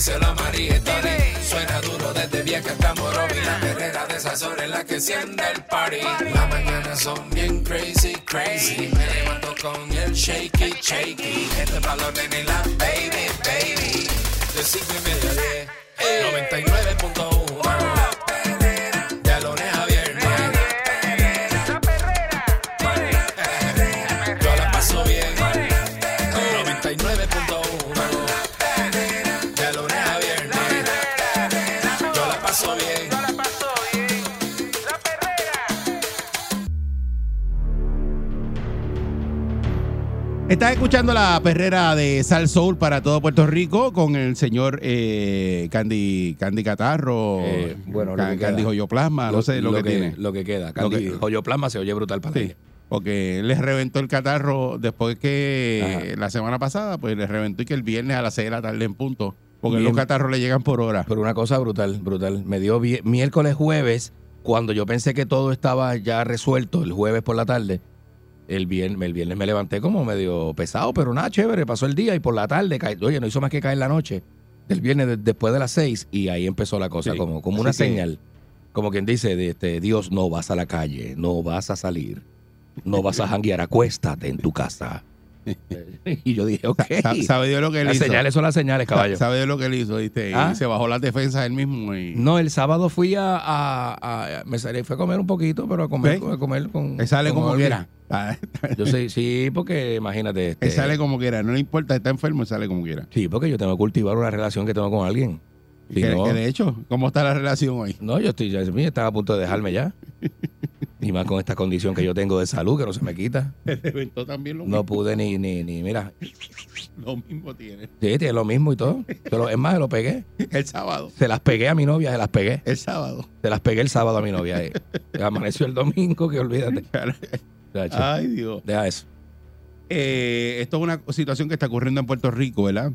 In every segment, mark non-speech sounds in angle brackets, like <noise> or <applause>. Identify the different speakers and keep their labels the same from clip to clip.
Speaker 1: díselo a María. Suena duro desde vieja hasta Morovi. La perrera de esas horas en la que enciende el party. Las mañanas son bien crazy, crazy. Me levanto con el shaky, shaky. Este balón en la baby, baby. De cinco y media a diez. 99.1
Speaker 2: Estás escuchando la perrera de Sal Soul para todo Puerto Rico con el señor eh, Candy, Candy Catarro,
Speaker 3: Eh, bueno, lo
Speaker 2: Ca-
Speaker 3: que.
Speaker 2: Candy Joyoplasma, no sé lo, que, tiene.
Speaker 3: Lo que queda.
Speaker 2: Lo
Speaker 3: Candy,
Speaker 2: que-
Speaker 3: Joyoplasma se oye brutal para
Speaker 2: Sí,
Speaker 3: ella.
Speaker 2: porque él les reventó el catarro después que
Speaker 3: Ajá.
Speaker 2: la semana pasada, pues le reventó y que el viernes a las 6 de la tarde en punto. Porque
Speaker 3: Bien.
Speaker 2: los catarros le llegan por hora.
Speaker 3: Pero una cosa brutal, brutal. Me dio miércoles, jueves, cuando yo pensé que todo estaba ya resuelto, el jueves por la tarde. El viernes, el viernes me levanté como medio pesado, pero nada, chévere. Pasó el día y por la tarde, cae- oye, no hizo más que caer la noche. Del viernes de- después de las seis y ahí empezó la cosa,
Speaker 2: Sí.
Speaker 3: como, como
Speaker 2: Así
Speaker 3: una
Speaker 2: que-
Speaker 3: señal. Como quien dice, de este, Dios, no vas a la calle, no vas a salir, no vas a janguear, acuéstate en tu casa. <laughs> y yo dije, ok.
Speaker 2: Sa- ¿Sabe Dios lo que él
Speaker 3: Las
Speaker 2: hizo?
Speaker 3: señales son las señales, caballo.
Speaker 2: ¿Sabe Dios lo que él hizo? ¿viste? Y
Speaker 3: ¿Ah?
Speaker 2: se bajó las defensas él mismo y
Speaker 3: No, el sábado fui a, a- a- me salí, fue a comer un poquito, pero a comer, a comer con.
Speaker 2: él sale
Speaker 3: con
Speaker 2: como quiera.
Speaker 3: Yo sé, sí, porque imagínate. Este,
Speaker 2: Él sale como quiera. No le importa, está enfermo, él sale como quiera.
Speaker 3: Sí, porque yo tengo que cultivar una relación que tengo con alguien. Si
Speaker 2: que,
Speaker 3: no,
Speaker 2: que de hecho, ¿cómo está la relación hoy?
Speaker 3: no, yo estoy, ya, estaba a punto de dejarme ya. <laughs> Y más con esta condición que yo tengo de salud, que no se me quita. <laughs>
Speaker 2: También lo,
Speaker 3: No pude ni, ni, ni, mira, <laughs>
Speaker 2: lo mismo tiene.
Speaker 3: sí, tiene lo mismo y todo. Lo- es más, se lo pegué. <laughs>
Speaker 2: El sábado.
Speaker 3: Se las pegué a mi novia, se las pegué.
Speaker 2: El sábado.
Speaker 3: Se las pegué el sábado a mi novia. eh. Amaneció el domingo, que olvídate.
Speaker 2: Ay, Dios.
Speaker 3: Deja eso.
Speaker 2: Eh, esto es una situación que está ocurriendo en Puerto Rico, ¿verdad?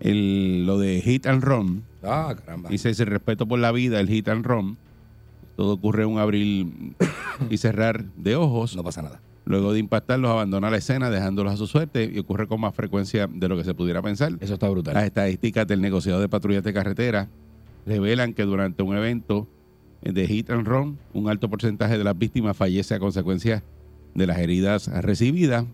Speaker 2: El, lo de hit and run.
Speaker 3: Ah, caramba.
Speaker 2: Dice el respeto por la vida, el hit and run. Todo ocurre en un abrir <coughs> y cerrar de ojos.
Speaker 3: No pasa nada.
Speaker 2: Luego de impactarlos, abandona la escena dejándolos a su suerte y ocurre con más frecuencia de lo que se pudiera pensar.
Speaker 3: Eso está brutal.
Speaker 2: Las estadísticas del negociado de patrullas de carretera revelan que durante un evento de hit and run, un alto porcentaje de las víctimas fallece a consecuencia de las heridas recibidas.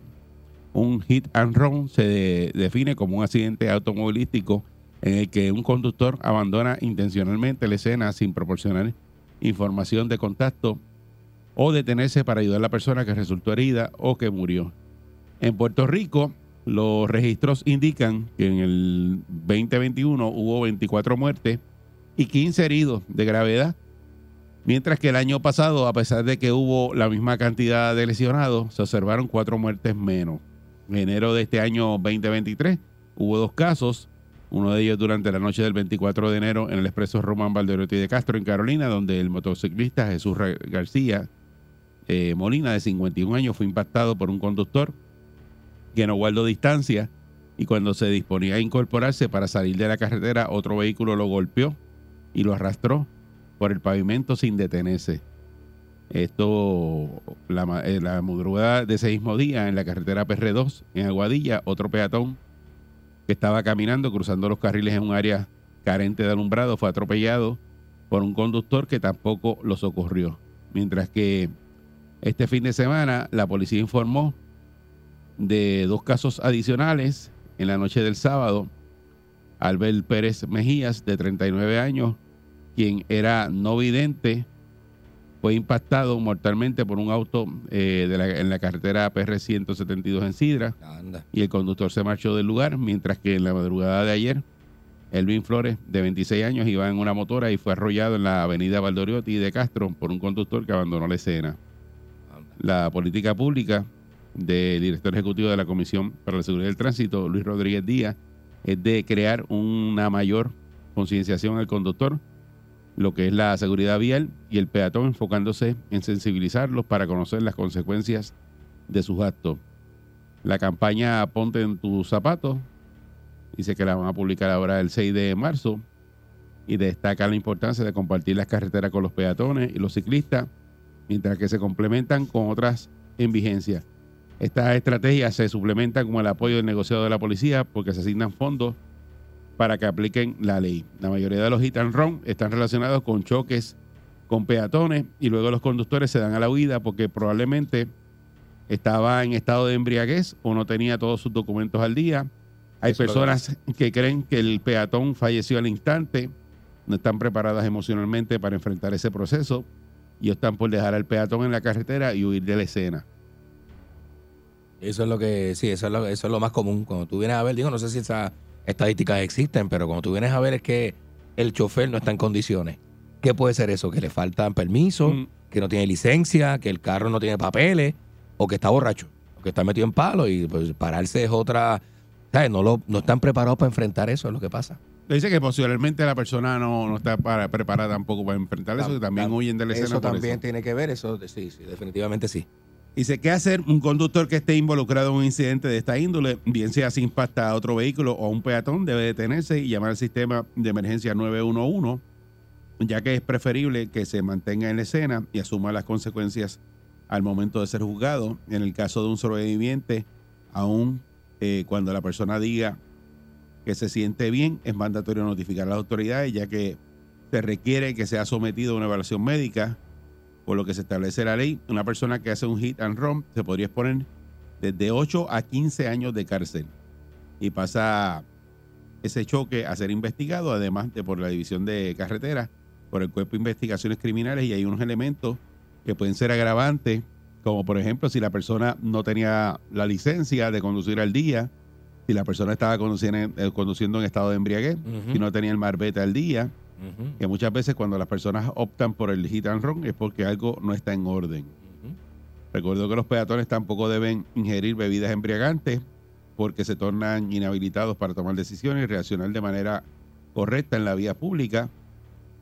Speaker 2: Un hit and run se de- define como un accidente automovilístico en el que un conductor abandona intencionalmente la escena sin proporcionar información de contacto o detenerse para ayudar a la persona que resultó herida o que murió. En Puerto Rico, los registros indican que en el 2021 hubo 24 muertes y 15 heridos de gravedad, mientras que el año pasado, a pesar de que hubo la misma cantidad de lesionados, se observaron cuatro muertes menos. En enero de este año 2023 hubo dos casos, uno de ellos durante la noche del 24 de enero en el expreso Román Valderotti de Castro en Carolina, donde el motociclista Jesús García eh, Molina, de 51 años, fue impactado por un conductor que no guardó distancia y cuando se disponía a incorporarse para salir de la carretera, otro vehículo lo golpeó y lo arrastró por el pavimento sin detenerse. Esto, la, eh, la madrugada de ese mismo día, en la carretera PR2, en Aguadilla, otro peatón estaba caminando, cruzando los carriles en un área carente de alumbrado, fue atropellado por un conductor que tampoco lo socorrió. Mientras que este fin de semana la policía informó de dos casos adicionales en la noche del sábado. Albert Pérez Mejías, de 39 años, quien era no vidente, fue impactado mortalmente por un auto eh, de la- en la carretera PR 172 en Sidra
Speaker 3: Anda.
Speaker 2: y el conductor se marchó del lugar, mientras que en la madrugada de ayer, Elvin Flores, de 26 años, iba en una motora y fue arrollado en la avenida Valdoriotti de Castro por un conductor que abandonó la escena. La política pública del director ejecutivo de la Comisión para la Seguridad del Tránsito, Luis Rodríguez Díaz, es de crear una mayor concienciación al conductor lo que es la seguridad vial y el peatón enfocándose en sensibilizarlos para conocer las consecuencias de sus actos. La campaña Ponte en tus zapatos dice que la van a publicar ahora el 6 de marzo y destaca la importancia de compartir las carreteras con los peatones y los ciclistas, mientras que se complementan con otras en vigencia. Estas estrategias se suplementan con el apoyo del negociado de la policía porque se asignan fondos para que apliquen la ley. La mayoría de los hit and run están relacionados con choques con peatones y luego los conductores se dan a la huida porque probablemente estaba en estado de embriaguez o no tenía todos sus documentos al día. Hay
Speaker 3: Eso
Speaker 2: personas que creen que el peatón falleció al instante, no están preparadas emocionalmente para enfrentar ese proceso y están por dejar al peatón en la carretera y huir de la escena.
Speaker 3: Eso es lo que, sí, eso es lo, eso es lo más común. Cuando tú vienes a ver, digo, no sé si esas estadísticas existen, pero cuando tú vienes a ver es que el chofer no está en condiciones. ¿Qué puede ser eso? Que le faltan permisos,
Speaker 2: Mm.
Speaker 3: que no tiene licencia, que el carro no tiene papeles, o que está borracho, o que está metido en palo y pues pararse es otra. ¿Sabes? No, lo, no están preparados para enfrentar eso, es lo que pasa.
Speaker 2: Le dice que posiblemente la persona no, no está para- preparada tampoco para enfrentar eso, que también
Speaker 3: Tam-
Speaker 2: huyen de la escena.
Speaker 3: Eso también
Speaker 2: eso.
Speaker 3: tiene que ver, eso sí, sí, definitivamente sí.
Speaker 2: Dice, ¿qué hacer un conductor que esté involucrado en un incidente de esta índole? Bien sea si impacta a otro vehículo o a un peatón, debe detenerse y llamar al sistema de emergencia 911, ya que es preferible que se mantenga en la escena y asuma las consecuencias al momento de ser juzgado. En el caso de un sobreviviente, aún eh, cuando la persona diga que se siente bien, es mandatorio notificar a las autoridades, ya que se requiere que sea sometido a una evaluación médica por lo que se establece la ley, una persona que hace un hit and run se podría exponer desde 8 a 15 años de cárcel y pasa ese choque a ser investigado, además de por la División de Carreteras, por el Cuerpo de Investigaciones Criminales y hay unos elementos que pueden ser agravantes, como por ejemplo si la persona no tenía la licencia de conducir al día, si la persona estaba conduciendo, eh, conduciendo en estado de embriaguez,
Speaker 3: Ujú.
Speaker 2: si no tenía el marbete al día, Que muchas veces cuando las personas optan por el hit and run es porque algo no está en orden. Recuerdo que los peatones tampoco deben ingerir bebidas embriagantes porque se tornan inhabilitados para tomar decisiones y reaccionar de manera correcta en la vía pública.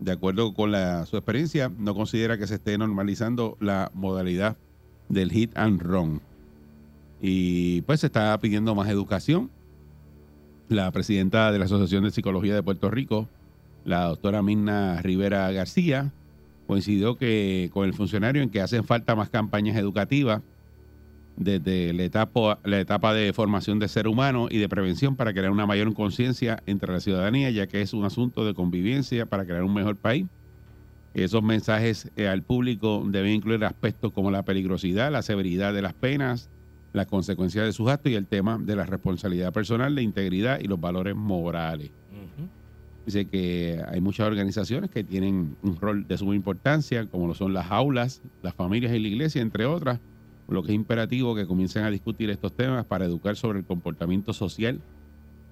Speaker 2: De acuerdo con la, su experiencia, no considera que se esté normalizando la modalidad del hit and run. Y pues se está pidiendo más educación. La presidenta de la Asociación de Psicología de Puerto Rico, la doctora Mirna Rivera García, coincidió que con el funcionario en que hacen falta más campañas educativas desde la etapa, de formación de ser humano y de prevención para crear una mayor conciencia entre la ciudadanía, ya que es un asunto de convivencia para crear un mejor país. Esos mensajes eh, al público deben incluir aspectos como la peligrosidad, la severidad de las penas, las consecuencias de sus actos y el tema de la responsabilidad personal, la integridad y los valores morales. Dice que hay muchas organizaciones que tienen un rol de suma importancia, como lo son las aulas, las familias y la iglesia, entre otras, lo que es imperativo que comiencen a discutir estos temas para educar sobre el comportamiento social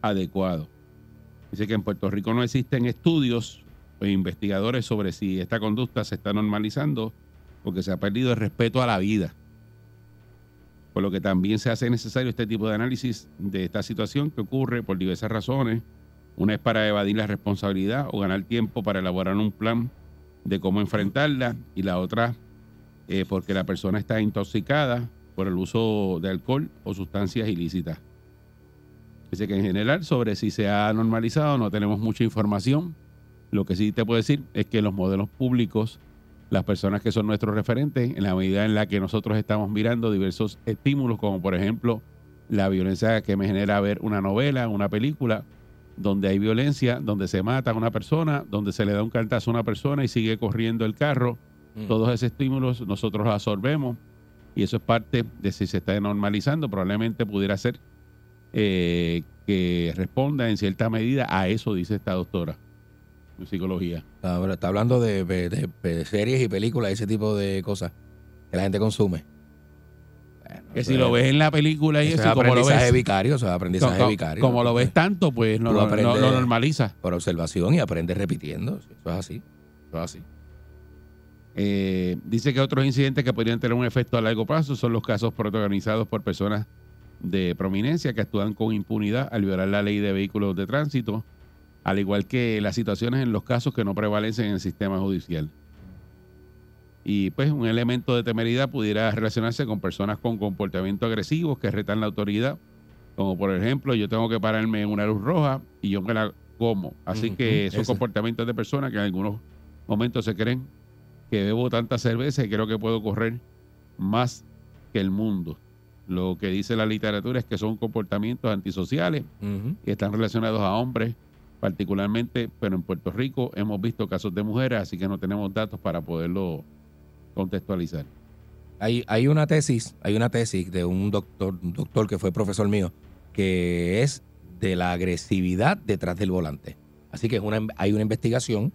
Speaker 2: adecuado. Dice que en Puerto Rico no existen estudios o investigadores sobre si esta conducta se está normalizando porque se ha perdido el respeto a la vida. Por lo que también se hace necesario este tipo de análisis de esta situación que ocurre por diversas razones. Una es para evadir la responsabilidad o ganar tiempo para elaborar un plan de cómo enfrentarla y la otra eh, porque la persona está intoxicada por el uso de alcohol o sustancias ilícitas. Dice que en general sobre si se ha normalizado no tenemos mucha información. Lo que sí te puedo decir es que los modelos públicos, las personas que son nuestros referentes, en la medida en la que nosotros estamos mirando diversos estímulos, como por ejemplo la violencia que me genera ver una novela, una película, donde hay violencia, donde se mata a una persona, donde se le da un cantazo a una persona y sigue corriendo el carro,
Speaker 3: Mm.
Speaker 2: todos esos estímulos nosotros los absorbemos y eso es parte de si se está normalizando, probablemente pudiera ser eh, que responda en cierta medida a eso, dice esta doctora en psicología.
Speaker 3: Está, está hablando de- de series y películas, ese tipo de cosas que la gente consume.
Speaker 2: Que si lo
Speaker 3: es-
Speaker 2: ves en la película y
Speaker 3: eso
Speaker 2: eso,
Speaker 3: es
Speaker 2: como lo ves,
Speaker 3: vicario, eso es aprendizaje
Speaker 2: como,
Speaker 3: vicario.
Speaker 2: como lo ves tanto, pues no, lo- no-
Speaker 3: aprendes-
Speaker 2: lo normaliza.
Speaker 3: Por observación y aprendes repitiendo. Eso es así. Eso es así.
Speaker 2: Eh, dice que otros incidentes que podrían tener un efecto a largo plazo son los casos protagonizados por personas de prominencia que actúan con impunidad al violar la ley de vehículos de tránsito al igual que las situaciones en los casos que no prevalecen en el sistema judicial. Y pues un elemento de temeridad pudiera relacionarse con personas con comportamiento agresivos que retan la autoridad, como por ejemplo yo tengo que pararme en una luz roja y yo me la como. Así que son
Speaker 3: ese.
Speaker 2: comportamientos de personas que en algunos momentos se creen que bebo tanta cerveza y creo que puedo correr más que el mundo. Lo que dice la literatura es que son comportamientos antisociales que están relacionados a hombres particularmente, pero en Puerto Rico hemos visto casos de mujeres, así que no tenemos datos para poderlo contextualizar.
Speaker 3: Hay, hay una tesis, hay una tesis de un doctor, un doctor que fue profesor mío, que es de la agresividad detrás del volante. Así que es una, hay una investigación,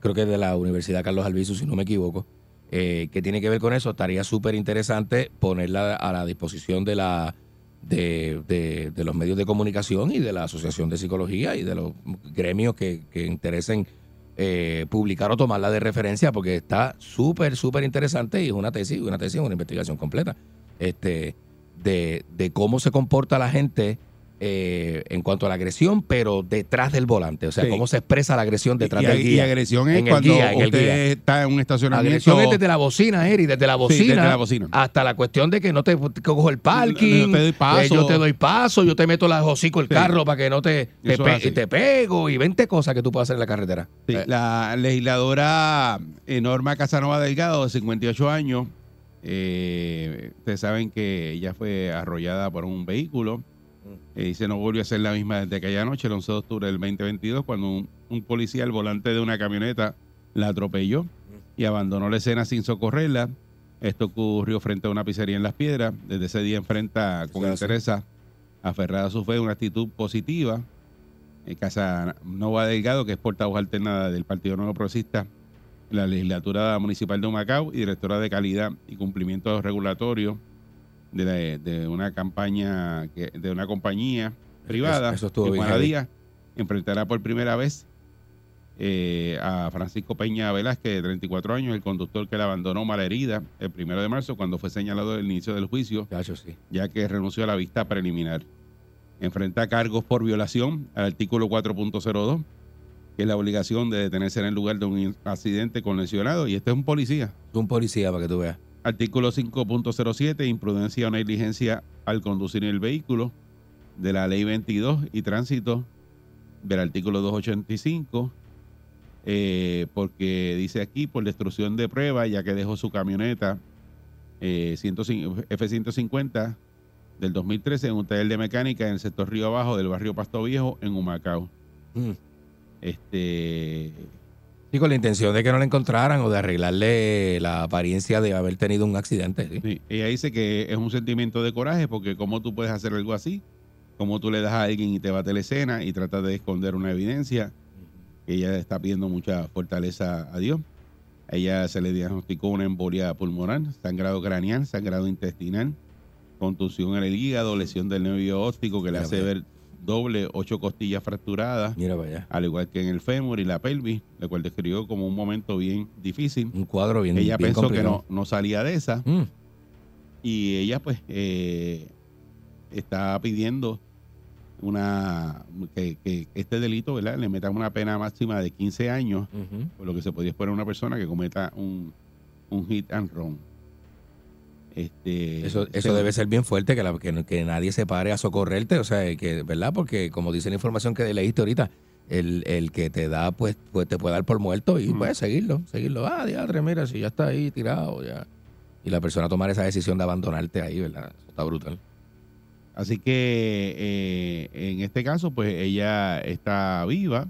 Speaker 3: creo que es de la Universidad Carlos Albizu, si no me equivoco, eh, que tiene que ver con eso. Estaría súper interesante ponerla a la disposición de la de, de- los medios de comunicación y de la Asociación de Psicología y de los gremios que, que interesen eh, publicar o tomarla de referencia porque está súper, súper interesante y es una tesis, una tesis, una investigación completa este, de, de cómo se comporta la gente eh, en cuanto a la agresión, pero detrás del volante. O sea,
Speaker 2: Sí.
Speaker 3: cómo se expresa la agresión detrás
Speaker 2: y,
Speaker 3: del
Speaker 2: y
Speaker 3: guía.
Speaker 2: agresión es
Speaker 3: En
Speaker 2: cuando
Speaker 3: guía, en
Speaker 2: usted está en un
Speaker 3: La
Speaker 2: estacionamiento.
Speaker 3: agresión es desde la bocina, Eri, desde la
Speaker 2: Sí,
Speaker 3: bocina,
Speaker 2: desde la bocina.
Speaker 3: hasta la cuestión de que no te cojo el parking,
Speaker 2: No te doy paso.
Speaker 3: eh, yo te doy paso, yo te meto la hocico el
Speaker 2: Sí.
Speaker 3: carro para que no te, te, pe- pego y 20 cosas que tú puedes hacer en la carretera.
Speaker 2: Sí,
Speaker 3: Eh,
Speaker 2: La legisladora Norma Casanova Delgado, de 58 años, eh, ustedes saben que ella fue arrollada por un vehículo. Eh, dice no volvió a ser la misma desde aquella noche, el 11 de octubre del 2022, cuando un, un policía al volante de una camioneta la atropelló y abandonó la escena sin socorrerla. Esto ocurrió frente a una pizzería en Las Piedras. Desde ese día enfrenta con interés aferrada a su fe una actitud positiva. Eh, Casa Nova Delgado, que es portavoz alternada del Partido Nuevo Progresista, la legislatura municipal de Humacao y directora de calidad y cumplimiento regulatorio de, la- de una campaña, que- de una compañía privada,
Speaker 3: Eso- eso estuvo
Speaker 2: que Juana. Díaz enfrentará por primera vez eh, a Francisco Peña Velázquez, de 34 años, el conductor que la abandonó malherida el primero de marzo, cuando fue señalado el inicio del juicio
Speaker 3: sí.
Speaker 2: ya que renunció a la vista preliminar. Enfrenta cargos por violación al artículo 4.02, que es la obligación de detenerse en el lugar de un accidente con lesionado, y este es un policía.
Speaker 3: Un policía para que tú veas.
Speaker 2: Artículo 5.07, imprudencia o negligencia al conducir el vehículo, de la ley 22 y tránsito, del artículo 285, eh, porque dice aquí por destrucción de prueba, ya que dejó su camioneta eh, 105 F-150 del 2013 en un taller de mecánica en el sector Río Abajo del barrio Pasto Viejo en Humacao.
Speaker 3: Mm.
Speaker 2: Este,
Speaker 3: Con la intención de que no la encontraran o de arreglarle la apariencia de haber tenido un accidente. ¿sí?
Speaker 2: Sí, ella dice que es un sentimiento de coraje porque cómo tú puedes hacer algo así, cómo tú le das a alguien y te bate la escena y tratas de esconder una evidencia. Ella está pidiendo mucha fortaleza a Dios. A ella se le diagnosticó una embolia pulmonar, sangrado craneal, sangrado intestinal, contusión en el hígado, lesión del nervio óptico que le hace ver doble, ocho costillas fracturadas,
Speaker 3: Mira
Speaker 2: al igual que en el fémur y la pelvis, lo cual describió como un momento bien difícil.
Speaker 3: Un cuadro bien
Speaker 2: ella
Speaker 3: bien
Speaker 2: pensó que no, no salía de esa.
Speaker 3: Mm.
Speaker 2: y ella pues eh, está pidiendo una que, que este delito verdad le metan una pena máxima de 15 años por lo que se podía esperar a una persona que cometa un, un hit and run este
Speaker 3: Eso, eso debe ser bien fuerte, que, la- que, que nadie se pare a socorrerte, o sea, que, ¿verdad? Porque como dice la información que leíste ahorita, el, el que te da, pues, pues te puede dar por muerto y
Speaker 2: Mm.
Speaker 3: puedes seguirlo, seguirlo. Ah, diadre, mira, si ya está ahí tirado, ya. Y la persona tomar esa decisión de abandonarte ahí, ¿verdad? Eso está brutal.
Speaker 2: así que eh, en este caso pues ella está viva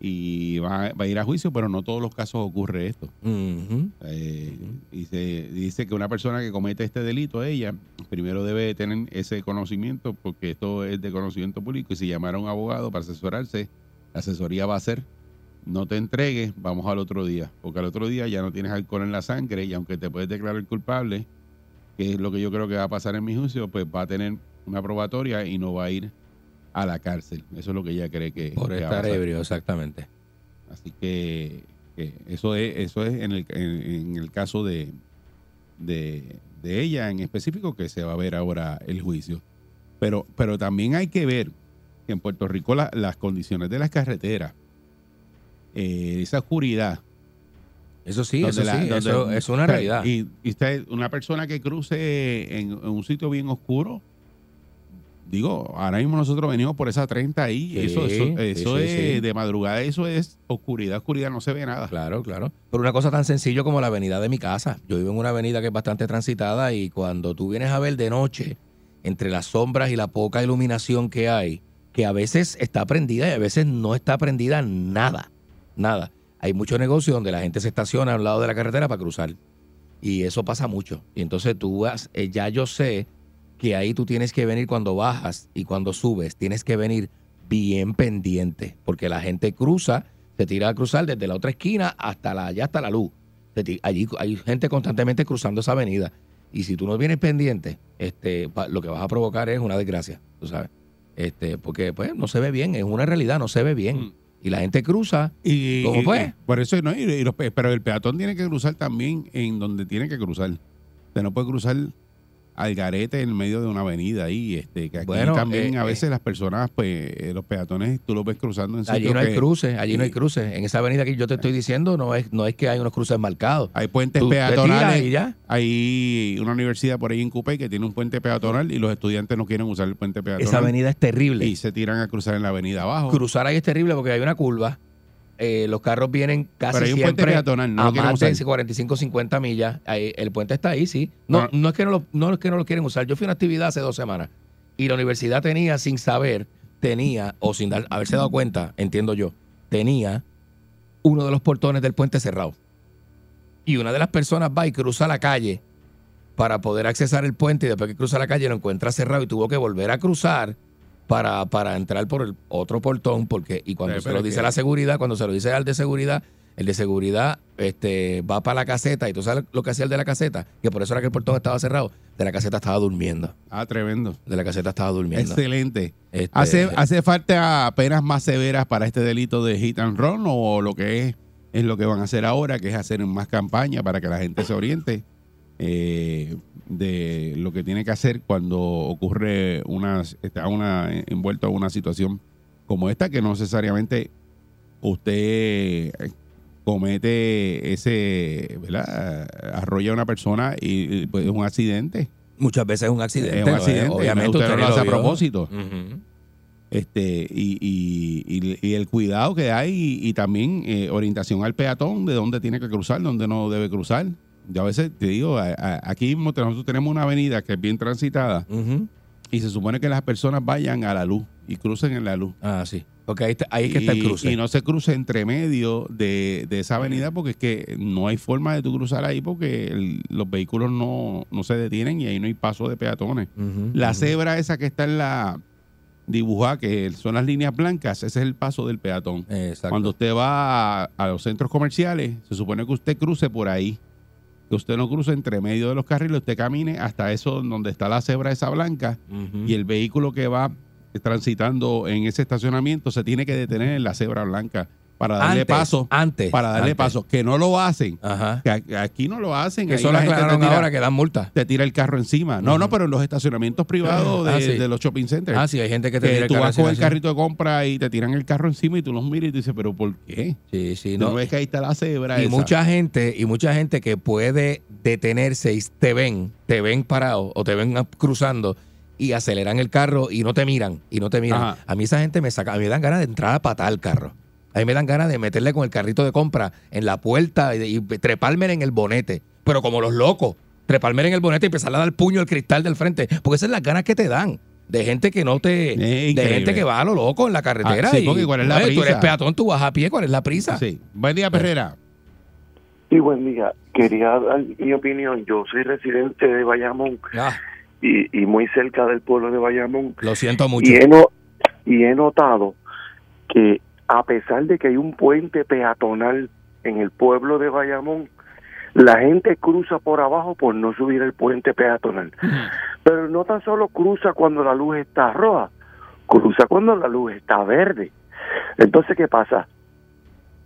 Speaker 2: y va, va a ir a juicio pero no todos los casos ocurre esto
Speaker 3: Ujú.
Speaker 2: Eh, dice, dice que una persona que comete este delito, ella, primero debe tener ese conocimiento, porque esto es de conocimiento público, y si llamara a un abogado para asesorarse, la asesoría va a ser, no te entregues, vamos al otro día, porque al otro día ya no tienes alcohol en la sangre, y aunque te puedes declarar culpable, que es lo que yo creo que va a pasar en mi juicio, pues va a tener una probatoria y no va a ir a la cárcel. Eso es lo que ella cree que,
Speaker 3: Por
Speaker 2: que
Speaker 3: estar ebrio, exactamente.
Speaker 2: Así que, que eso es, eso es en el, en, en el caso de, de, de ella en específico que se va a ver ahora el juicio. Pero, pero también hay que ver que en Puerto Rico la- las condiciones de las carreteras, eh, esa oscuridad.
Speaker 3: Eso sí, eso
Speaker 2: la-
Speaker 3: sí, eso es una realidad.
Speaker 2: Y, y usted, una persona que cruce en, en un sitio bien oscuro, digo, ahora mismo nosotros venimos por esa 30 ahí,
Speaker 3: Sí,
Speaker 2: eso, eso,
Speaker 3: sí,
Speaker 2: eso
Speaker 3: sí,
Speaker 2: es
Speaker 3: sí.
Speaker 2: de madrugada, eso es oscuridad, oscuridad, no se ve nada.
Speaker 3: Claro, claro. Pero una cosa tan sencillo como la avenida de mi casa. Yo vivo en una avenida que es bastante transitada y cuando tú vienes a ver de noche, entre las sombras y la poca iluminación que hay, que a veces está prendida y a veces no está prendida nada, nada. Hay muchos negocios donde la gente se estaciona al lado de la carretera para cruzar. Y eso pasa mucho. Y entonces tú vas, eh, ya yo sé que ahí tú tienes que venir cuando bajas y cuando subes, tienes que venir bien pendiente, porque la gente cruza, se tira a cruzar desde la otra esquina hasta la, allá hasta la luz. Allí hay gente constantemente cruzando esa avenida. Y si tú no vienes pendiente, este, lo que vas a provocar es una desgracia, tú sabes. Este, porque pues no se ve bien, es una realidad, no se ve bien.
Speaker 2: Mm.
Speaker 3: Y la gente cruza,
Speaker 2: Y,
Speaker 3: ¿Cómo fue?
Speaker 2: por eso no, y- y los pe- pero el peatón tiene que cruzar también en donde tiene que cruzar. Usted no puede cruzar al garete en medio de una avenida ahí, este, que aquí
Speaker 3: Bueno,
Speaker 2: también
Speaker 3: eh,
Speaker 2: a
Speaker 3: eh.
Speaker 2: veces las personas, pues, eh, los peatones, tú los ves cruzando en
Speaker 3: allí no hay
Speaker 2: que
Speaker 3: cruces, allí no hay cruces. En esa avenida que yo te estoy diciendo no es, no es que hay unos cruces marcados.
Speaker 2: hay puentes
Speaker 3: Tú
Speaker 2: peatonales.
Speaker 3: y ya.
Speaker 2: Hay una universidad por ahí en Cupey que tiene un puente peatonal y los estudiantes no quieren usar el puente peatonal.
Speaker 3: Esa avenida es terrible.
Speaker 2: y se tiran a cruzar en la avenida abajo.
Speaker 3: Cruzar ahí es terrible porque hay una curva. Eh, los carros vienen casi
Speaker 2: Pero hay un puente
Speaker 3: siempre
Speaker 2: peatonal, no
Speaker 3: a
Speaker 2: lo
Speaker 3: más de
Speaker 2: usar.
Speaker 3: 45, 50 millas. Ahí, el puente está ahí, sí. No,
Speaker 2: No.
Speaker 3: no, es que no, lo, no es que no lo quieren usar. Yo fui a una actividad hace dos semanas y la universidad tenía, sin saber, tenía, o sin dar- haberse dado cuenta, entiendo yo, tenía uno de los portones del puente cerrado. Y una de las personas va y cruza la calle para poder accesar el puente y después que cruza la calle lo encuentra cerrado y tuvo que volver a cruzar para, para entrar por el otro portón porque y cuando
Speaker 2: Sí,
Speaker 3: se lo dice
Speaker 2: que-
Speaker 3: la seguridad, cuando se lo dice al de seguridad, el de seguridad este, va para la caseta y tú sabes lo que hacía el de la caseta, que por eso era que el portón estaba cerrado, de la caseta estaba durmiendo,
Speaker 2: Ah, tremendo.
Speaker 3: de la caseta estaba durmiendo.
Speaker 2: Excelente.
Speaker 3: Este,
Speaker 2: ¿Hace, ¿Hace falta penas más severas para este delito de hit and run o lo que es, es lo que van a hacer ahora, que es hacer más campaña para que la gente se oriente eh, de lo que tiene que hacer cuando ocurre una, está una, envuelto a una situación como esta, que no necesariamente usted eh, comete ese, ¿verdad? Arrolla a una persona y, pues, es un accidente.
Speaker 3: Muchas veces es un accidente.
Speaker 2: Es un accidente.
Speaker 3: Obviamente
Speaker 2: usted no
Speaker 3: ni
Speaker 2: lo hace a propósito. Este y, y- y- y el cuidado que hay y, y también eh, orientación al peatón de dónde tiene que cruzar, dónde no debe cruzar. Yo a veces te digo, a- a- aquí mismo nosotros tenemos una avenida que es bien transitada y se supone que las personas vayan a la luz y crucen en la luz.
Speaker 3: Ah, sí. Porque ahí, está- ahí es que está el cruce.
Speaker 2: Y no se cruce entre medio de, de esa avenida porque es que no hay forma de tú cruzar ahí porque el- los vehículos no, no se detienen y ahí no hay paso de peatones. La cebra esa que está en la dibujada, que son las líneas blancas, ese es el paso del peatón.
Speaker 3: Exacto.
Speaker 2: Cuando usted va a, a los centros comerciales, se supone que usted cruce por ahí. Que usted no cruce entre medio de los carriles, usted camine hasta eso donde está la cebra esa blanca y el vehículo que va transitando en ese estacionamiento se tiene que detener en la cebra blanca para darle
Speaker 3: Antes,
Speaker 2: paso.
Speaker 3: Antes.
Speaker 2: Para darle
Speaker 3: antes.
Speaker 2: paso. Que no lo hacen.
Speaker 3: Ajá.
Speaker 2: Que aquí no lo hacen.
Speaker 3: Eso
Speaker 2: la
Speaker 3: lo aclararon
Speaker 2: tira-
Speaker 3: ahora que dan multa.
Speaker 2: te tira el carro encima. No, no, pero en los estacionamientos privados de,
Speaker 3: Ah, sí.
Speaker 2: de los shopping centers.
Speaker 3: Ah, sí, hay gente que te
Speaker 2: que
Speaker 3: tira el
Speaker 2: tú
Speaker 3: carro
Speaker 2: vas con el carrito de compra y te tiran el carro encima y tú los miras y tú dices, pero ¿por qué?
Speaker 3: Sí, sí, no.
Speaker 2: no ves que ahí está la cebra
Speaker 3: Y
Speaker 2: esa.
Speaker 3: mucha gente, y mucha gente que puede detenerse y te ven, te ven parado o te ven cruzando y aceleran el carro y no te miran, y no te miran.
Speaker 2: Ajá.
Speaker 3: A mí esa gente me saca, a mí me dan ganas de entrar a patar el carro. A mí me dan ganas de meterle con el carrito de compra en la puerta y, y treparme en el bonete. Pero como los locos, treparme en el bonete y empezar a dar puño al cristal del frente. Porque esas son las ganas que te dan. De gente que no te.
Speaker 2: Es
Speaker 3: de gente que va a lo loco en la carretera.
Speaker 2: Ah, sí,
Speaker 3: y,
Speaker 2: porque ¿cuál es la
Speaker 3: Oye, Tú eres
Speaker 2: prisa?
Speaker 3: peatón, tú vas a pie, ¿cuál es la prisa?
Speaker 2: Sí. Buen día, Perrera.
Speaker 4: Sí, buen día. Quería dar mi opinión. Yo soy residente de Bayamón
Speaker 3: Ah,
Speaker 4: y, y muy cerca del pueblo de Bayamón.
Speaker 3: lo siento mucho.
Speaker 4: Y he, no- y he notado que a pesar de que hay un puente peatonal en el pueblo de Bayamón, la gente cruza por abajo por no subir el puente peatonal. Pero no tan solo cruza cuando la luz está roja, cruza cuando la luz está verde. Entonces, ¿qué pasa?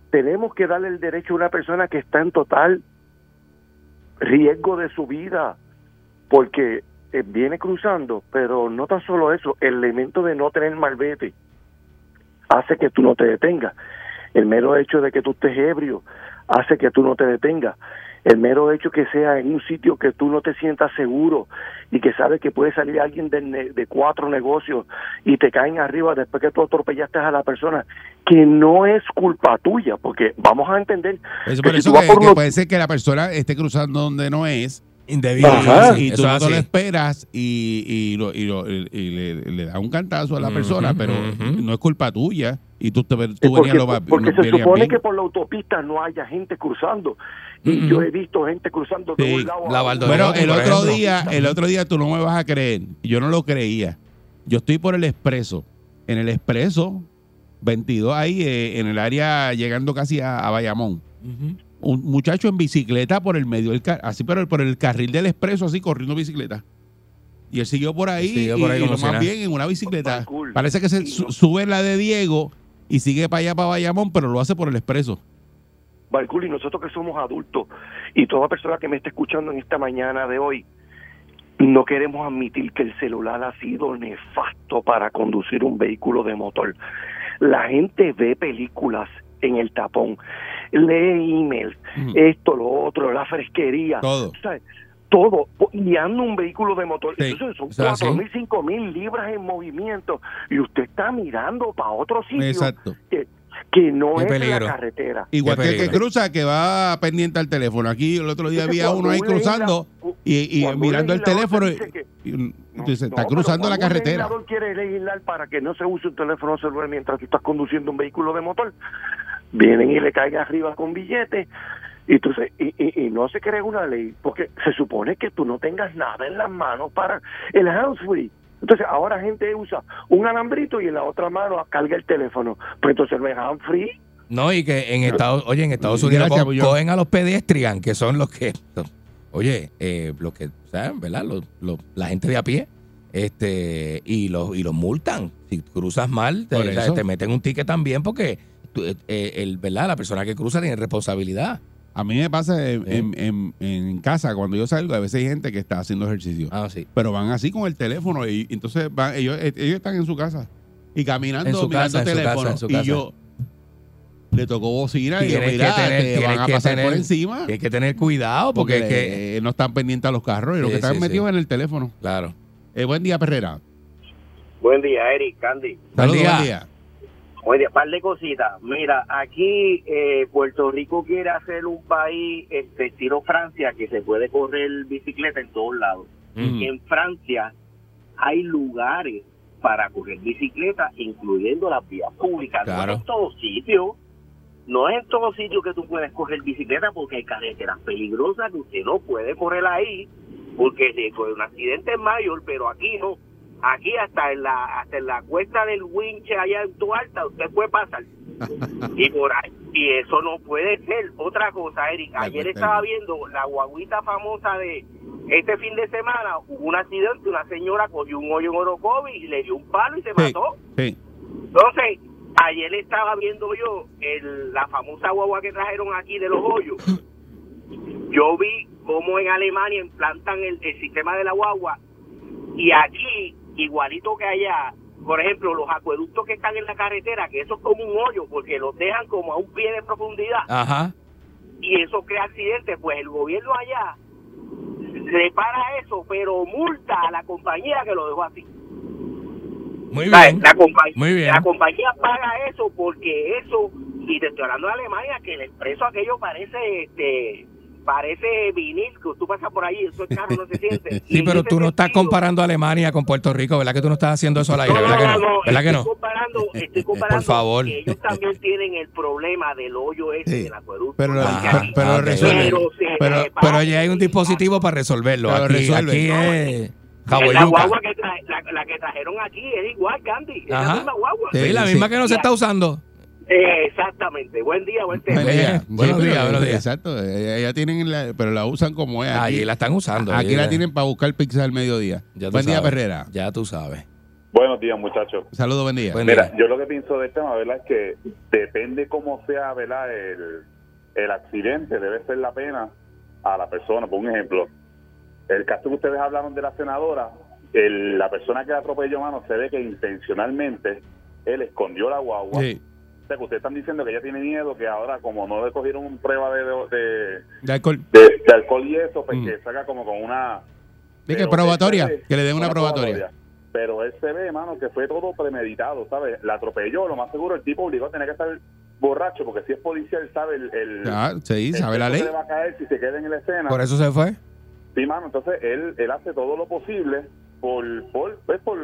Speaker 4: Tenemos que darle el derecho a una persona que está en total riesgo de su vida, porque eh, viene cruzando, pero no tan solo eso, el elemento de no tener malvete, hace que tú no te detengas. El mero hecho de que tú estés ebrio hace que tú no te detengas. El mero hecho que sea en un sitio que tú no te sientas seguro y que sabes que puede salir alguien de, ne- de cuatro negocios y te caen arriba después que tú atropellaste a la persona, que no es culpa tuya, porque vamos a entender
Speaker 2: Eso,
Speaker 4: que
Speaker 2: por
Speaker 4: si
Speaker 2: eso que,
Speaker 4: por
Speaker 2: que puede ser que la persona esté cruzando donde no es
Speaker 3: Indebido.
Speaker 4: Ajá.
Speaker 2: y tú
Speaker 3: Eso
Speaker 2: no te lo esperas y, y, lo- y lo- y- le, le da un cantazo a la persona, pero no es culpa tuya y tú, te, tú
Speaker 4: porque,
Speaker 2: venías lo va-
Speaker 4: porque se supone
Speaker 2: bien.
Speaker 4: que por la autopista no haya gente cruzando. Y yo he visto gente cruzando de
Speaker 2: Sí,
Speaker 4: un lado a
Speaker 3: la
Speaker 4: otro.
Speaker 3: Baldoriotti,
Speaker 2: Bueno, el otro
Speaker 3: ejemplo.
Speaker 2: día, el otro día tú no me vas a creer. Yo no lo creía. Yo estoy por el expreso. En el expreso 22 ahí eh, en el área llegando casi a, a Bayamón.
Speaker 3: Ujú.
Speaker 2: Un muchacho en bicicleta por el medio del car- así pero por el carril del expreso así corriendo bicicleta. Y él siguió por ahí,
Speaker 3: Siguió por ahí
Speaker 2: y, lo más bien en una bicicleta.
Speaker 4: Cool.
Speaker 2: Parece que se sube la de Diego y sigue para allá para Bayamón, pero lo hace por el expreso.
Speaker 4: Balcul, y nosotros que somos adultos y toda persona que me está escuchando en esta mañana de hoy, no queremos admitir que el celular ha sido nefasto para conducir un vehículo de motor. La gente ve películas en el tapón, lee emails, esto, lo otro, la fresquería,
Speaker 2: Todo.
Speaker 4: ¿sabes? todo, guiando un vehículo de motor.
Speaker 2: Sí,
Speaker 4: Entonces son cuatro mil, cinco mil libras en movimiento y usted está mirando para otro sitio
Speaker 2: Exacto.
Speaker 4: que, que no es la carretera.
Speaker 2: Igual que el que cruza, que va pendiente al teléfono. Aquí el otro día había uno ahí cruzando y, mirando el teléfono.
Speaker 4: te
Speaker 2: Y,
Speaker 4: que-
Speaker 2: entonces
Speaker 4: no,
Speaker 2: está cruzando la carretera.
Speaker 4: legislador quiere legislar para que no se use un teléfono celular mientras tú estás conduciendo un vehículo de motor. Vienen y le caen arriba con billetes. Y, entonces, y, y- y no se crea una ley, porque se supone que tú no tengas nada en las manos para el hands free. Entonces, ahora gente usa un alambrito y en la otra mano carga el teléfono. Pues entonces no es hands free.
Speaker 3: No, y que en Estados, oye, en Estados Unidos co- cogen a los pedestrian, que son los que, oye, eh, los que, ¿saben? ¿Verdad? Los, los- la gente de a pie, este, y los, y los multan. Si cruzas mal, te,
Speaker 2: Por
Speaker 3: o sea,
Speaker 2: eso.
Speaker 3: te meten un ticket también porque, eh, eh, el, ¿verdad? La persona que cruza tiene responsabilidad.
Speaker 2: A mí me pasa en,
Speaker 3: Sí.
Speaker 2: en- en- en casa, cuando yo salgo, a veces hay gente que está haciendo ejercicio.
Speaker 3: Ah, sí.
Speaker 2: Pero van así con el teléfono y entonces van, ellos, eh, ellos están en su casa y caminando
Speaker 3: En su
Speaker 2: mirando
Speaker 3: casa, su
Speaker 2: teléfono.
Speaker 3: casa, en su
Speaker 2: y yo le tocó bocina y yo,
Speaker 3: que
Speaker 2: mira,
Speaker 3: tener-
Speaker 2: te van a
Speaker 3: que
Speaker 2: pasar
Speaker 3: tener-
Speaker 2: por encima.
Speaker 3: Tienes que tener cuidado porque,
Speaker 2: Porque
Speaker 3: es que,
Speaker 2: no están pendientes a los carros y los
Speaker 3: Sí,
Speaker 2: que están
Speaker 3: sí,
Speaker 2: metidos
Speaker 3: sí.
Speaker 2: en el teléfono.
Speaker 3: claro.
Speaker 2: Eh, buen día, Perrera.
Speaker 5: Buen día, Eric, Candy.
Speaker 2: Saludos,
Speaker 3: día.
Speaker 2: buen día.
Speaker 5: Buen día, par de cositas. Mira, aquí eh, Puerto Rico quiere hacer un país este, estilo Francia que se puede correr bicicleta en todos lados.
Speaker 3: Ujú.
Speaker 5: En Francia hay lugares para correr bicicleta, incluyendo las vías públicas.
Speaker 3: Claro.
Speaker 5: No es en todos sitios. No es en todos sitios que tú puedes correr bicicleta porque hay carreteras peligrosas que usted no puede correr ahí porque riesgo de un accidente es mayor, pero aquí no. Aquí hasta en la hasta en la cuesta del winche allá en tu alta usted puede pasar. <laughs> y por ahí y eso no puede ser. Otra cosa, Eric,
Speaker 2: La
Speaker 5: ayer estaba viendo la guaguita famosa de este fin de semana, hubo un accidente, una señora cogió un hoyo en Orocovi y le dio un palo y se
Speaker 2: Sí.
Speaker 5: mató.
Speaker 2: Sí.
Speaker 5: Entonces, ayer estaba viendo yo el, la famosa guagua que trajeron aquí de los hoyos. <laughs> Yo vi cómo en Alemania implantan el, el sistema de la guagua y aquí, igualito que allá, por ejemplo, los acueductos que están en la carretera, que eso es como un hoyo porque los dejan como a un pie de profundidad
Speaker 3: Ajá.
Speaker 5: y eso crea accidentes, pues el gobierno allá repara eso, pero multa a la compañía que lo dejó así.
Speaker 3: Muy bien.
Speaker 5: La, compa-
Speaker 3: Muy bien.
Speaker 5: la compañía paga eso porque eso, y te estoy hablando de Alemania, que el expreso aquello parece este parece vinil, que tú pasas por ahí, eso el carro no se siente. <laughs>
Speaker 3: Sí, pero tú no estás comparando Alemania con Puerto Rico, ¿verdad que tú no estás haciendo eso al aire?
Speaker 5: No,
Speaker 3: ¿Verdad que
Speaker 5: no,
Speaker 3: no?
Speaker 5: no,
Speaker 3: ¿Verdad que
Speaker 5: estoy
Speaker 3: no?
Speaker 5: comparando, estoy <laughs> comparando
Speaker 3: Por favor.
Speaker 5: que ellos también tienen el problema del hoyo ese
Speaker 2: Sí.
Speaker 5: del acueducto.
Speaker 2: Pero,
Speaker 3: Ajá.
Speaker 2: pero, pero resuelve.
Speaker 5: Pero
Speaker 2: Pero.
Speaker 3: Pero ya hay un dispositivo para resolverlo.
Speaker 2: Pero
Speaker 3: Aquí,
Speaker 2: resuelve.
Speaker 3: aquí
Speaker 5: No,
Speaker 3: es
Speaker 5: la guagua que, traje- la, la que trajeron aquí es igual, Candy. Es
Speaker 3: Ajá.
Speaker 5: la misma guagua.
Speaker 3: Sí,
Speaker 2: Sí,
Speaker 3: la
Speaker 2: sí.
Speaker 3: misma que no se está usando.
Speaker 5: Eh, exactamente. Buen día, buen tema.
Speaker 2: Buen día.
Speaker 3: Buenos días, buenos días.
Speaker 2: Exacto. eh, Ya tienen la- pero la usan como es. Aquí,
Speaker 3: Allí la están usando.
Speaker 2: aquí la tienen para buscar pizza al mediodía.
Speaker 3: Ya
Speaker 2: Buen día,
Speaker 3: sabes.
Speaker 2: Perrera.
Speaker 3: Ya tú sabes.
Speaker 6: Buenos días, muchachos.
Speaker 2: Saludos, buen día.
Speaker 3: Buen
Speaker 6: Mira,
Speaker 3: día.
Speaker 6: yo lo que pienso del tema, ¿verdad? Es que depende cómo sea, ¿verdad? El, el accidente, debe ser la pena a la persona. Por un ejemplo, el caso que ustedes hablaron de la senadora, el- la persona que atropelló mano se ve que intencionalmente él escondió la guagua.
Speaker 2: Sí.
Speaker 6: O sea, que ustedes están diciendo que ella tiene miedo, que ahora como no le cogieron prueba de, de,
Speaker 2: De alcohol.
Speaker 6: de, de alcohol y eso, pues
Speaker 2: Mm.
Speaker 6: que saca como con una...
Speaker 2: Que probatoria,
Speaker 6: ve-
Speaker 2: que le den una probatoria.
Speaker 6: Pero él se ve, hermano, que fue todo premeditado, ¿sabes? La atropelló, lo más seguro el tipo obligó a tener que estar borracho, porque si es policía, él sabe el... el
Speaker 2: sí,
Speaker 6: el
Speaker 2: sabe la ley.
Speaker 6: va a caer si se queda en la escena.
Speaker 7: Por eso se fue.
Speaker 6: Sí, mano, entonces él, él hace todo lo posible por, por, pues, por,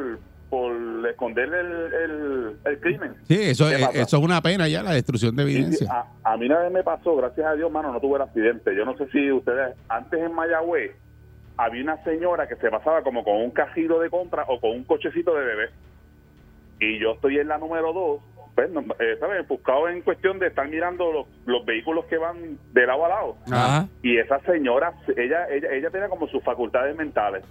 Speaker 6: por esconder el, el, el crimen.
Speaker 2: Sí, eso, eso es una pena ya, la destrucción de
Speaker 6: sí,
Speaker 2: evidencia.
Speaker 6: A, a mí una vez me pasó, gracias a Dios, mano, no tuve el accidente. Yo no sé si ustedes, antes en Mayagüez, había una señora que se pasaba como con un cajito de compra o con un cochecito de bebé. Y yo estoy en la número dos, pues, eh, ¿sabes? Buscado en cuestión de estar mirando los, los vehículos que van de lado a lado.
Speaker 7: Ajá.
Speaker 6: Y esa señora, ella, ella, ella tiene como sus facultades mentales.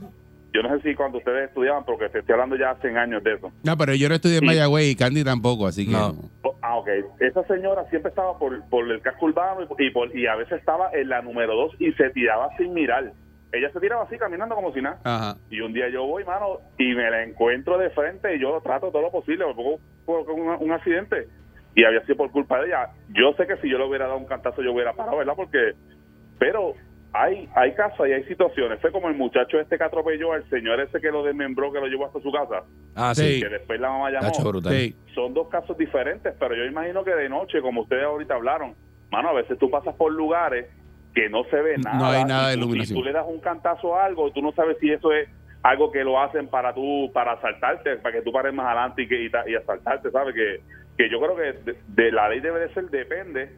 Speaker 6: Yo no sé si cuando ustedes estudiaban, porque te estoy hablando ya hace años de eso.
Speaker 2: No, pero yo no estudié en
Speaker 6: Sí.
Speaker 2: Mayagüey y Candy tampoco, así que...
Speaker 7: No.
Speaker 2: no.
Speaker 6: Oh, Ah, ok. Esa señora siempre estaba por, por el casco urbano y, y por- y a veces estaba en la número dos y se tiraba sin mirar. Ella se tiraba así caminando como si nada.
Speaker 2: Ajá.
Speaker 6: Y un día yo voy, mano, y me la encuentro de frente y yo trato todo lo posible, me pongo por un, un accidente. Y había sido por culpa de ella. Yo sé que si yo le hubiera dado un cantazo yo hubiera parado, ¿verdad? Porque... Pero hay hay casos y hay situaciones. Fue como el muchacho este que atropelló al señor ese que lo desmembró, que lo llevó hasta su casa.
Speaker 7: Ah, Sí.
Speaker 6: Que después la mamá llamó
Speaker 7: Tacho brutal.
Speaker 2: Sí.
Speaker 6: son dos casos diferentes, pero yo imagino que de noche, como ustedes ahorita hablaron, mano, a veces tú pasas por lugares que no se ve
Speaker 2: No
Speaker 6: nada.
Speaker 2: hay nada
Speaker 6: y
Speaker 2: de iluminación.
Speaker 6: Y tú le das un cantazo a algo, y tú no sabes si eso es algo que lo hacen para tú, para asaltarte, para que tú pares más adelante y, que, y asaltarte, ¿sabes? Que, que yo creo que de, de la ley debe de ser, depende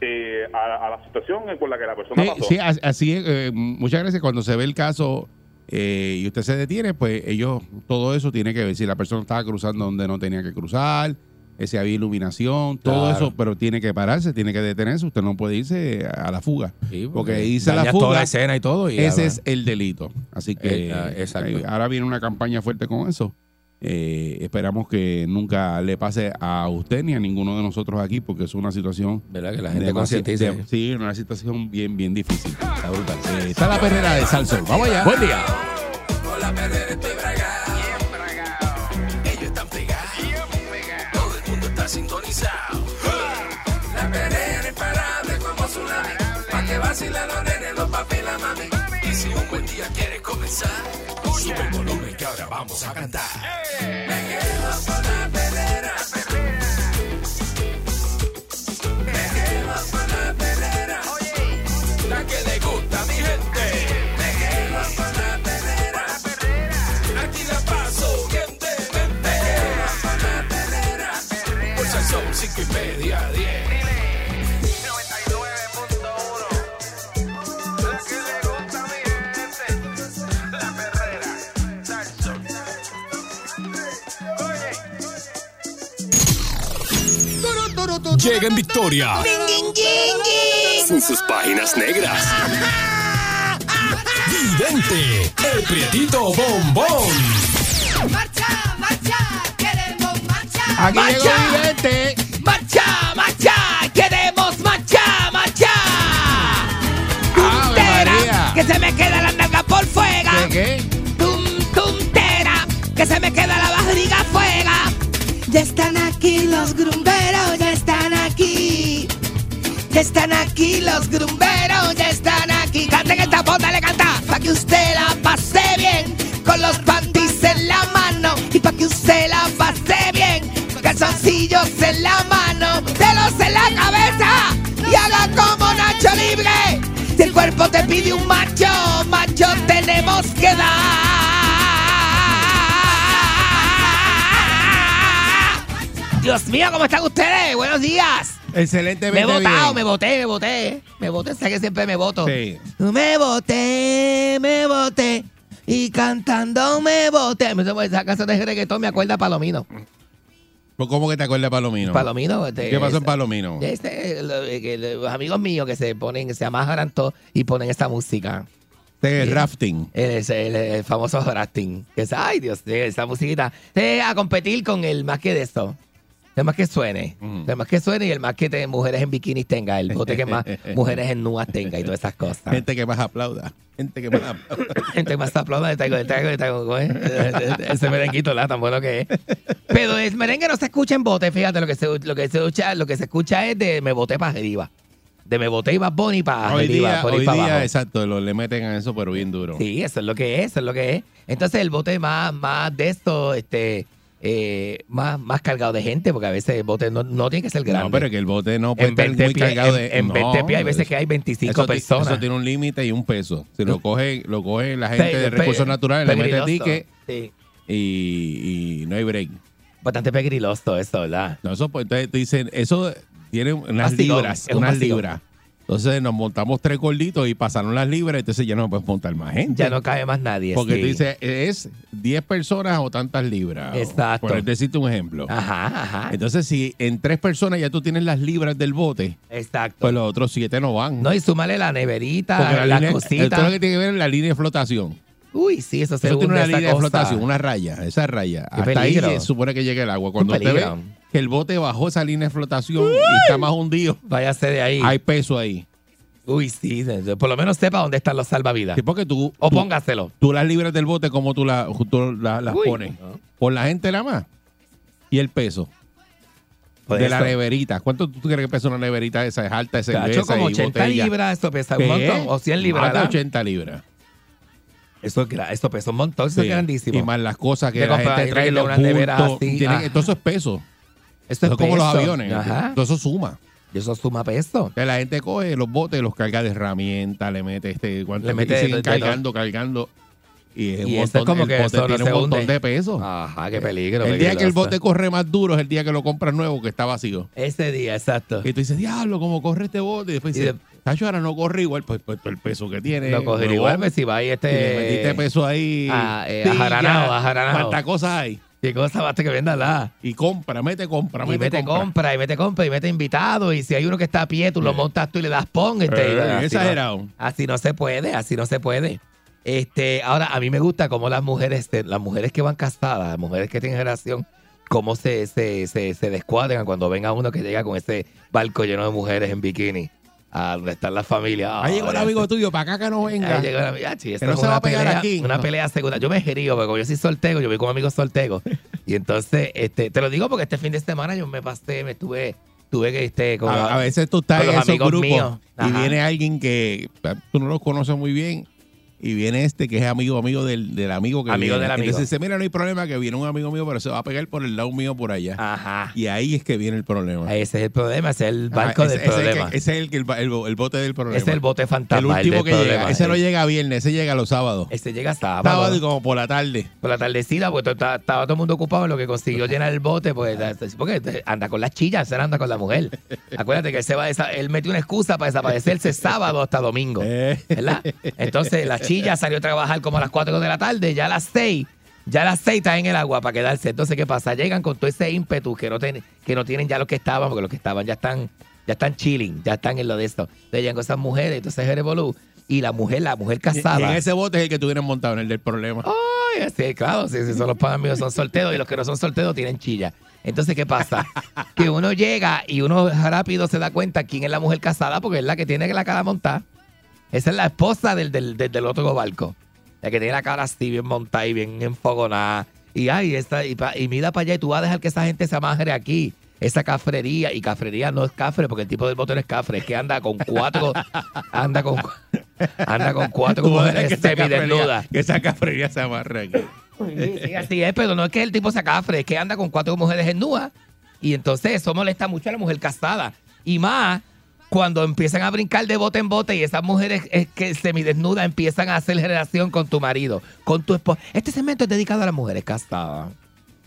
Speaker 6: eh, a, a la situación por la que la persona
Speaker 2: Sí,
Speaker 6: pasó.
Speaker 2: sí, as- así es. eh, muchas veces cuando se ve el caso eh, y usted se detiene, pues ellos, todo eso tiene que ver si la persona estaba cruzando donde no tenía que cruzar, eh, si había iluminación, todo
Speaker 7: Claro.
Speaker 2: eso, pero tiene que pararse, tiene que detenerse, usted no puede irse a la fuga.
Speaker 7: Sí,
Speaker 2: porque irse a la fuga,
Speaker 7: toda la escena y todo. Y
Speaker 2: ese
Speaker 7: ya,
Speaker 2: es el delito. Así que
Speaker 7: ah,
Speaker 2: eh, ahora viene una campaña fuerte con eso. Eh, esperamos que nunca le pase a usted ni a ninguno de nosotros aquí, porque es una situación
Speaker 7: ¿Verdad? Que la gente
Speaker 2: sí, una situación bien, bien difícil.
Speaker 7: Está brutal.
Speaker 2: Eh, está la perrera de Salsón. Vamos allá.
Speaker 7: Buen día.
Speaker 1: Con la perrera estoy bragado.
Speaker 8: Bien bragado.
Speaker 1: Ellos están pegados.
Speaker 8: Bien pegado.
Speaker 1: Todo el mundo está sintonizado. La perrera imparable como tsunami. Pa' que vacilen los nenes, los papi y la mami. Y si un buen día quieres comenzar, sube el volumen vamos a cantar.
Speaker 9: Llega en victoria. Sin sus páginas negras. Vidente, el prietito bombón.
Speaker 3: Marcha, marcha, queremos marcha.
Speaker 2: Aquí llegó
Speaker 3: marcha,
Speaker 2: Vidente.
Speaker 3: marcha, marcha, queremos marcha, marcha. Tuntera, que se me queda la nalga por fuera.
Speaker 2: ¿Qué, qué?
Speaker 3: Tum, tuntera, que se me queda la barriga fuera. Ya están aquí los aquí. Ya están aquí los grumberos, ya están aquí. Canten esta voz, dale canta. Pa' que usted la pase bien, con los panties en la mano. Y pa' que usted la pase bien, calzoncillos en la mano, dedos en la cabeza. Y haga como Nacho Libre. Si el cuerpo te pide un macho, macho tenemos que dar. Dios mío, ¿cómo están ustedes? Buenos días. Me he votado,
Speaker 2: bien.
Speaker 3: me voté, me voté. Me voté, sé que siempre me voto.
Speaker 2: Sí.
Speaker 3: Me voté, me voté. Y cantando me voté. Me- Esa canción de reggaetón me acuerda a Palomino.
Speaker 2: Pues, ¿Cómo que te acuerdas de Palomino?
Speaker 3: Palomino. este,
Speaker 2: ¿Qué pasó en
Speaker 3: esta-
Speaker 2: Palomino?
Speaker 3: Este, los amigos míos que se ponen, se amarran todos y ponen esta música.
Speaker 2: Este es
Speaker 3: Sí.
Speaker 2: rafting.
Speaker 3: El, el- el- el famoso Rasting. Que es, ay Dios, esa musiquita. A competir con el más que de esto. El más que suene.
Speaker 2: Ujú.
Speaker 3: El más que suene y el más que te- mujeres en bikinis tenga. El bote que más <laughs> mujeres en nuas tenga y todas esas cosas.
Speaker 2: Gente que más aplauda. Gente que más aplauda. <laughs>
Speaker 3: Gente más aplauda de taco, de taco, de taco. <laughs> Ese merenguito, la tan bueno que es. Pero el merengue no se escucha en bote, fíjate, lo que se, lo que se escucha, lo que se escucha es de me boté para arriba. De me boté y Bad Bunny para
Speaker 2: hoy
Speaker 3: arriba,
Speaker 2: día,
Speaker 3: por ahí
Speaker 2: hoy
Speaker 3: para
Speaker 2: día,
Speaker 3: abajo.
Speaker 2: exacto, lo, le meten a eso, pero bien duro.
Speaker 3: Sí, eso es lo que es, eso es lo que es. Entonces el bote más, más de esto, este, eh, más, más cargado de gente, porque a veces el bote no, no tiene que ser grande.
Speaker 2: No, pero que el bote no puede
Speaker 3: en
Speaker 2: estar
Speaker 3: 20
Speaker 2: muy
Speaker 3: pies,
Speaker 2: cargado
Speaker 3: en,
Speaker 2: de.
Speaker 3: en 20
Speaker 2: no,
Speaker 3: pies hay veces que hay 25
Speaker 2: eso,
Speaker 3: personas.
Speaker 2: Eso tiene un límite y un peso. Si lo coge, lo coge la gente de recursos naturales, le mete ticket
Speaker 3: Sí.
Speaker 2: y, y no hay break.
Speaker 3: Bastante pegriloso eso, ¿verdad?
Speaker 2: No, eso pues entonces te dicen, eso tiene unas libras, unas libras. Entonces nos montamos tres gorditos y pasaron las libras, entonces ya no puedes montar más gente.
Speaker 3: Ya no cabe más nadie.
Speaker 2: Porque
Speaker 3: sí.
Speaker 2: tú dices, es 10 personas o tantas libras.
Speaker 3: Exacto.
Speaker 2: Por decirte un ejemplo.
Speaker 3: Ajá, ajá.
Speaker 2: Entonces, si en tres personas ya tú tienes las libras del bote,
Speaker 3: Exacto.
Speaker 2: pues los otros siete no van.
Speaker 3: no, y súmale la neverita,
Speaker 2: Porque la
Speaker 3: las
Speaker 2: línea,
Speaker 3: cositas.
Speaker 2: esto es lo que tiene que ver en la línea de flotación.
Speaker 3: Uy, sí, eso se
Speaker 2: Eso tiene una línea de flotación, una raya, esa raya.
Speaker 3: Qué
Speaker 2: Hasta ahí se supone que llega el agua. Cuando usted ve. Que el bote bajó esa línea de flotación y está más hundido,
Speaker 3: Váyase de ahí.
Speaker 2: hay peso ahí.
Speaker 3: Uy, sí, por lo menos sepa dónde están los salvavidas.
Speaker 2: Sí, porque tú,
Speaker 3: O
Speaker 2: tú,
Speaker 3: póngaselo.
Speaker 2: tú las libras del bote, como tú, la- tú la- las
Speaker 3: Uy,
Speaker 2: pones? Por la gente la más. Y el peso
Speaker 3: Por
Speaker 2: de la neverita. ¿Cuánto tú crees que pesa una neverita esa? Es alta,
Speaker 3: Cacho,
Speaker 2: cerveza
Speaker 3: como
Speaker 2: y
Speaker 3: 80
Speaker 2: botella.
Speaker 3: libras, eso pesa un
Speaker 2: ¿Qué?
Speaker 3: montón. O 100 libras.
Speaker 2: Más de
Speaker 3: ¿verdad?
Speaker 2: 80 libras.
Speaker 3: Eso, es pesa un montón, eso
Speaker 2: Sí.
Speaker 3: es grandísimo.
Speaker 2: Y más las cosas que
Speaker 3: Te
Speaker 2: la gente trae, los bultos. tienen- todo eso es peso.
Speaker 3: Eso
Speaker 2: es como los aviones.
Speaker 3: Ajá.
Speaker 2: Todo eso suma.
Speaker 3: Y eso suma peso.
Speaker 2: Que la gente coge los botes, los carga de herramientas, le mete este, cuánto-
Speaker 3: Le mete
Speaker 2: y siguen
Speaker 3: de- de-
Speaker 2: cargando, cargando. Y, es un
Speaker 3: Y eso es como
Speaker 2: el
Speaker 3: que
Speaker 2: bote
Speaker 3: eso no
Speaker 2: tiene un montón
Speaker 3: hunde.
Speaker 2: de peso.
Speaker 3: Ajá, qué peligro.
Speaker 2: el día que el bote corre más duro es el día que lo compras nuevo, que está vacío.
Speaker 3: Ese día, exacto.
Speaker 2: Y tú dices, diablo, ¿cómo corre este bote? Y después
Speaker 3: Y
Speaker 2: dices,
Speaker 3: de-
Speaker 2: Tacho, ahora no corre igual, pues, pues, el peso que tiene.
Speaker 3: Lo coger
Speaker 2: huevón.
Speaker 3: igual, pues, si va ahí
Speaker 2: Y le
Speaker 3: este...
Speaker 2: metiste peso ahí.
Speaker 3: Ah, eh, ajaranado, ajaranado.
Speaker 2: ¿Cuántas cosas hay?
Speaker 3: ¿Qué cosa basta que venda la?
Speaker 2: Y compra, mete compra,
Speaker 3: Y
Speaker 2: mete,
Speaker 3: mete
Speaker 2: compra.
Speaker 3: compra. y mete compra, y mete invitado. Y si hay uno que está a pie, tú lo montas tú y le das pon. este,
Speaker 2: Eh,
Speaker 3: así
Speaker 2: exagerado.
Speaker 3: No, así no se puede, así no se puede. Este, ahora, a mí me gusta cómo las mujeres, este, las mujeres que van casadas, las mujeres que tienen relación, cómo se, se, se, se descuadran cuando venga uno que llega con ese barco lleno de mujeres en bikini. A donde están las familias.
Speaker 2: Ahí llegó
Speaker 3: Ah,
Speaker 2: amigo tuyo, para acá que no venga.
Speaker 3: Ahí llegó la- ya, sí, esto
Speaker 2: no
Speaker 3: es
Speaker 2: se va
Speaker 3: una
Speaker 2: a pegar
Speaker 3: pelea,
Speaker 2: aquí.
Speaker 3: Una
Speaker 2: No.
Speaker 3: pelea segura. Yo me río, porque como yo soy soltero, yo voy con amigos solteros. y entonces, este, te lo digo porque este fin de semana yo me pasé, me estuve, tuve que, este, con
Speaker 2: A, a veces tú estás en
Speaker 3: los
Speaker 2: esos
Speaker 3: amigos
Speaker 2: grupos
Speaker 3: míos.
Speaker 2: y viene alguien que eh, tú no lo conoces muy bien y viene este que es amigo amigo del, del amigo que
Speaker 3: Amigo
Speaker 2: viene.
Speaker 3: del amigo.
Speaker 2: Entonces dice, mira, no hay problema que viene un amigo mío, pero se va a pegar por el lado mío por allá.
Speaker 3: Ajá.
Speaker 2: Y ahí es que viene el problema.
Speaker 3: Ese es el problema, ese es el barco
Speaker 2: Ajá,
Speaker 3: del
Speaker 2: ese, ese es el
Speaker 3: problema.
Speaker 2: ese es el, que el, el- el bote del problema.
Speaker 3: Ese es el bote
Speaker 2: El
Speaker 3: fantasma.
Speaker 2: último
Speaker 3: del
Speaker 2: que
Speaker 3: problema.
Speaker 2: llega. Ese no llega viernes, ese llega los sábados.
Speaker 3: Ese llega sábado.
Speaker 2: Sábado y como por la tarde.
Speaker 3: Por la tardecita, porque estaba, todo el mundo ocupado en lo que consiguió llenar el bote, pues, porque anda con las chillas, él anda con la mujer. <laughs> Acuérdate que él, se va él metió una excusa para desaparecerse sábado hasta domingo.
Speaker 2: Eh.
Speaker 3: ¿Verdad? Entonces <laughs> la chilla salió a trabajar como a las 4 de la tarde, ya a las 6, ya a las 6 está en el agua para quedarse. Entonces, ¿qué pasa? Llegan con todo ese ímpetu que no, ten- que no tienen ya los que estaban, porque los que estaban ya están, ya están chilling, ya están en lo de esto. Entonces llegan con esas mujeres, entonces es revolú. Y la mujer, la mujer
Speaker 2: Y
Speaker 3: casada.
Speaker 2: en ese bote es el que tú vienes montado, en el del problema.
Speaker 3: Ay, sí, claro, sí, sí, son los panas míos, son solteros y los que no son solteros tienen chilla. Entonces, ¿qué pasa? que uno llega y uno rápido se da cuenta quién es la mujer casada porque es la que tiene la cara montada. Esa es la esposa del, del, del, del otro barco. La que tiene la cara así bien montada y bien enfogonada. Y ay, esta, y, pa- y mira para allá y tú vas a dejar que esa gente se amagre aquí. Esa cafrería, y cafrería no es cafre, porque el tipo del no es cafre, es que anda con cuatro, <laughs> anda con, anda con cuatro mujeres
Speaker 2: esa
Speaker 3: semidesnudas.
Speaker 2: Que esa cafrería se amarre aquí.
Speaker 3: Sí, sí, así es, pero no es que el tipo se acafre, es que anda con cuatro mujeres desnudas. Y entonces eso molesta mucho a la mujer casada. Y más cuando empiezan a brincar de bote en bote y esas mujeres es que semidesnudas empiezan a hacer relación con tu marido, con tu esposa. Este segmento es dedicado a las mujeres casadas.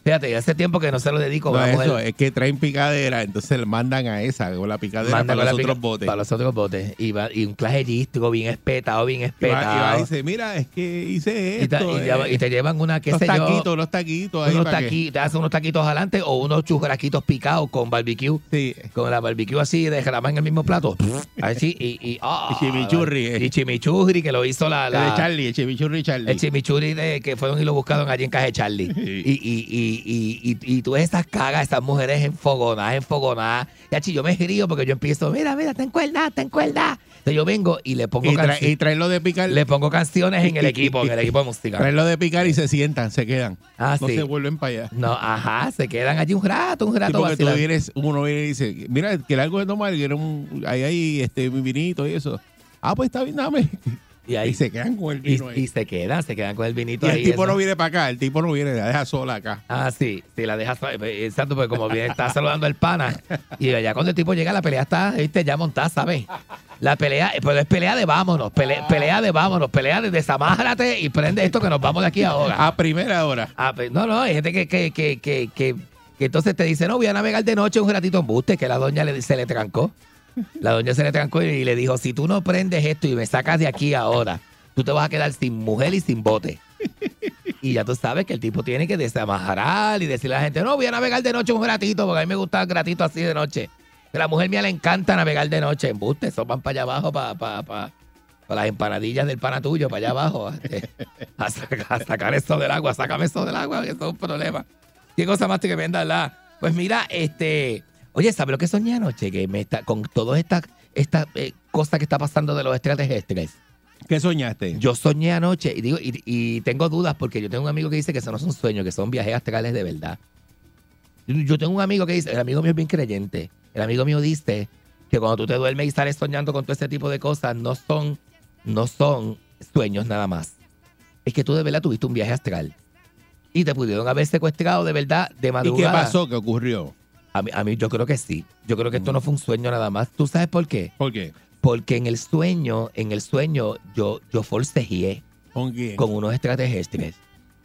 Speaker 3: Fíjate, hace tiempo que no se lo dedico
Speaker 2: No, eso, es que traen picadera, entonces le mandan a esa, con la picadera
Speaker 3: Manda
Speaker 2: para los otros botes.
Speaker 3: Para los otros botes. Y, va- y un clase lístico bien espetado, bien
Speaker 2: Y va, y
Speaker 3: espetado.
Speaker 2: va y dice, mira, es que hice esto.
Speaker 3: y
Speaker 2: eh,
Speaker 3: y te llevan una, qué
Speaker 2: los
Speaker 3: sé yo.
Speaker 2: taquitos, los taquitos ahí
Speaker 3: unos
Speaker 2: para que-
Speaker 3: taqui- te hacen unos taquitos adelante o unos churrasquitos picados con barbecue.
Speaker 2: Sí.
Speaker 3: Con la barbecue así de jamás en el mismo plato. Así, y, y, <laughs> ah,
Speaker 2: Y chimichurri, eh.
Speaker 3: Y chimichurri, que lo hizo la.
Speaker 2: El
Speaker 3: la
Speaker 2: de Charlie, el chimichurri Charlie.
Speaker 3: el chimichurri de, que fueron y lo buscaron allí en Caja de Charlie.
Speaker 2: Sí.
Speaker 3: Y, y, y, tú ves esas cagas, esas mujeres enfogonadas, enfogonadas. Y achi, yo me río porque yo empiezo, mira, mira, ten cuerda, ten cuerda. Entonces yo vengo y le pongo,
Speaker 2: Y, tra-
Speaker 3: canci-
Speaker 2: y traerlo de picar.
Speaker 3: le pongo canciones en el equipo, en el equipo de música.
Speaker 2: Traerlo de picar y se sientan, se quedan.
Speaker 3: Ah,
Speaker 2: no
Speaker 3: sí.
Speaker 2: se vuelven para allá.
Speaker 3: No, ajá, se quedan allí un rato, un
Speaker 2: Sí,
Speaker 3: rato
Speaker 2: porque tú vienes, uno viene y dice, mira, que algo de tomar, que era un, ahí hay este, mi vinito y eso. Ah, pues está bien, dame.
Speaker 3: Y ahí
Speaker 2: Y se quedan con el
Speaker 3: y,
Speaker 2: vino ahí.
Speaker 3: y se quedan, se quedan con el vinito
Speaker 2: Y
Speaker 3: ahí.
Speaker 2: el tipo
Speaker 3: eso.
Speaker 2: no viene para acá, el tipo no viene, la deja sola acá.
Speaker 3: Ah, sí, sí, la dejas. Exacto, porque como viene, está saludando al pana. Y allá cuando el tipo llega, la pelea está, viste, ya montada, ¿sabes? La pelea, pero es pelea de vámonos, pelea, pelea de vámonos, pelea de desamárrate y prende esto que nos vamos de aquí ahora.
Speaker 2: A primera hora.
Speaker 3: No, no, hay gente que, que, que, que, que, que entonces te dice, no, voy a navegar de noche un ratito en buste, que la doña le, se le trancó. La doña se le trancó y le dijo, si tú no prendes esto y me sacas de aquí ahora, tú te vas a quedar sin mujer y sin bote. Y ya tú sabes que el tipo tiene que desamarrar y decirle a la gente, no, voy a navegar de noche un ratito, porque a mí me gusta gratito así de noche. Que a la mujer mía le encanta navegar de noche en buste, eso van para allá abajo, para, para, para, para las empanadillas del pana tuyo, para allá abajo, <laughs> este, a, saca- a sacar eso del agua, sácame eso del agua, que eso es un problema. ¿Qué cosa más tremenda, verdad? Pues mira, este, oye, ¿sabes lo que soñé anoche? Que me está, con todas estas esta, eh, cosas que está pasando de los extraterrestres.
Speaker 2: ¿Qué soñaste?
Speaker 3: Yo soñé anoche y digo y, y tengo dudas porque yo tengo un amigo que dice que eso no son sueños, que son viajes astrales de verdad. Yo, yo tengo un amigo que dice, el amigo mío es bien creyente. El amigo mío dice que cuando tú te duermes y sales soñando con todo ese tipo de cosas, no son, no son sueños nada más. Es que tú de verdad tuviste un viaje astral. Y te pudieron haber secuestrado de verdad de
Speaker 2: ¿Y
Speaker 3: madrugada.
Speaker 2: qué pasó? ¿Qué ocurrió?
Speaker 3: A mí, a mí yo creo que sí. Yo creo que esto no fue un sueño nada más. ¿Tú sabes por qué?
Speaker 2: ¿Por qué?
Speaker 3: Porque en el sueño, en el sueño, yo, yo forcejeé
Speaker 2: ¿Con quién?
Speaker 3: con unos extraterrestres.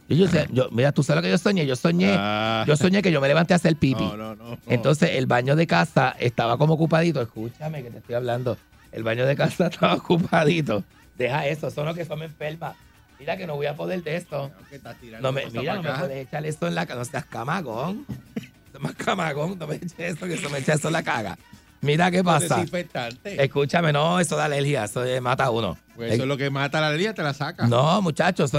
Speaker 3: Y yo, yo- mira, tú sabes lo que yo soñé. Yo soñé,
Speaker 2: Ah.
Speaker 3: yo soñé que yo me levanté a hacer pipi.
Speaker 2: No, no, no.
Speaker 3: Entonces el baño de casa estaba como ocupadito. Escúchame que te estoy hablando. El baño de casa <laughs> estaba ocupadito. Deja eso, son los que son enfermas. Mira que no voy a poder de esto. No me, mira, no me puedes echar eso en la cara. No seas camagón. <laughs> Más camagón. No me eches eso, que eso me echa eso en la caga. Mira qué pasa. Escúchame, no, eso da alergia. Eso eh, mata a uno.
Speaker 2: Pues eso es lo que mata la alergia, te la saca.
Speaker 3: No, muchachos,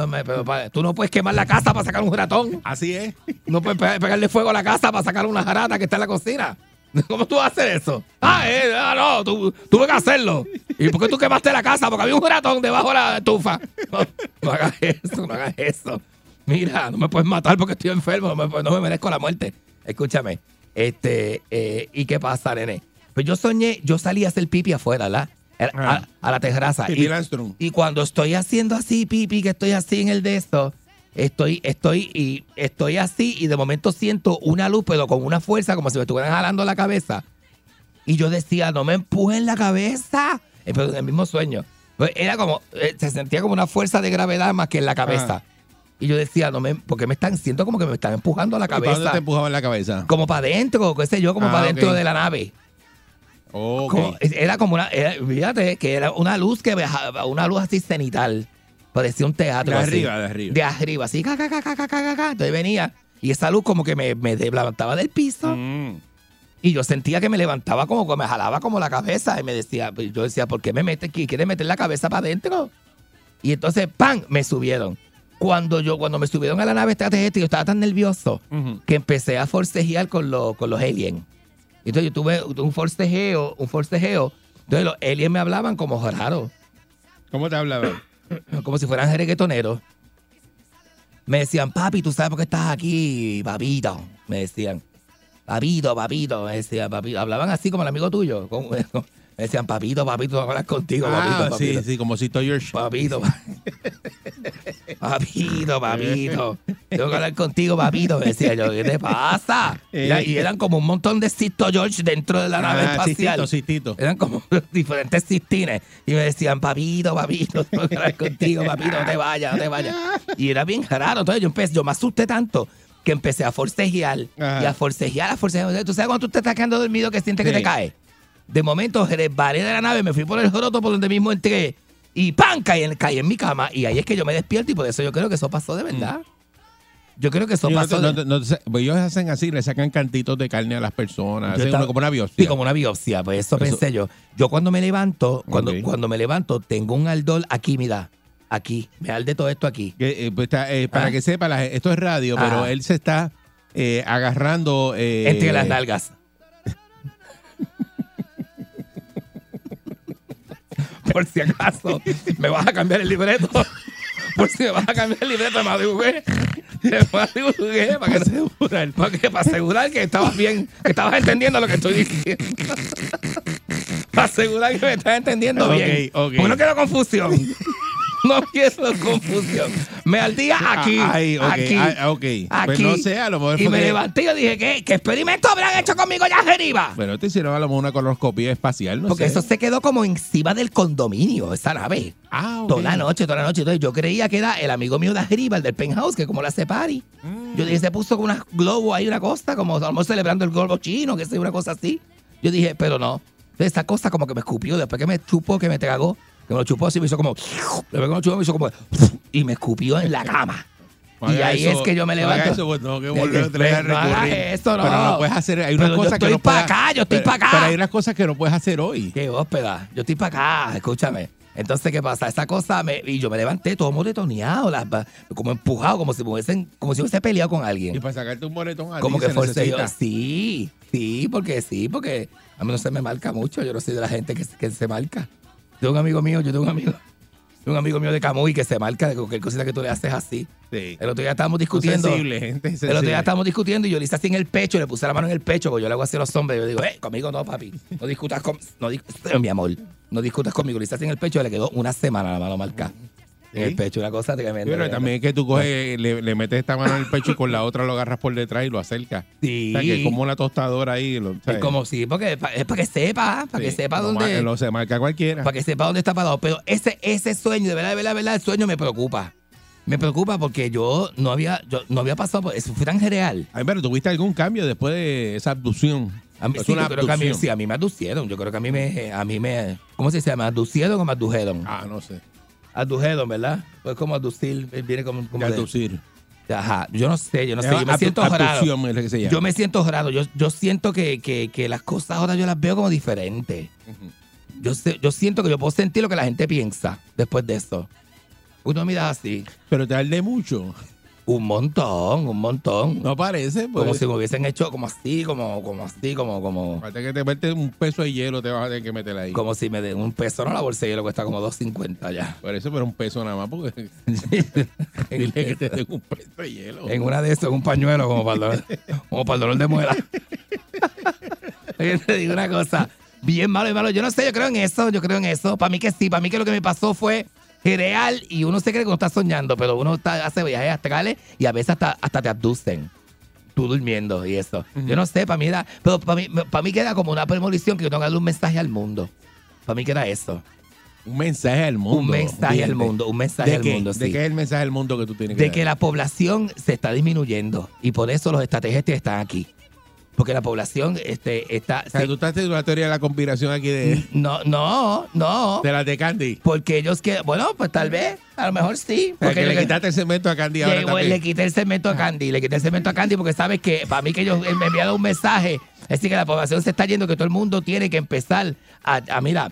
Speaker 3: tú no puedes quemar la casa para sacar un ratón.
Speaker 2: Así es. <laughs>
Speaker 3: No puedes pe- pegarle fuego a la casa para sacar una jarata que está en la cocina. <laughs> ¿Cómo tú vas a hacer eso? Ah, eh, ah, no, tú, tuve que hacerlo. ¿Y por qué tú quemaste la casa? Porque había un ratón debajo de la estufa. No, no hagas eso, no hagas eso. Mira, no me puedes matar porque estoy enfermo, no me, no me merezco la muerte. Escúchame. Este, eh, ¿y qué pasa, nene? Pues yo soñé, yo salí a hacer pipi afuera, ¿verdad? Era- A,
Speaker 2: Ah.
Speaker 3: a la terraza. Y- cuando estoy haciendo así, pipi, que estoy así en el de esto, estoy, estoy, y estoy así, y de momento siento una luz, pero con una fuerza, como si me estuvieran jalando la cabeza. Y yo decía, no me empujen la cabeza. Pero en el mismo sueño. Pues era como, eh, se sentía como una fuerza de gravedad más que en la cabeza. Y yo decía, no me, porque me están, siento como que me están empujando la
Speaker 2: ¿Y para dónde
Speaker 3: cabeza.
Speaker 2: te empujaba en la cabeza?
Speaker 3: Como para adentro, qué sé yo, como
Speaker 2: Ah,
Speaker 3: para adentro de la nave. Como- era como una, era- fíjate que era una luz que viajaba, una luz así cenital. Parecía un teatro.
Speaker 2: De
Speaker 3: así.
Speaker 2: arriba, de arriba.
Speaker 3: De arriba, así, ca, ca, ca, ca, ca, ca, ca. Entonces venía y esa luz como que me, me levantaba del piso
Speaker 2: Mm.
Speaker 3: y yo sentía que me levantaba como que me jalaba como la cabeza y me decía, pues, yo decía, ¿por qué me metes aquí? ¿Quieres meter la cabeza para adentro? Y entonces, ¡pam! me subieron. Cuando yo, cuando me subieron a la nave extraterrestre, yo estaba tan nervioso que empecé a forcejear con, los con los aliens. Entonces yo tuve un forcejeo, un forcejeo. Entonces los aliens me hablaban como raro,
Speaker 2: ¿Cómo te hablaba? <clears throat>
Speaker 3: como si fueran reggaetoneros. Me decían, papi, ¿tú sabes por qué estás aquí, papito? Me decían, papito, papito. Me decían, papito. Hablaban así como el amigo tuyo. <laughs> me decían, papito, papito, hablar contigo, papito,
Speaker 2: Ah,
Speaker 3: papito.
Speaker 2: sí, sí, como si estoy George.
Speaker 3: Papito, pa- <laughs> papito, papito. <laughs> Tengo que hablar contigo, papito. Me decía yo, ¿qué te pasa? <laughs> Y, y eran como un montón de Sisto George dentro de la nave
Speaker 2: Ah,
Speaker 3: espacial.
Speaker 2: Sistito, Sistito.
Speaker 3: Eran como diferentes cistines. Y me decían, papito, papito, tengo que hablar contigo, papito, no te vayas, no te vayas. Y era bien raro. Entonces yo empecé, yo me asusté tanto que empecé a forcejear
Speaker 2: Ajá.
Speaker 3: y a forcejear, a forcejear. ¿Tú sabes cuando tú te estás quedando dormido que sientes que te caes? De momento resbalé de la nave, me fui por el joroto por donde mismo entré y ¡pam! Caí en, caí en mi cama. Y ahí es que yo me despierto y por eso yo creo que eso pasó de verdad. Yo creo que eso
Speaker 2: no
Speaker 3: pasó
Speaker 2: no no pues ellos hacen así, le sacan cantitos de carne a las personas,
Speaker 3: Yo
Speaker 2: hacen
Speaker 3: estaba-
Speaker 2: uno como una biopsia.
Speaker 3: Sí, como una biopsia, pues eso,
Speaker 2: Eso-
Speaker 3: pensé yo. Yo cuando me levanto, cuando, cuando me levanto, tengo un ardor aquí, mira, aquí, me arde todo esto aquí.
Speaker 2: Eh, pues, está, eh, para
Speaker 3: Ah.
Speaker 2: que sepa, la- esto es radio, pero
Speaker 3: Ah.
Speaker 2: él se está eh, agarrando.
Speaker 3: Entre las nalgas. Por si acaso me vas a cambiar el libreto. Por si me vas a cambiar el libreto, me madrugué. Me madrugué para que asegurar, para, que, para asegurar que estabas bien, que estabas entendiendo lo que estoy diciendo. Para asegurar que me estás entendiendo bien.
Speaker 2: ok.
Speaker 3: Porque no quiero confusión. <laughs> No quiero confusión. Me al día aquí.
Speaker 2: Ah,
Speaker 3: aquí.
Speaker 2: ah, ok. Pues
Speaker 3: Aquí.
Speaker 2: no sé, a lo mejor
Speaker 3: Y me levanté y yo dije, ¿qué, ¿qué experimento habrán hecho conmigo ya arriba?
Speaker 2: Bueno, te hicieron a lo mejor una colonoscopia espacial, no
Speaker 3: Porque
Speaker 2: sé.
Speaker 3: eso se quedó como encima del condominio, esa nave.
Speaker 2: Ah, ok.
Speaker 3: Toda la noche, toda la noche. Entonces yo creía que era el amigo mío de arriba, el del penthouse, que como la hace party.
Speaker 2: Mm.
Speaker 3: Yo dije, se puso con unas globos ahí, una cosa, como estamos celebrando el globo chino, que sé, una cosa así. Yo dije, pero no. Esa cosa como que me escupió, después que me chupó, que me tragó, que me lo chupó así, me hizo como... Me chupó, me hizo como... Y me escupió en la cama.
Speaker 2: No
Speaker 3: y ahí
Speaker 2: eso,
Speaker 3: es que yo me
Speaker 2: no
Speaker 3: levanto.
Speaker 2: eso, pues tengo que volver vez a
Speaker 3: no hagas esto, no.
Speaker 2: Pero no puedes hacer. Hay unas
Speaker 3: Pero yo
Speaker 2: cosas que
Speaker 3: estoy
Speaker 2: no
Speaker 3: pa'
Speaker 2: puedes-
Speaker 3: acá, yo estoy
Speaker 2: pero-
Speaker 3: pa' acá.
Speaker 2: Pero hay unas cosas que no puedes hacer hoy.
Speaker 3: Qué hóspeda. Yo estoy para acá, escúchame. Entonces, ¿qué pasa? Esa cosa, me, y yo me levanté todo moretoneado, las, como empujado, como si me hubiesen, como si hubiese peleado con
Speaker 2: Y
Speaker 3: alguien.
Speaker 2: para sacarte un moretón a
Speaker 3: Como que fuese yo. Sí, sí, porque sí, porque a mí no se me marca mucho. Yo no soy de la gente que, que se marca. Tengo un amigo mío, yo tengo un amigo, un amigo mío de Camuy que se marca de cualquier cosita que tú le haces así.
Speaker 2: Sí.
Speaker 3: El otro día estábamos discutiendo.
Speaker 2: sensibles, gente
Speaker 3: El otro
Speaker 2: sensible.
Speaker 3: día estábamos discutiendo y yo le hice así en el pecho, le puse la mano en el pecho, porque yo le hago así a los hombres. Yo digo, eh, conmigo no, papi. No discutas con. No, mi amor, no discutas conmigo. Le hice así en el pecho y le quedó una semana la mano marcada. En el pecho, una cosa tremenda.
Speaker 2: Pero también es que tú coges, le, le metes esta mano en el pecho y con la otra lo agarras por detrás y lo acercas.
Speaker 3: Sí.
Speaker 2: O sea, que es como una tostadora ahí. Lo,
Speaker 3: Es
Speaker 2: ¿sabes?
Speaker 3: como sí, porque es para que sepa, para que sepa
Speaker 2: lo
Speaker 3: dónde.
Speaker 2: Lo se marca cualquiera.
Speaker 3: para que sepa dónde está parado. Pero ese, ese sueño, de verdad, de verdad, de verdad, el sueño me preocupa. Me preocupa porque yo no había, yo no había pasado por eso. Fue tan real.
Speaker 2: Ay, pero ¿tuviste algún cambio después de esa abducción?
Speaker 3: A mí,
Speaker 2: Es
Speaker 3: sí,
Speaker 2: una
Speaker 3: yo creo que a mí,
Speaker 2: abducción.
Speaker 3: sí, a mí me abducieron. Yo creo que a mí me, a mí me, ¿cómo se llama? ¿Abducieron o me abdujeron?
Speaker 2: Ah, no sé.
Speaker 3: Abdujeron, ¿verdad? Pues como abducir, eh, viene como, como de-
Speaker 2: Abducir.
Speaker 3: Ajá, yo no sé, yo no sé, yo me siento
Speaker 2: llama.
Speaker 3: Yo me siento raro, yo, yo siento que, que, que las cosas ahora yo las veo como diferentes. Yo, sé, yo siento que yo puedo sentir lo que la gente piensa después de eso. Uno mira así,
Speaker 2: Pero te arde mucho.
Speaker 3: Un montón, un montón.
Speaker 2: No parece, pues.
Speaker 3: como si me hubiesen hecho como así, como, como así, como, como,
Speaker 2: Aparte que te metes un peso de hielo, te vas a tener que meter ahí.
Speaker 3: como si me den un peso, no la bolsa de hielo cuesta como 2.50 ya.
Speaker 2: Por eso, pero un peso nada más, porque <laughs> <laughs> dile que te den un peso de hielo.
Speaker 3: En una de esas, en un pañuelo como para el dolor, como para el dolor de muela. <laughs> Te digo una cosa, bien malo y malo. Yo no sé, yo creo en eso, yo creo en eso. Para mí que sí, para mí que lo que me pasó fue real y uno se cree que uno está soñando, pero uno está, hace viajes astrales y a veces hasta, hasta te abducen. Tú durmiendo y eso. Yo no sé, para mí era, pero para mí, para mí queda como una premonición que yo tengo que darle un mensaje al mundo. Para mí que era eso.
Speaker 2: Un mensaje al mundo.
Speaker 3: Un mensaje al mundo, un mensaje
Speaker 2: ¿De
Speaker 3: al
Speaker 2: qué?
Speaker 3: mundo,
Speaker 2: ¿De
Speaker 3: sí.
Speaker 2: qué es el mensaje al mundo que tú tienes que
Speaker 3: de
Speaker 2: dar?
Speaker 3: que la población se está disminuyendo y por eso los extraterrestres están aquí. Porque la población este, está...
Speaker 2: O sea,
Speaker 3: se-
Speaker 2: tú estás una teoría de la conspiración aquí de,
Speaker 3: no, no, no.
Speaker 2: de las de Candy.
Speaker 3: Porque ellos que... Bueno, pues tal vez, a lo mejor sí.
Speaker 2: O sea,
Speaker 3: Porque
Speaker 2: que le quitaste el cemento a Candy ahora
Speaker 3: le,
Speaker 2: también.
Speaker 3: le quité el cemento a Candy, le quité el cemento a Candy porque sabes que para mí que ellos me enviaron un mensaje, es decir, que la población se está yendo, que todo el mundo tiene que empezar a, a mira,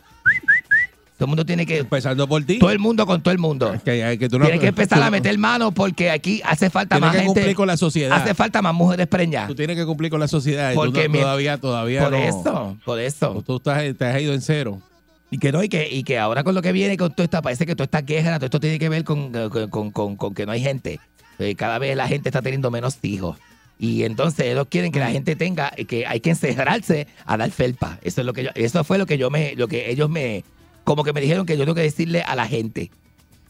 Speaker 3: todo el mundo tiene que,
Speaker 2: Empezando por ti.
Speaker 3: todo el mundo con todo el mundo.
Speaker 2: Que, que tú no-
Speaker 3: Tiene que empezar
Speaker 2: tú-
Speaker 3: a meter mano porque aquí hace falta
Speaker 2: Tienes
Speaker 3: más
Speaker 2: que
Speaker 3: gente.
Speaker 2: cumplir con la sociedad.
Speaker 3: Hace falta más mujeres preñadas.
Speaker 2: Tú tienes que cumplir con la sociedad.
Speaker 3: Porque
Speaker 2: no- todavía, todavía
Speaker 3: Por
Speaker 2: no.
Speaker 3: eso, por eso.
Speaker 2: Tú estás, te has ido en cero.
Speaker 3: Y que no, y que, y que ahora con lo que viene con todo esto, parece que toda esta queja, todo esto tiene que ver con, con, con- con- que no hay gente. Eh, Cada vez la gente está teniendo menos hijos. Y entonces ellos quieren que la gente tenga, que hay que encerrarse a dar felpa. Eso es lo que yo, eso fue lo que yo me, lo que ellos me, como que me dijeron que yo tengo que decirle a la gente.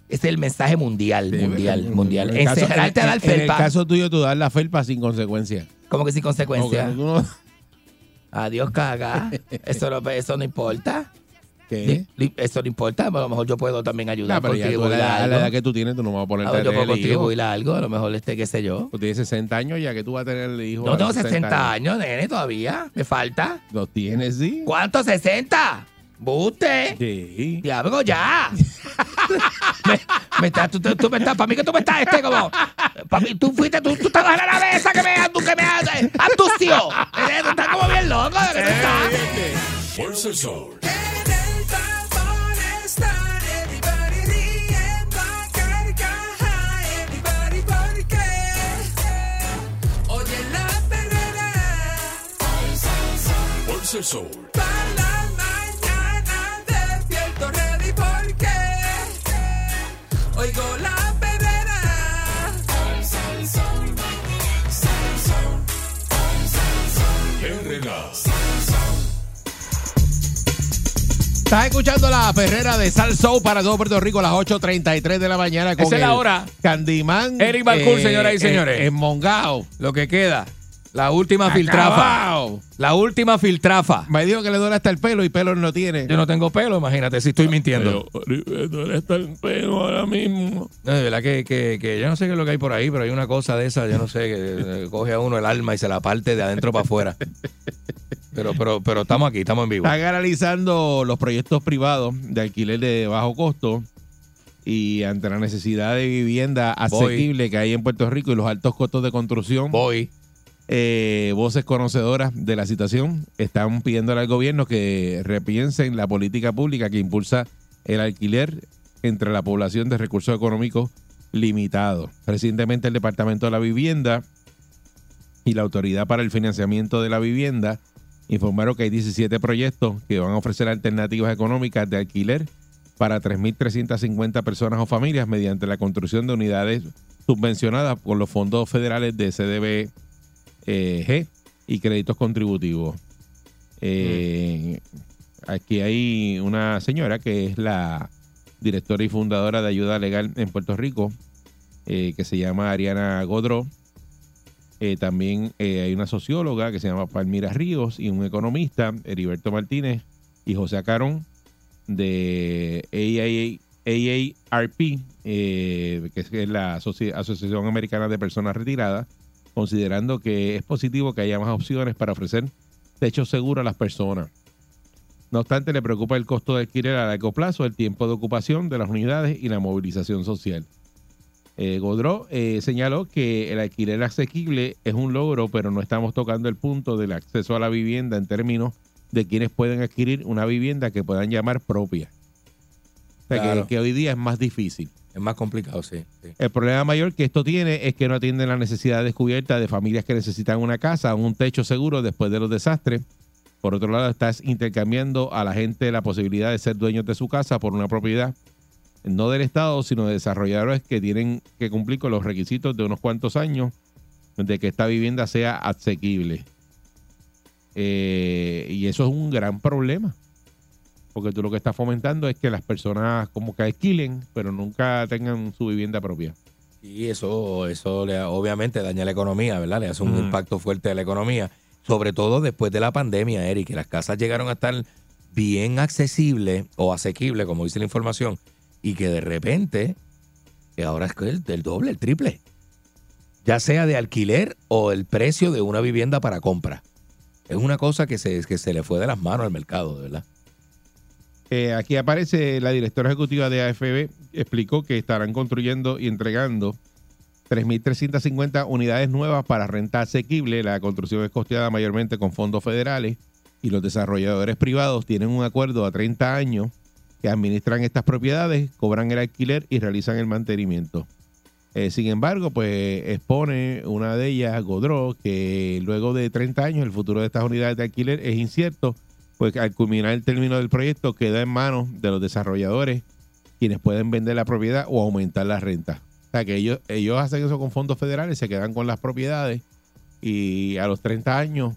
Speaker 3: Ese es el mensaje mundial,
Speaker 2: Sí,
Speaker 3: mundial,
Speaker 2: en-
Speaker 3: mundial.
Speaker 2: en caso-
Speaker 3: Encerrarte a
Speaker 2: en-
Speaker 3: dar
Speaker 2: En el
Speaker 3: felpa.
Speaker 2: caso tuyo, tú das la felpa sin consecuencia.
Speaker 3: como que sin consecuencia.
Speaker 2: No-
Speaker 3: Adiós, caga. Eso no, eso no importa.
Speaker 2: ¿Qué?
Speaker 3: Eso no importa. A lo mejor yo puedo también ayudar.
Speaker 2: Pero ya tú, a la,
Speaker 3: a
Speaker 2: la edad que tú tienes, tú no vas a poner
Speaker 3: A ver, yo puedo contribuir a algo. A lo mejor este, qué sé yo.
Speaker 2: Tú tienes 60 años ya que tú vas a tener el hijo.
Speaker 3: No tengo
Speaker 2: los
Speaker 3: 60 años, nene, todavía. Me falta.
Speaker 2: Lo tienes, sí.
Speaker 3: ¿Cuánto? ¿60? ¿Buste?
Speaker 2: Sí.
Speaker 3: Diablo, ya. <laughs> me, me estás, tú, tú, tú, me estás, para mí que tú me estás este como. Para mí, tú fuiste, tú, tú estás a la vez que me tú que me anducio. Tú estás como bien loco, ¿de qué tú estás?
Speaker 9: el sol.
Speaker 1: Por el sol.
Speaker 2: Estás escuchando la perrera de Sal Soul para todo Puerto Rico a las 8.33 de la mañana con
Speaker 3: Esa es la hora.
Speaker 2: Candyman.
Speaker 3: Eric Balcour, señoras y señores.
Speaker 2: En, Mongao.
Speaker 3: Lo que queda. La última filtrafa. La última filtrafa.
Speaker 2: Me dijo que le duele hasta el pelo y pelo no tiene.
Speaker 3: Yo no tengo pelo, imagínate si estoy mintiendo.
Speaker 1: ¿Dónde está el pelo ahora mismo?
Speaker 3: No, de verdad que, que, que yo no sé qué es lo que hay por ahí, pero hay una cosa de esa, yo no sé, que eh, coge a uno el alma y se la parte de adentro para afuera. Pero, pero, pero estamos aquí, estamos en vivo.
Speaker 2: Están analizando los proyectos privados de alquiler de bajo costo y ante la necesidad de vivienda
Speaker 3: Voy.
Speaker 2: asequible que hay en Puerto Rico y los altos costos de construcción,
Speaker 3: Voy.
Speaker 2: eh, voces conocedoras de la situación están pidiéndole al gobierno que repiensen la política pública que impulsa el alquiler entre la población de recursos económicos limitados. Recientemente el Departamento de la Vivienda y la Autoridad para el Financiamiento de la Vivienda informaron que hay 17 proyectos que van a ofrecer alternativas económicas de alquiler para 3.350 personas o familias mediante la construcción de unidades subvencionadas por los fondos federales de CDB eh, y créditos contributivos. Eh, Aquí hay una señora que es la directora y fundadora de ayuda legal en Puerto Rico, eh, que se llama Ariana Godró. Eh, también eh, hay una socióloga que se llama Palmira Ríos y un economista, Heriberto Martínez y José Acarón, de AARP, eh, que es la Asoci- Asociación Americana de Personas Retiradas, considerando que es positivo que haya más opciones para ofrecer techo seguro a las personas. No obstante, le preocupa el costo de alquiler a largo plazo, el tiempo de ocupación de las unidades y la movilización social. Eh, Godró eh, señaló que el alquiler asequible es un logro, pero no estamos tocando el punto del acceso a la vivienda en términos de quienes pueden adquirir una vivienda que puedan llamar propia. O sea, que, hoy día es más difícil.
Speaker 3: Es más complicado, sí. sí.
Speaker 2: El problema mayor que esto tiene es que no atienden la necesidad descubierta de familias que necesitan una casa, un techo seguro después de los desastres. Por otro lado, estás intercambiando a la gente la posibilidad de ser dueños de su casa por una propiedad, no del Estado, sino de desarrolladores que tienen que cumplir con los requisitos de unos cuantos años de que esta vivienda sea asequible. Eh, y eso es un gran problema. Porque tú lo que estás fomentando es que las personas como que alquilen, pero nunca tengan su vivienda propia.
Speaker 3: Y eso, eso le, obviamente daña la economía, ¿verdad? Le hace un impacto fuerte a la economía. Sobre todo después de la pandemia, Eric, que las casas llegaron a estar bien accesibles o asequibles, como dice la información, y que de repente, que ahora es el, doble, el triple. Ya sea de alquiler o el precio de una vivienda para compra. Es una cosa que se, que se le fue de las manos al mercado, verdad.
Speaker 2: Eh, aquí aparece la directora ejecutiva de AFB, explicó que estarán construyendo y entregando 3.350 unidades nuevas para renta asequible. La construcción es costeada mayormente con fondos federales y los desarrolladores privados tienen un acuerdo a 30 años que administran estas propiedades, cobran el alquiler y realizan el mantenimiento. Eh, sin embargo, pues expone una de ellas, Godró, que luego de 30 años el futuro de estas unidades de alquiler es incierto, pues al culminar el término del proyecto queda en manos de los desarrolladores quienes pueden vender la propiedad o aumentar la renta. O sea que ellos, ellos hacen eso con fondos federales, se quedan con las propiedades y a los 30 años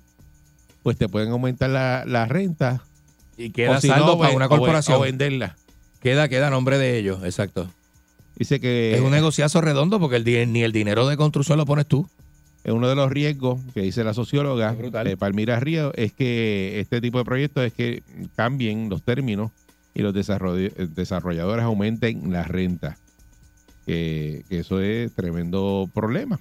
Speaker 2: pues te pueden aumentar la, la renta
Speaker 3: Y queda
Speaker 2: o si
Speaker 3: saldo
Speaker 2: no,
Speaker 3: para
Speaker 2: ve-
Speaker 3: una corporación.
Speaker 2: o venderla.
Speaker 3: Queda, queda a nombre de ellos, exacto.
Speaker 2: Dice que
Speaker 3: es un negociazo redondo porque el, ni el dinero de construcción lo pones tú.
Speaker 2: es uno de los riesgos que dice la socióloga
Speaker 3: brutal.
Speaker 2: eh, Palmira Río es que este tipo de proyectos es que cambien los términos y los eh, desarrolladores aumenten la renta. Que, que eso es tremendo problema.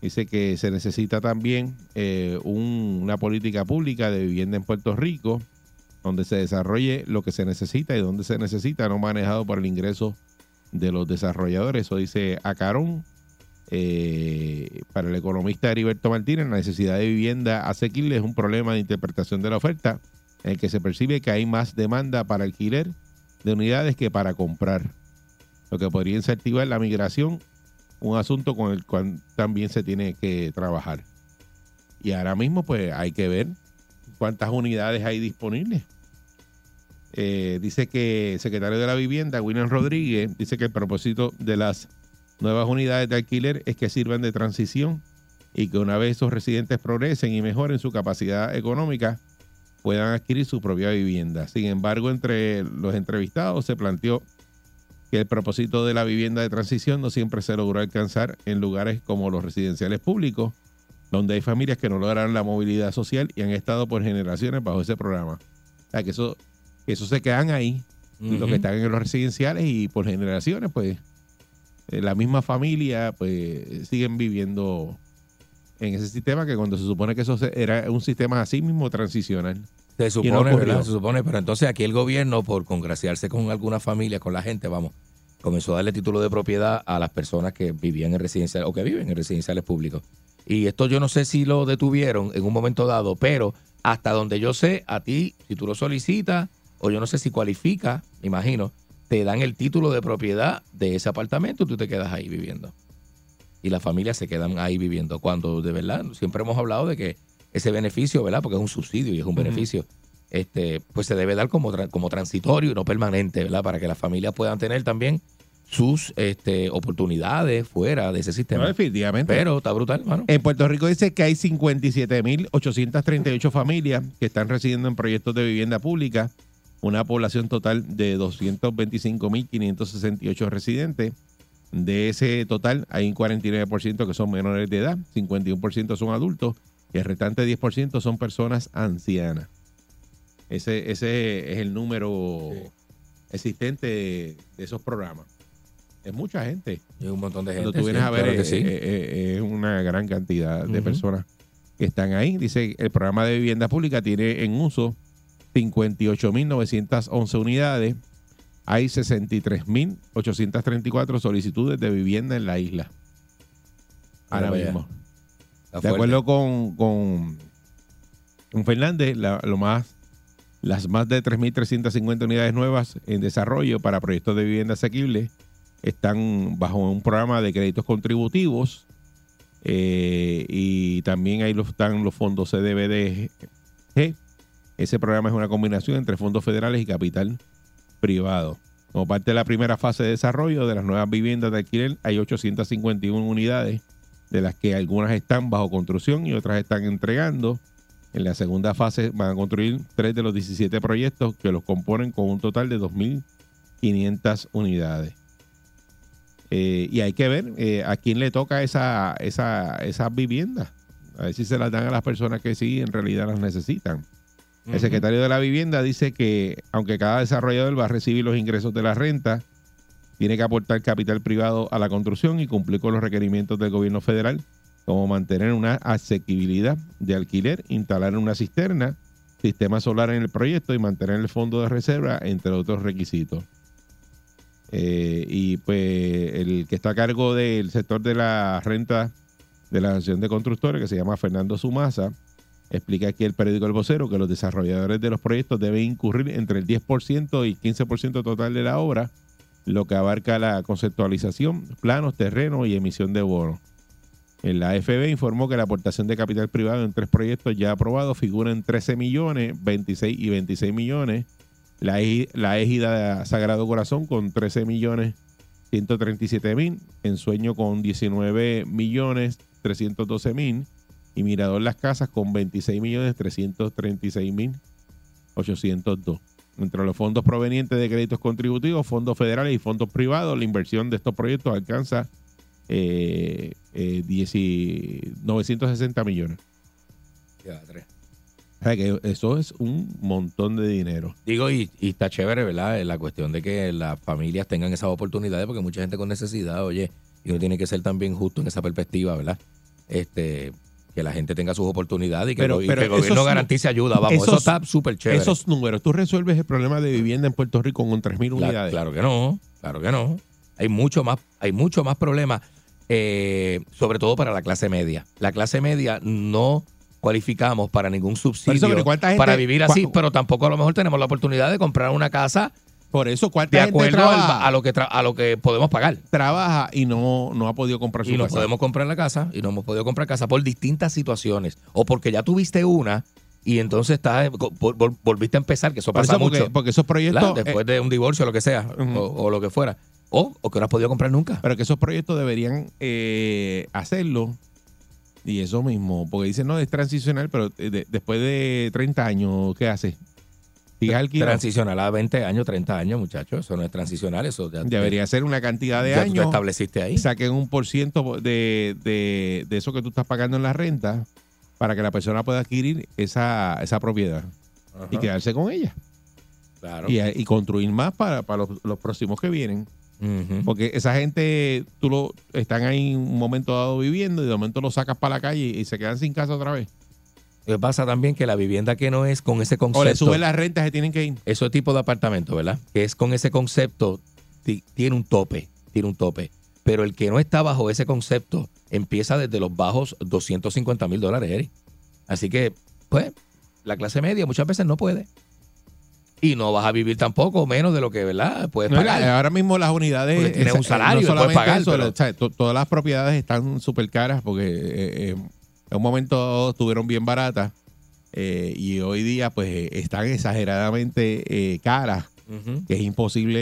Speaker 2: Dice que se necesita también eh, un- una política pública de vivienda en Puerto Rico donde se desarrolle lo que se necesita y donde se necesita, no manejado por el ingreso de los desarrolladores. Eso dice Acarón. Eh, para el economista Heriberto Martínez, la necesidad de vivienda asequible es un problema de interpretación de la oferta en el que se percibe que hay más demanda para alquiler de unidades que para comprar, lo que podría incentivar la migración, un asunto con el cual también se tiene que trabajar. Y ahora mismo pues hay que ver cuántas unidades hay disponibles. Eh, dice que el secretario de la Vivienda, William Rodríguez, dice que el propósito de las nuevas unidades de alquiler es que sirvan de transición y que una vez esos residentes progresen y mejoren su capacidad económica, puedan adquirir su propia vivienda. Sin embargo, entre los entrevistados se planteó que el propósito de la vivienda de transición no siempre se logró alcanzar en lugares como los residenciales públicos, donde hay familias que no logran la movilidad social y han estado por generaciones bajo ese programa. O sea, que eso, que eso se quedan ahí, los que están en los residenciales y por generaciones, pues, eh, la misma familia, pues, siguen viviendo en ese sistema que cuando se supone que eso era un sistema así mismo transicional.
Speaker 3: Se supone,
Speaker 2: no.
Speaker 3: Se supone, pero entonces aquí el gobierno, por congraciarse con algunas familias, con la gente, vamos, comenzó a darle título de propiedad a las personas que vivían en residenciales o que viven en residenciales públicos. Y esto yo no sé si lo detuvieron en un momento dado, pero hasta donde yo sé, a ti, si tú lo solicitas, o yo no sé si cualifica, me imagino, te dan el título de propiedad de ese apartamento y tú te quedas ahí viviendo. Y las familias se quedan ahí viviendo. Cuando de verdad, siempre hemos hablado de que ese beneficio, ¿verdad? Porque es un subsidio y es un beneficio, este, pues se debe dar como, como transitorio y no permanente, ¿verdad? Para que las familias puedan tener también sus este, oportunidades fuera de ese
Speaker 2: No,
Speaker 3: sistema.
Speaker 2: definitivamente.
Speaker 3: Pero está brutal, mano.
Speaker 2: En Puerto Rico dice que hay 57.838 familias que están residiendo en proyectos de vivienda pública, una población total de 225.568 residentes. De ese total hay un 49% que son menores de edad, 51% son adultos y el restante 10% son personas ancianas. Ese, ese es el número existente de, de esos programas. Es mucha gente.
Speaker 3: Y un montón de gente.
Speaker 2: Cuando tú vienes
Speaker 3: sí,
Speaker 2: a ver,
Speaker 3: claro
Speaker 2: eh,
Speaker 3: sí.
Speaker 2: eh, eh, es una gran cantidad de personas que están ahí. Dice, el programa de vivienda pública tiene en uso 58.911 unidades. Hay 63.834 solicitudes de vivienda en la isla. Ahora
Speaker 3: Mira
Speaker 2: mismo. De acuerdo con, con, con Fernández, la- lo más, las más de 3.350 unidades nuevas en desarrollo para proyectos de vivienda asequible están bajo un programa de créditos contributivos eh, y también ahí están los fondos CDBG. Ese programa es una combinación entre fondos federales y capital privado. Como parte de la primera fase de desarrollo de las nuevas viviendas de alquiler, hay 851 unidades de las que algunas están bajo construcción y otras están entregando. En la segunda fase van a construir tres de los 17 proyectos que los componen con un total de 2.500 unidades. Eh, y hay que ver eh, a quién le toca esa, esa, esas viviendas. A ver si se las dan a las personas que sí en realidad las necesitan. El secretario de la Vivienda dice que aunque cada desarrollador va a recibir los ingresos de la renta, tiene que aportar capital privado a la construcción y cumplir con los requerimientos del gobierno federal, como mantener una asequibilidad de alquiler, instalar una cisterna, sistema solar en el proyecto y mantener el fondo de reserva, entre otros requisitos. Eh, y pues el que está a cargo del sector de la renta de la Asociación de Constructores, que se llama Fernando Sumasa, explica aquí el periódico El Vocero que los desarrolladores de los proyectos deben incurrir entre el 10% y 15% total de la obra, lo que abarca la conceptualización, planos, terreno y emisión de bonos. La AFB informó que la aportación de capital privado en tres proyectos ya aprobados figura en 13 millones, 26 y 26 millones. La, la égida de Sagrado Corazón con 13 millones 137 mil, Ensueño con 19 millones 312 mil y Mirador Las Casas con 26 millones 336 mil 802. Entre los fondos provenientes de créditos contributivos, fondos federales y fondos privados, la inversión de estos proyectos alcanza eh, eh, 10 y 960 millones.
Speaker 3: Ya, tres.
Speaker 2: O sea que eso es un montón de dinero.
Speaker 3: Digo, y, y está chévere, ¿verdad? La cuestión de que las familias tengan esas oportunidades, porque mucha gente con necesidad, oye, y uno tiene que ser también justo en esa perspectiva, ¿verdad? Este, que la gente tenga sus oportunidades y que,
Speaker 2: Pero-
Speaker 3: el, y
Speaker 2: pero
Speaker 3: que el gobierno garantice ayuda, vamos, eso está súper chévere.
Speaker 2: Esos números, tú resuelves el problema de vivienda en Puerto Rico con 3.000
Speaker 3: Cla-
Speaker 2: unidades.
Speaker 3: Claro que no, claro que no. Hay mucho más, hay mucho más problemas, eh, sobre todo para la clase media. La clase media no cualificamos para ningún subsidio
Speaker 2: ¿cuánta gente-
Speaker 3: para vivir así, pero tampoco a lo mejor tenemos la oportunidad de comprar una casa
Speaker 2: Por eso, ¿cuánta
Speaker 3: de
Speaker 2: gente
Speaker 3: acuerdo al- a lo que a lo que podemos pagar.
Speaker 2: trabaja y no, no ha podido comprar su
Speaker 3: Y no
Speaker 2: casa?
Speaker 3: podemos comprar la casa y no hemos podido comprar casa por distintas situaciones o porque ya tuviste una y entonces vol- vol- volviste a empezar, que eso
Speaker 2: Por
Speaker 3: pasa
Speaker 2: eso, porque,
Speaker 3: mucho.
Speaker 2: porque esos proyectos.
Speaker 3: Después
Speaker 2: eh,
Speaker 3: de un divorcio o lo que sea, o, o lo que fuera. O, o que no has podido comprar nunca.
Speaker 2: pero que esos proyectos deberían eh, hacerlo. Y eso mismo, porque dicen, no, es transicional, pero eh, de- después de 30 años, ¿qué hace? ¿Sigues alquilado?
Speaker 3: Transicional a 20 años, 30 años, muchachos. Eso no es transicional, eso ya,
Speaker 2: Debería ser una cantidad de
Speaker 3: ya tú te
Speaker 2: años.
Speaker 3: estableciste ahí.
Speaker 2: Saquen un por ciento de, de, de eso que tú estás pagando en la renta para que la persona pueda adquirir esa, esa propiedad y quedarse con ella.
Speaker 3: claro.
Speaker 2: Y, y construir más para, para los, los próximos que vienen. Porque esa gente, tú lo están ahí en un momento dado viviendo y de momento lo sacas para la calle y se quedan sin casa otra vez.
Speaker 3: Lo que pasa también que la vivienda que no es con ese
Speaker 2: O
Speaker 3: concepto.
Speaker 2: le suben las rentas, se tienen que ir.
Speaker 3: Ese tipo de apartamento, ¿verdad? Que es con ese concepto, ti- tiene un tope, tiene un tope. Pero el que no está bajo ese concepto empieza desde los bajos 250 mil dólares, Eric. Así que, pues, la clase media muchas veces no puede. Y no vas a vivir tampoco menos de lo que, ¿verdad? Puedes
Speaker 2: No,
Speaker 3: pagar.
Speaker 2: ahora mismo las unidades.
Speaker 3: Porque tienes
Speaker 2: esa-
Speaker 3: un salario,
Speaker 2: no
Speaker 3: te puedes
Speaker 2: solamente
Speaker 3: pagar,
Speaker 2: eso,
Speaker 3: pero-
Speaker 2: o sea, to- todas las propiedades están súper caras porque eh, eh, en un momento estuvieron bien baratas eh, y hoy día pues eh, están exageradamente eh, caras. Que es imposible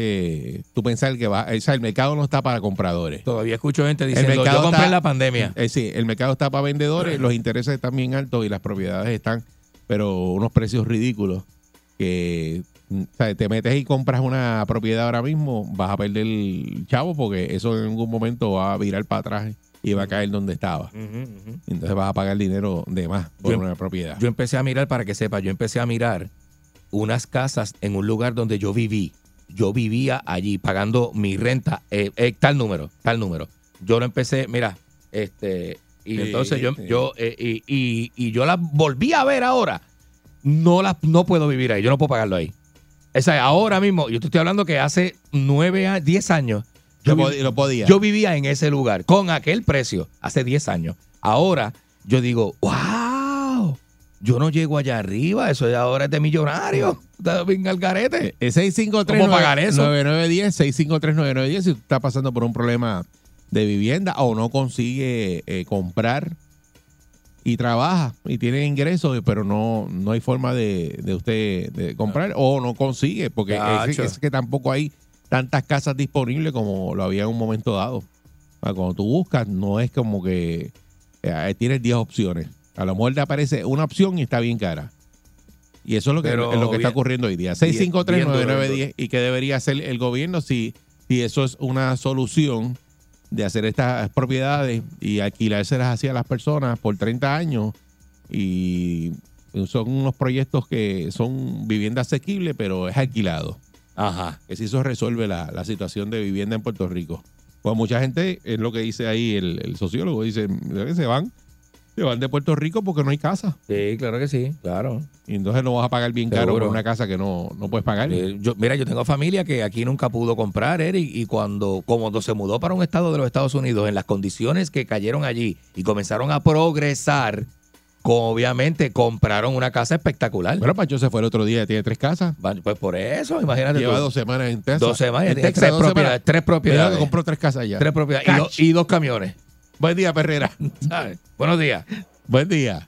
Speaker 2: eh, tú pensar que va. O sea, el mercado no está para compradores.
Speaker 3: Todavía escucho gente diciendo, yo
Speaker 2: mercado
Speaker 3: compré
Speaker 2: está-
Speaker 3: en la pandemia.
Speaker 2: Eh, sí, el mercado está para vendedores, los intereses están bien altos y las propiedades están, pero unos precios ridículos que mm, o sea, te metes y compras una propiedad ahora mismo, vas a perder el chavo porque eso en algún momento va a virar para atrás y va a caer donde estaba.
Speaker 3: Ujú.
Speaker 2: Entonces vas a pagar dinero de más por
Speaker 3: Yo-
Speaker 2: una propiedad.
Speaker 3: Yo empecé a mirar, para que sepa, yo empecé a mirar unas casas en un lugar donde yo viví. Yo vivía allí pagando mi renta, eh, eh, tal número, tal número. Yo lo empecé, mira, este, y
Speaker 2: Sí,
Speaker 3: entonces yo,
Speaker 2: sí.
Speaker 3: yo eh, y, y- y yo la volví a ver ahora. No la, no puedo vivir ahí, yo no puedo pagarlo ahí. O sea, ahora mismo, yo te estoy hablando que hace nueve, diez años, yo,
Speaker 2: lo podía.
Speaker 3: yo vivía en ese lugar con aquel precio hace 10 años. Ahora yo digo, wow, yo no llego allá arriba, eso ya ahora es de millonario. Bien al garete.
Speaker 2: Eh, 653
Speaker 3: ¿Cómo pagar eso?
Speaker 2: 9910 653 9910 si tú estás pasando por un problema de vivienda o no consigue eh, comprar y trabaja y tiene ingresos pero no no hay forma de, de usted de comprar o no consigue porque es, es que tampoco hay tantas casas disponibles como lo había en un momento dado. O sea, Cuando tú buscas no es como que eh, tienes 10 opciones. A lo mejor te aparece una opción y está bien cara. Y eso es lo que,
Speaker 3: Pero
Speaker 2: es lo que está
Speaker 3: bien-
Speaker 2: ocurriendo hoy día.
Speaker 3: bien- bien duro,
Speaker 2: 6539910 y qué debería hacer el gobierno si, si eso es una solución de hacer estas propiedades y alquilárselas así a las personas por 30 años y son unos proyectos que son vivienda asequible pero es alquilado.
Speaker 3: Ajá.
Speaker 2: Que si eso resuelve la, la situación de vivienda en Puerto Rico. Pues mucha gente, es lo que dice ahí el, el sociólogo, dice, "Mira que se van, se van de Puerto Rico porque no hay casa.
Speaker 3: Sí, claro que sí, claro.
Speaker 2: Y entonces no vas a pagar bien caro por una casa que no, no puedes pagar.
Speaker 3: Eh, yo, mira, yo tengo familia que aquí nunca pudo comprar, Eric, y cuando, cuando se mudó para un estado de los Estados Unidos, en las condiciones que cayeron allí y comenzaron a progresar, obviamente compraron una casa espectacular.
Speaker 2: Bueno, Pancho se fue el otro día, tiene tres casas.
Speaker 3: Pues por eso, imagínate
Speaker 2: Lleva
Speaker 3: tú.
Speaker 2: dos semanas en Texas.
Speaker 3: Dos semanas,
Speaker 2: En Texas,
Speaker 3: tres
Speaker 2: dos
Speaker 3: propiedades,
Speaker 2: semanas.
Speaker 3: tres propiedades.
Speaker 2: Mira compró tres casas ya.
Speaker 3: Tres propiedades y, do-
Speaker 2: Catch.
Speaker 3: y dos camiones.
Speaker 2: Buen día, Perrera. <laughs>
Speaker 3: ¿sabes? Buenos días.
Speaker 2: Buen día.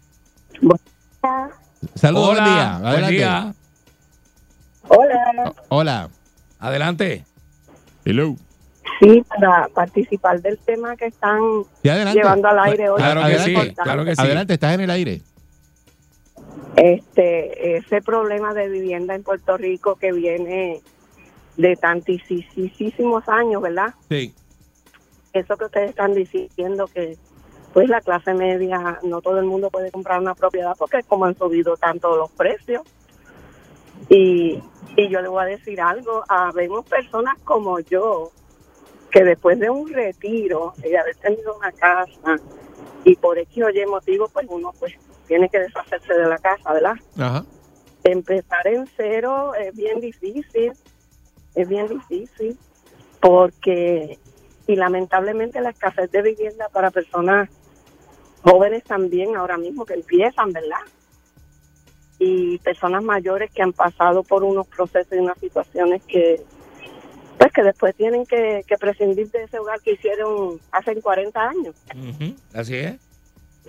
Speaker 2: Saludos,
Speaker 3: Hola,
Speaker 2: buen día.
Speaker 3: buen
Speaker 2: Adelante.
Speaker 3: día.
Speaker 10: Hola,
Speaker 2: Hola.
Speaker 3: Adelante.
Speaker 2: Hello.
Speaker 10: Sí, para participar del tema que están
Speaker 2: Sí,
Speaker 10: llevando al aire hoy.
Speaker 3: Claro que
Speaker 2: Adelante.
Speaker 3: sí, claro que sí.
Speaker 2: Adelante, estás en el aire.
Speaker 10: Este, ese problema de vivienda en Puerto Rico que viene de tantísimos años, ¿verdad?
Speaker 2: Sí.
Speaker 10: Eso que ustedes están diciendo que pues la clase media, no todo el mundo puede comprar una propiedad porque como han subido tanto los precios. Y, y yo le voy a decir algo, habemos personas como yo que después de un retiro y de haber tenido una casa y por X o Y motivo, pues uno pues tiene que deshacerse de la casa, ¿verdad?
Speaker 2: Ajá.
Speaker 10: empezar en cero es bien difícil, es bien difícil, porque, y lamentablemente la escasez de vivienda para personas jóvenes también ahora mismo que empiezan, ¿verdad? Y personas mayores que han pasado por unos procesos y unas situaciones que, pues que después tienen que, que prescindir de ese hogar que hicieron hace 40 años.
Speaker 3: Así es.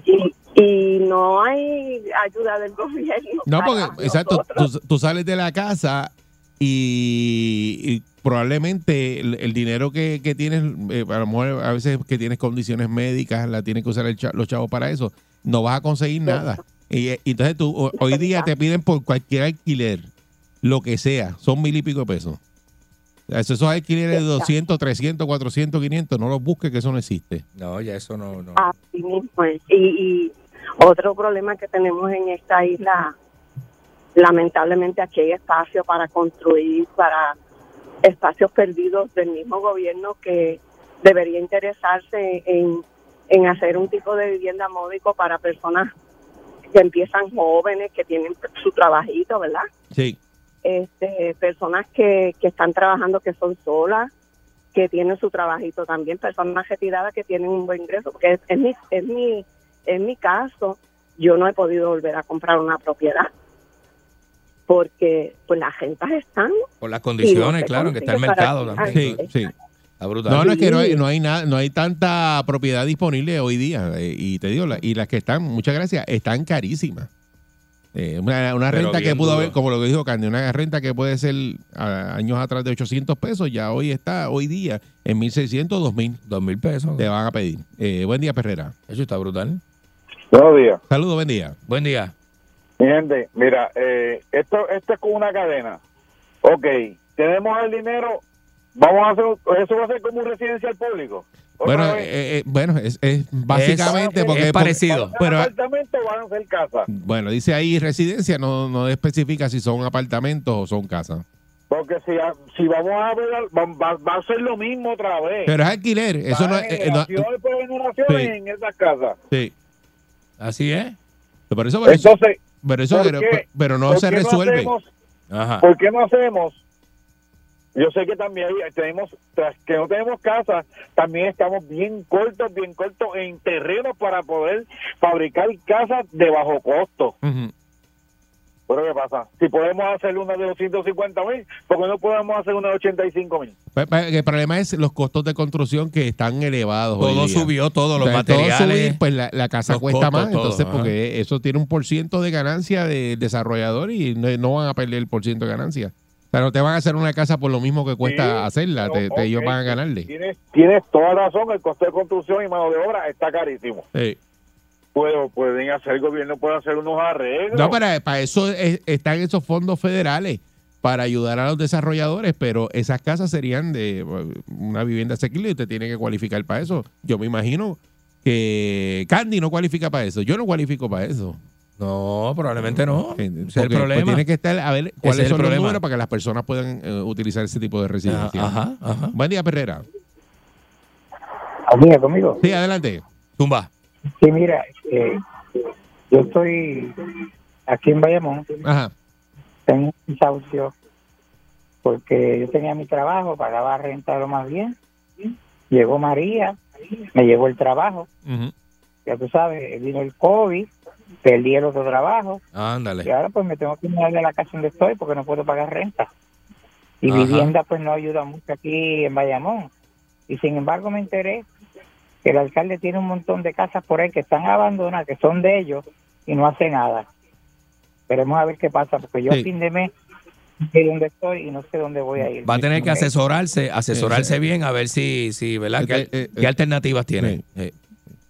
Speaker 10: Y, y no hay ayuda del gobierno.
Speaker 2: No, porque, exacto, tú, tú sales de la casa y, y probablemente el, el dinero que, que tienes, eh, a lo mejor a veces que tienes condiciones médicas, la tienes que usar el los chavos para eso, no vas a conseguir nada. Y, eh, y entonces tú, ho- hoy día te piden por cualquier alquiler, lo que sea, son mil y pico de pesos. Eso- Esos alquileres de 200, 300, 400, 500, no los busques que eso no existe.
Speaker 3: No, ya eso no. no.
Speaker 10: Así mismo es. Y, y otro problema que tenemos en esta isla, lamentablemente aquí hay espacio para construir, para espacios perdidos del mismo gobierno que debería interesarse en, en hacer un tipo de vivienda módico para personas que empiezan jóvenes, que tienen su trabajito, ¿verdad?
Speaker 2: Sí.
Speaker 10: Este, personas que, que están trabajando que son solas, que tienen su trabajito también, personas retiradas que tienen un buen ingreso, porque es, es mi, es mi, en mi caso, yo no he podido volver a comprar una propiedad porque pues las rentas están
Speaker 3: Por las condiciones,
Speaker 10: no
Speaker 3: claro, que está el mercado también.
Speaker 2: Sí, sí.
Speaker 3: Está brutal.
Speaker 2: No, no es que no hay, no hay nada, no hay tanta propiedad disponible hoy día. eh, y te digo, la- y las que están, muchas gracias, están carísimas. Eh, una renta que pudo
Speaker 3: duro.
Speaker 2: haber, como lo que dijo Candy, una renta que puede ser a- años atrás de 800 pesos, ya hoy está, hoy día, en 1600, 2000.
Speaker 3: 2000 pesos.
Speaker 2: Te van a pedir. Eh, buen día, Perrera.
Speaker 3: Eso está brutal.
Speaker 11: Buenos días.
Speaker 2: Saludos, buen día.
Speaker 3: Buen día.
Speaker 11: Mi gente, mira, eh, esto, esto es como una cadena. Ok, tenemos el dinero, vamos a hacer, eso va a ser como un residencial público.
Speaker 2: Bueno,
Speaker 11: vez.
Speaker 2: eh, eh, bueno, es, es básicamente
Speaker 3: Es-
Speaker 2: porque
Speaker 3: es parecido.
Speaker 2: Pero,
Speaker 11: apartamentos van a ser casas.
Speaker 2: bueno, dice ahí residencia, no, no especifica si son apartamentos o son casas.
Speaker 11: Porque si, si vamos a ver, va, va- va a ser lo mismo otra vez.
Speaker 2: Pero es alquiler, eso no, es- eh, no- Sí.
Speaker 11: en esas casas.
Speaker 2: sí.
Speaker 3: Así es.
Speaker 2: Por eso, pero eso,
Speaker 11: ¿por
Speaker 2: pero, pero no
Speaker 11: ¿por
Speaker 2: se resuelve.
Speaker 11: hacemos-
Speaker 3: Ajá.
Speaker 11: ¿Por qué no hacemos? Yo sé que también hay- tenemos, tras que no tenemos casa, también estamos bien cortos, bien cortos en terrenos para poder fabricar casas de bajo costo.
Speaker 2: Ujú.
Speaker 11: Pero ¿qué pasa? Si podemos hacer una de 250 mil, ¿por qué no podemos hacer una de 85 mil?
Speaker 2: El problema es los costos de construcción que están elevados. hoy
Speaker 3: Todo
Speaker 2: día.
Speaker 3: subió, todos los
Speaker 2: O sea, todo
Speaker 3: materiales.
Speaker 2: subir, pues la, la casa cuesta
Speaker 3: costos,
Speaker 2: más.
Speaker 3: todo,
Speaker 2: entonces,
Speaker 3: ajá.
Speaker 2: porque eso tiene un por ciento de ganancia del desarrollador y no, no van a perder el por ciento de ganancia. O sea, no te van a hacer una casa por lo mismo que cuesta
Speaker 11: Sí,
Speaker 2: hacerla.
Speaker 11: pero,
Speaker 2: te- te- ellos van a ganarle.
Speaker 11: Tienes, tienes toda razón, el costo de construcción y mano de obra está carísimo.
Speaker 2: Sí.
Speaker 11: Pero pueden hacer, el gobierno puede hacer unos arreglos.
Speaker 2: No, para, para eso es- están esos fondos federales para ayudar a los desarrolladores, pero esas casas serían de eh, una vivienda asequible y usted tiene que cualificar para eso. Yo me imagino que Candy no cualifica para eso. Yo no cualifico para eso.
Speaker 3: No, probablemente no. Ese es el
Speaker 2: pues,
Speaker 3: problema.
Speaker 2: tiene que estar a ver cuáles
Speaker 3: es el
Speaker 2: son los
Speaker 3: problema.
Speaker 2: números para que las personas puedan eh, utilizar ese tipo de residencia.
Speaker 3: Ajá, ajá.
Speaker 2: Buen día, Perrera.
Speaker 12: Amiga, conmigo.
Speaker 2: Sí, adelante.
Speaker 3: Tumba.
Speaker 12: Sí, mira, eh, yo estoy aquí en Bayamón,
Speaker 2: Ajá.
Speaker 12: tengo un desahucio porque yo tenía mi trabajo, pagaba renta lo más bien. Llegó María, me llevó el trabajo, ya tú sabes, vino el COVID, perdí el otro trabajo y
Speaker 3: Ándale.
Speaker 12: ahora pues me tengo que mudar de la casa donde estoy porque no puedo pagar renta. Y
Speaker 3: Ajá.
Speaker 12: vivienda pues no ayuda mucho aquí en Bayamón. Y sin embargo me enteré que el alcalde tiene un montón de casas por ahí que están abandonadas, que son de ellos y no hace nada. Veremos a ver qué pasa porque yo
Speaker 2: Sí.
Speaker 12: a fin de mes sé dónde estoy y no sé dónde voy a ir.
Speaker 3: Va a tener que asesorarse, asesorarse
Speaker 2: Sí.
Speaker 3: bien a ver si, si ¿verdad? ¿Qué,
Speaker 2: Eh, eh,
Speaker 3: qué
Speaker 2: eh,
Speaker 3: alternativas tiene?
Speaker 2: sí.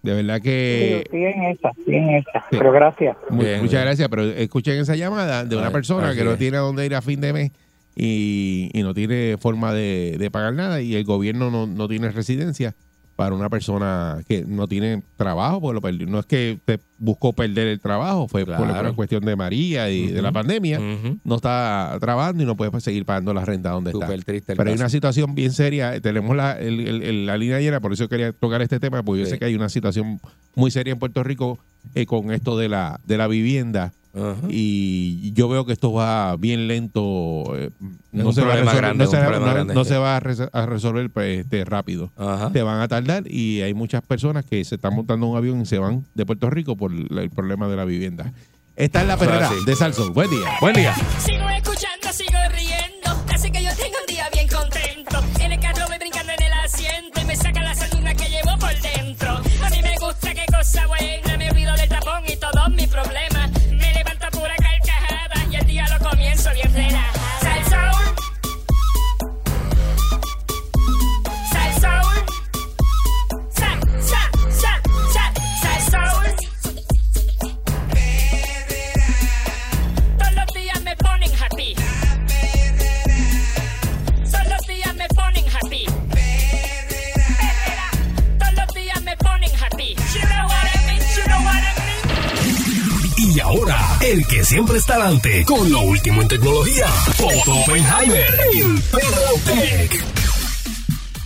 Speaker 2: De verdad
Speaker 12: Sí,
Speaker 2: que...
Speaker 12: en esa, en esa.
Speaker 2: Sí.
Speaker 12: Pero gracias.
Speaker 3: Bien,
Speaker 2: muchas
Speaker 3: bien.
Speaker 2: gracias, pero escuchen esa llamada de una persona que no tiene a dónde ir a fin de mes y, y no tiene forma de, de pagar nada y el gobierno no, no tiene residencia para una persona que no tiene trabajo, porque lo perdió. No es que te buscó perder el trabajo, fue por la cuestión de María y de la pandemia. No está trabajando y no puede seguir pagando la renta donde está.
Speaker 3: Súper triste
Speaker 2: Pero hay
Speaker 3: caso.
Speaker 2: una situación bien seria. Tenemos la, el- el- el- la línea llena, por eso quería tocar este tema, porque yo sé que hay una situación muy seria en Puerto Rico eh, con esto de la, de la vivienda.
Speaker 3: Ajá.
Speaker 2: Y yo veo que esto va bien lento. eh, no se va a resolver,
Speaker 3: grande,
Speaker 2: no se,
Speaker 3: un
Speaker 2: va-
Speaker 3: problema
Speaker 2: no-
Speaker 3: grande,
Speaker 2: no
Speaker 3: sí.
Speaker 2: se va a, res- a resolver pues, este, rápido.
Speaker 3: Ajá.
Speaker 2: Te van a tardar y hay muchas personas que se están montando un avión y se van de Puerto Rico por el problema de la vivienda. Esta es la perrera de Salsón. Buen día.
Speaker 3: Buen día.
Speaker 9: Ahora, el que siempre está adelante con lo último en tecnología, Otto Oppenheimer en Perrotech.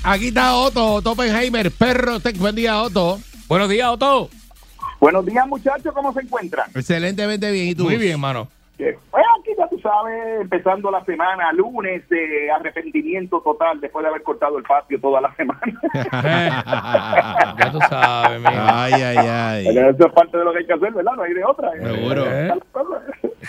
Speaker 11: Aquí está Otto, Otto Oppenheimer, perro tech. Buen día, Otto.
Speaker 3: Buenos días, Otto.
Speaker 13: Buenos días, muchachos, ¿cómo se encuentran?
Speaker 11: Excelentemente bien. ¿Y tú?
Speaker 3: Muy bien, mano.
Speaker 13: Eh, Pues aquí sabes, empezando la semana, lunes de arrepentimiento total después de haber cortado el patio toda la semana. <laughs>
Speaker 3: ya tú sabes, mijo.
Speaker 11: Ay, ay, ay.
Speaker 13: Eso es parte de lo que hay que hacer, ¿verdad? No hay de otra.
Speaker 11: Seguro.
Speaker 3: ¿Eh?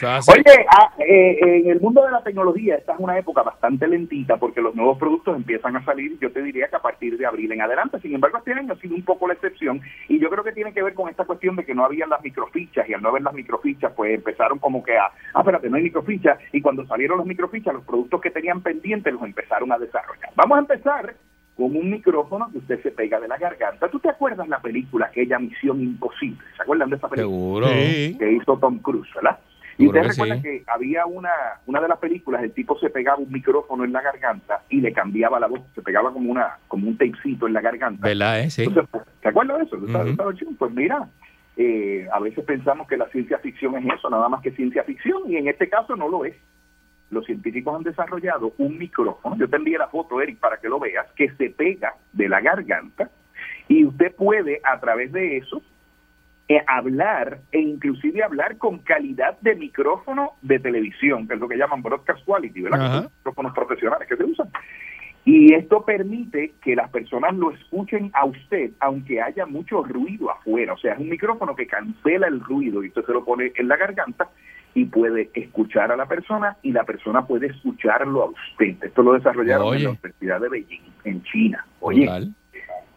Speaker 3: Así.
Speaker 13: Oye, ah, eh, en el mundo de la tecnología esta es una época bastante lentita porque los nuevos productos empiezan a salir, yo te diría que a partir de abril en adelante. Sin embargo, este año ha sido un poco la excepción y yo creo que tiene que ver con esta cuestión de que no habían las microfichas y al no haber las microfichas, pues empezaron como que a, ah, espérate, no hay microfichas y cuando salieron las microfichas, los productos que tenían pendientes los empezaron a desarrollar. Vamos a empezar con un micrófono que usted se pega de la garganta. ¿Tú te acuerdas la película, aquella Misión Imposible? ¿Se acuerdan de esa película?
Speaker 3: Seguro.
Speaker 11: Sí.
Speaker 13: que hizo Tom Cruise, ¿verdad? Y
Speaker 3: Seguro
Speaker 13: usted
Speaker 3: que
Speaker 13: recuerda
Speaker 3: sí.
Speaker 13: que había una, una de las películas, el tipo se pegaba un micrófono en la garganta y le cambiaba la voz, se pegaba como una como un tapecito en la garganta.
Speaker 3: ¿Verdad, eh? Sí.
Speaker 13: Entonces, pues, ¿te acuerdas de eso? Pues mira, eh, a veces pensamos que la ciencia ficción es eso, nada más que ciencia ficción, y en este caso no lo es. Los científicos han desarrollado un micrófono, yo te envié la foto, Eric, para que lo veas, que se pega de la garganta y usted puede a través de eso eh, hablar e inclusive hablar con calidad de micrófono de televisión, que es lo que llaman broadcast quality, ¿verdad? Que son micrófonos profesionales que se usan. Y esto permite que las personas lo escuchen a usted, aunque haya mucho ruido afuera. O sea, es un micrófono que cancela el ruido y usted se lo pone en la garganta y puede escuchar a la persona y la persona puede escucharlo a usted. Esto lo desarrollaron
Speaker 3: Oye.
Speaker 13: en la Universidad de Beijing, en China. Oye,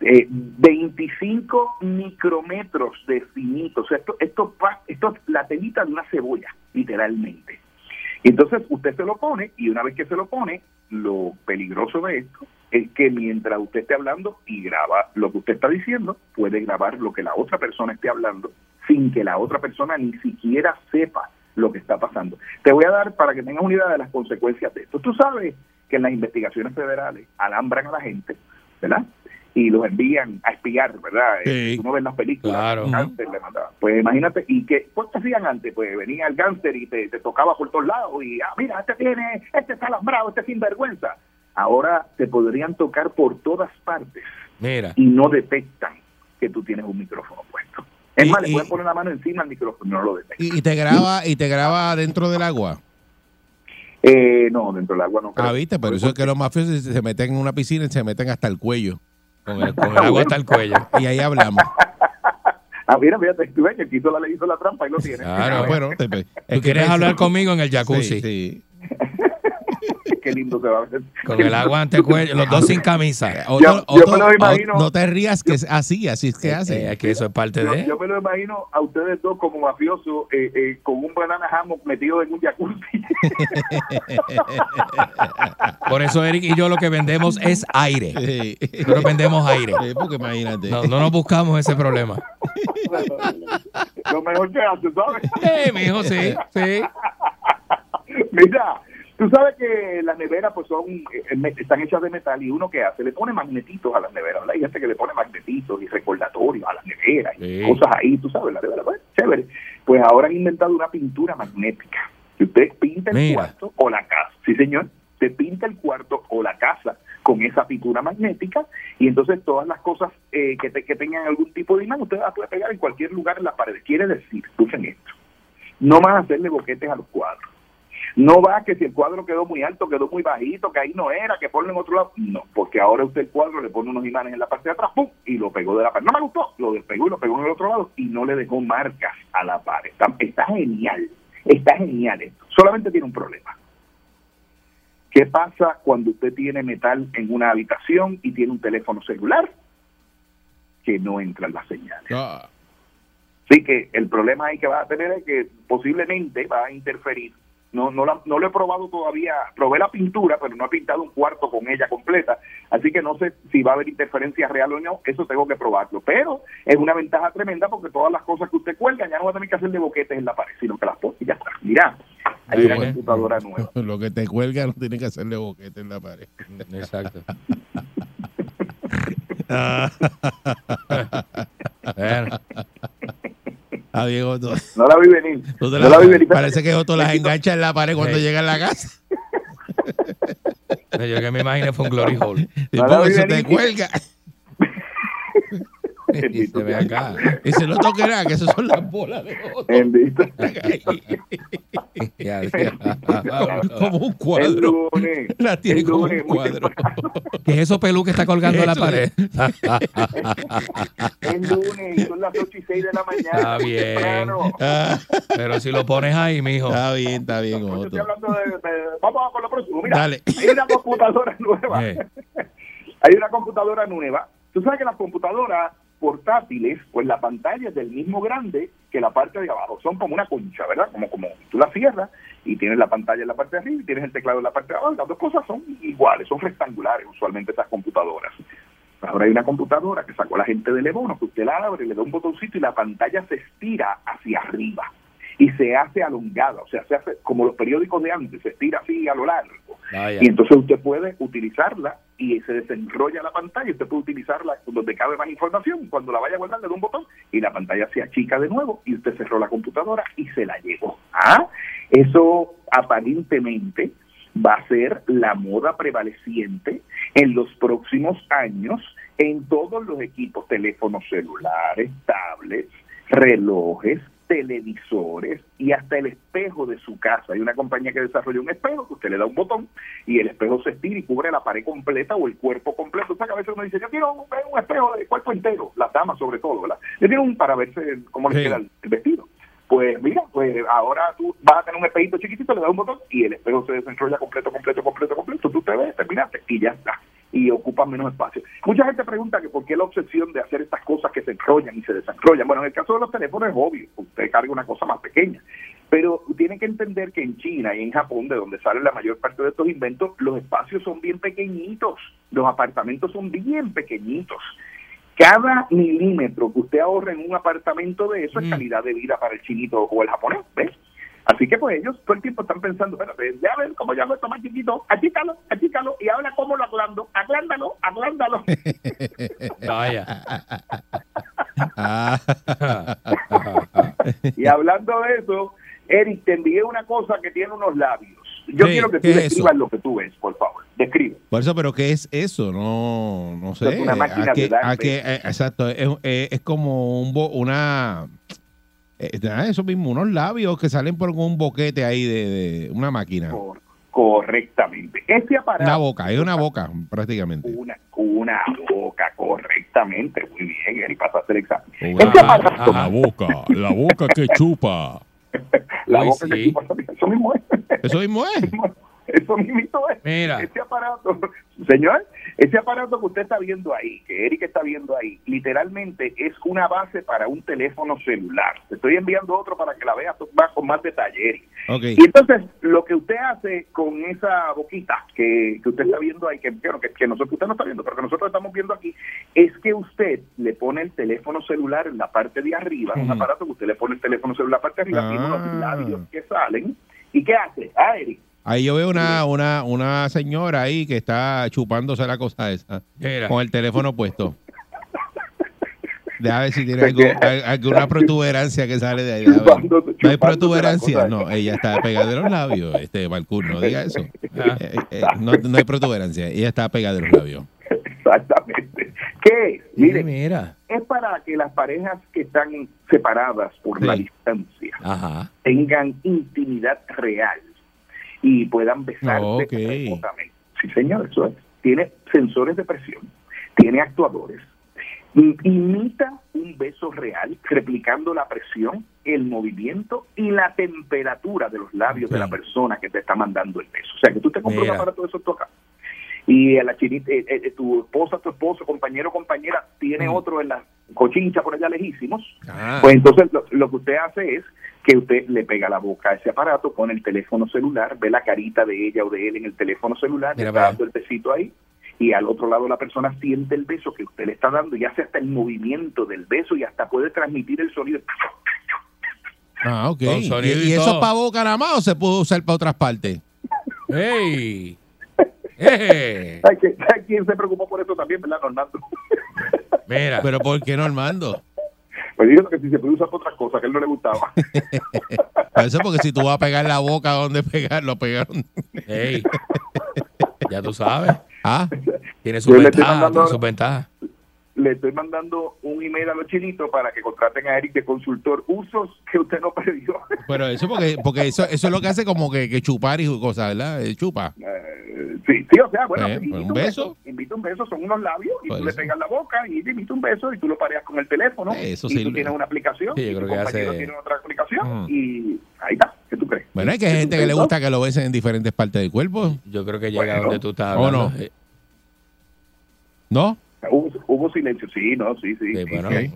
Speaker 13: eh, 25 micrómetros de finito. O sea, esto, esto, esto es la telita de una cebolla, literalmente. Entonces usted se lo pone y una vez que se lo pone, lo peligroso de esto es que mientras usted esté hablando y graba lo que usted está diciendo, puede grabar lo que la otra persona esté hablando sin que la otra persona ni siquiera sepa lo que está pasando. Te voy a dar para que tengas una idea de las consecuencias de esto. Tú sabes que en las investigaciones federales alambran a la gente, ¿verdad? Y los envían a espiar, ¿verdad?
Speaker 11: Sí.
Speaker 13: Eh, Tú no ves las películas,
Speaker 3: Claro.
Speaker 13: le mandaban. Pues imagínate, ¿y qué, pues, hacían antes? Pues venía el gánster y te, te tocaba por todos lados y, ah, mira, este tiene, este está alambrado, este es sinvergüenza. Ahora te podrían tocar por todas partes
Speaker 3: Mira.
Speaker 13: y no detectan que tú tienes un micrófono puesto. Es
Speaker 11: Y-
Speaker 13: más, le
Speaker 11: y-
Speaker 13: pueden poner la mano encima al micrófono y no lo detectan.
Speaker 11: Y, y te graba y te graba dentro del agua.
Speaker 13: Eh, no, dentro del agua no creo.
Speaker 11: Ah, viste, pero eso es que los mafiosos se meten en una piscina y se meten hasta el cuello.
Speaker 3: Con el, con el agua hasta el cuello.
Speaker 11: Y ahí hablamos. <laughs>
Speaker 13: Ah, mira, fíjate, tú ves que Quito la le hizo la trampa y lo tiene.
Speaker 3: Claro.
Speaker 11: Ah, bueno,
Speaker 3: ¿Tú quieres hablar conmigo en el jacuzzi?
Speaker 11: Sí, sí. <laughs> <laughs>
Speaker 13: Qué lindo se va a ver.
Speaker 3: Con el agua ante el cuello, los dos sin camisa.
Speaker 13: Yo- yo
Speaker 11: Otto,
Speaker 13: me lo imagino.
Speaker 11: No te rías que es así, así es que
Speaker 3: Eh,
Speaker 11: hace.
Speaker 3: es que eso es parte
Speaker 13: Yo,
Speaker 3: de.
Speaker 13: yo me lo imagino a ustedes dos como mafiosos eh, eh, con un banana hammock metido en un jacuzzi. <laughs>
Speaker 3: Por eso Eric y yo lo que vendemos es aire.
Speaker 11: Sí.
Speaker 3: Nosotros vendemos aire.
Speaker 11: Sí, porque imagínate.
Speaker 3: No, no nos buscamos ese problema.
Speaker 13: lo mejor que hace, ¿sabes?
Speaker 3: Eh, mijo, sí, sí. <laughs>
Speaker 13: Mira, tú sabes que las neveras pues son eh, están hechas de metal y uno que hace le pone magnetitos a las neveras, ¿verdad? Hay gente que le pone magnetitos y recordatorios a las neveras y
Speaker 3: Sí.
Speaker 13: cosas ahí, tú sabes, la nevera, pues, chévere. Pues ahora han inventado una pintura magnética. Que usted pinta el
Speaker 3: Mira.
Speaker 13: cuarto o la casa, sí señor, se pinta el cuarto o la casa con esa pintura magnética y entonces todas las cosas eh, que, te- que tengan algún tipo de imán usted las puede pegar en cualquier lugar en la pared. Quiere decir, escuchen esto, no van a hacerle boquetes a los cuadros. No va que si el cuadro quedó muy alto, quedó muy bajito, que ahí no era, que ponlo en otro lado. No, porque ahora usted el cuadro le pone unos imanes en la parte de atrás, ¡pum! y lo pegó de la pared. No me gustó, lo despegó y lo pegó en el otro lado y no le dejó marcas a la pared. Está, está genial, está genial esto. Solamente tiene un problema. ¿Qué pasa cuando usted tiene metal en una habitación y tiene un teléfono celular? Que no entran las señales.
Speaker 11: Ah,
Speaker 13: Así que el problema ahí que va a tener es que posiblemente va a interferir. No, no, la- no lo he probado todavía. Probé la pintura, pero no he pintado un cuarto con ella completa. Así que no sé si va a haber interferencia real o no. Eso tengo que probarlo. Pero es una ventaja tremenda porque todas las cosas que usted cuelga ya no va a tener que hacer de boquetes en la pared, sino que las pone y ya está. Mira, hay una
Speaker 11: Bueno.
Speaker 13: computadora nueva. <laughs>
Speaker 11: Lo que te cuelga no tiene que hacerle boquete en la pared.
Speaker 3: Exacto. <laughs>
Speaker 11: Ah. <laughs>
Speaker 3: Bueno.
Speaker 2: Ah, bien, Otto.
Speaker 13: No la vi venir. <laughs> No
Speaker 2: la-
Speaker 13: la vi venir.
Speaker 2: parece que Otto las engancha en la pared cuando
Speaker 3: Sí.
Speaker 2: llega a la casa.
Speaker 3: Yo que me imaginé fue un glory hole. <laughs>
Speaker 2: Y
Speaker 13: No la
Speaker 2: eso te cuelga. <laughs> <laughs>
Speaker 3: Y se ve acá.
Speaker 2: Y se toque nada, que eso son las bolas de Otto.
Speaker 13: Bendito.
Speaker 3: Ya, ya.
Speaker 2: Como un
Speaker 13: El
Speaker 2: cuadro.
Speaker 13: lunes.
Speaker 2: La <laughs> tiene
Speaker 13: el
Speaker 2: como un cuadro. <laughs>
Speaker 3: ¿Qué es eso pelú que está colgando en la pared?
Speaker 13: Es lunes son las 8 y 6 de la mañana.
Speaker 3: Está
Speaker 13: muy
Speaker 3: bien.
Speaker 13: temprano.
Speaker 2: Ah,
Speaker 3: Pero si lo pones ahí, mijo.
Speaker 2: está bien, está bien,
Speaker 13: Yo estoy hablando de, de- Vamos con lo próximo. Mira,
Speaker 2: Dale.
Speaker 13: hay una computadora nueva.
Speaker 3: Eh.
Speaker 13: Hay una computadora nueva. Tú sabes que las computadoras portátiles, pues la pantalla es del mismo grande que la parte de abajo. Son como una concha, ¿verdad? Como, como tú la cierras y tienes la pantalla en la parte de arriba y tienes el teclado en la parte de abajo. Las dos cosas son iguales, son rectangulares usualmente estas computadoras. Ahora hay una computadora que sacó la gente de Lebono, que usted la abre, le da un botoncito y la pantalla se estira hacia arriba y se hace alongada, o sea, se hace como los periódicos de antes, se estira así a lo largo. Y entonces usted puede utilizarla y se desenrolla la pantalla, usted puede utilizarla donde cabe más información, cuando la vaya a guardar le da un botón y la pantalla se achica de nuevo y usted cerró la computadora y se la llevó. ¿Ah? Eso aparentemente va a ser la moda prevaleciente en los próximos años en todos los equipos, teléfonos celulares, tablets, relojes, televisores y hasta el espejo de su casa. Hay una compañía que desarrolla un espejo que usted le da un botón y el espejo se estira y cubre la pared completa o el cuerpo completo. O sea, que a veces uno dice, yo quiero un, un espejo de cuerpo entero, las damas sobre todo, ¿verdad? Yo quiero un para verse cómo le
Speaker 2: Sí.
Speaker 13: queda el, el vestido. Pues mira, pues ahora tú vas a tener un espejito chiquitito, le das un botón y el espejo se desenrolla completo, completo, completo, completo. Tú te ves, terminaste y ya está. Y ocupa menos espacio. Mucha gente pregunta que por qué la obsesión de hacer estas cosas que se enrollan y se desenrollan. Bueno, en el caso de los teléfonos es obvio, usted carga una cosa más pequeña. Pero tienen que entender que en China y en Japón, de donde sale la mayor parte de estos inventos, los espacios son bien pequeñitos, los apartamentos son bien pequeñitos. Cada milímetro que usted ahorre en un apartamento de eso es calidad de vida para el chinito o el japonés, ¿ves? Así que pues ellos todo el tiempo están pensando, espérate, ya ven cómo yo hago esto más chiquito, achícalo, achícalo, y ahora cómo lo aglando, aglándalo, aglándalo. <laughs>
Speaker 3: Vaya. <laughs>
Speaker 13: Y hablando de eso, Eric, te envié una cosa que tiene unos labios. Yo quiero que tú
Speaker 2: ¿qué es
Speaker 13: describas lo que tú ves, por favor. Describe.
Speaker 2: Por eso, pero ¿qué es eso? No, no sé.
Speaker 13: Es una máquina
Speaker 2: ¿A qué-
Speaker 13: de
Speaker 2: a eh, exacto, es, es- es como un bo- una... eh, nada, eso mismo, unos labios que salen por un boquete ahí de, de una máquina.
Speaker 13: Cor- correctamente. Este aparato...
Speaker 2: Una boca, es una boca prácticamente.
Speaker 13: Una, una boca, correctamente. Muy bien, Eric, pasaste el examen.
Speaker 2: Una-
Speaker 13: Este aparato...
Speaker 2: la boca, la boca que <laughs> chupa.
Speaker 13: La boca que chupa, eso mismo es.
Speaker 2: Eso mismo es. <laughs>
Speaker 13: Eso mismo es.
Speaker 3: Mira.
Speaker 13: Ese aparato, señor, ese aparato que usted está viendo ahí, que Eric está viendo ahí, literalmente es una base para un teléfono celular. Te estoy enviando otro para que la veas más- con más detalle, Eric.
Speaker 2: Ok.
Speaker 13: Y entonces, lo que usted hace con esa boquita que, que usted está viendo ahí, que, que, que nosotros, usted no está viendo, pero que nosotros estamos viendo aquí, es que usted le pone el teléfono celular en la parte de arriba, un aparato que usted le pone el teléfono celular en la parte de arriba, tiene unos
Speaker 2: Ah.
Speaker 13: labios que salen. ¿Y qué hace? Ah, Eric,
Speaker 2: Ahí yo veo una, una, una señora ahí que está chupándose la cosa esa con el teléfono puesto. Deja ver si tiene alguna <laughs> protuberancia que sale de ahí. No hay protuberancia. No, ella está pegada de los labios. Este Balcour, no diga eso.
Speaker 3: Ah.
Speaker 2: Eh, eh, no, no hay protuberancia. Ella está pegada de los labios.
Speaker 13: Exactamente. ¿Qué es? Mire,
Speaker 3: Mira.
Speaker 13: es para que las parejas que están separadas por la distancia
Speaker 3: Ajá.
Speaker 13: tengan intimidad real y puedan besarse
Speaker 2: Ok.
Speaker 13: remotamente. Sí, señor, eso es. Tiene sensores de presión, tiene actuadores, im- imita un beso real, replicando la presión, el movimiento y la temperatura de los labios de la persona que te está mandando el beso. O sea, que tú te compras un aparato de esos toca y a la chinita, eh, eh, tu esposa, tu esposo, compañero, compañera, tiene otro en la cochincha por allá lejísimos,
Speaker 2: Ah.
Speaker 13: pues entonces lo, lo que usted hace es que usted le pega la boca a ese aparato, pone el teléfono celular, ve la carita de ella o de él en el teléfono celular,
Speaker 3: Mira
Speaker 13: le está dando el besito ahí, y al otro lado la persona siente el beso que usted le está dando y hace hasta el movimiento del beso y hasta puede transmitir el sonido.
Speaker 2: Ah, ok. ¿Y,
Speaker 3: sonido y
Speaker 2: y eso es para boca nada más o se puede usar para otras partes?
Speaker 3: ¡Ey! <laughs> ¡Eh!
Speaker 13: ¿Sabe quién- sabe quién se preocupó por eso también, verdad, Normando? <laughs>
Speaker 3: Mira.
Speaker 2: Pero ¿por qué no, Armando?
Speaker 13: Pues dijo que si se puede usar para otras cosas, que a él no le gustaba. <laughs>
Speaker 2: Eso porque si tú vas a pegar la boca donde pegarlo, pegaron.
Speaker 3: Ey, ya tú sabes.
Speaker 2: Ah,
Speaker 3: Tiene
Speaker 13: Yo
Speaker 3: ventajas,
Speaker 13: mandando-
Speaker 3: tiene sus ventajas.
Speaker 13: Le estoy mandando un email a los chinitos para que contraten a Eric de consultor usos que usted no <laughs> perdió.
Speaker 2: pero eso porque, porque eso, eso es lo que hace como que, que chupar y cosas, ¿verdad? Eh, Chupa.
Speaker 13: Eh, sí, sí, o sea, bueno,
Speaker 2: Eh,
Speaker 13: invita
Speaker 2: pues, un beso.
Speaker 13: Invita un beso, son unos labios y
Speaker 2: Pues
Speaker 13: tú le
Speaker 2: eso.
Speaker 13: pegas la boca y te invita un beso y tú lo pareas con el teléfono.
Speaker 2: Eso
Speaker 13: y
Speaker 2: sí
Speaker 13: tú
Speaker 2: lo-
Speaker 13: tienes una aplicación
Speaker 3: Sí, yo
Speaker 13: y tu
Speaker 3: creo que
Speaker 13: compañero
Speaker 3: hace-
Speaker 13: tiene otra aplicación y ahí está. ¿Qué tú crees?
Speaker 2: Bueno, es que hay gente que le gusta que lo besen en diferentes partes del cuerpo.
Speaker 3: Yo creo que llega
Speaker 13: Bueno.
Speaker 3: donde tú estás
Speaker 2: ¿O
Speaker 3: hablando.
Speaker 2: no?
Speaker 3: Eh,
Speaker 2: ¿No?
Speaker 13: Hubo, hubo silencio, sí, no, sí, sí.
Speaker 3: Sí, bueno,
Speaker 13: que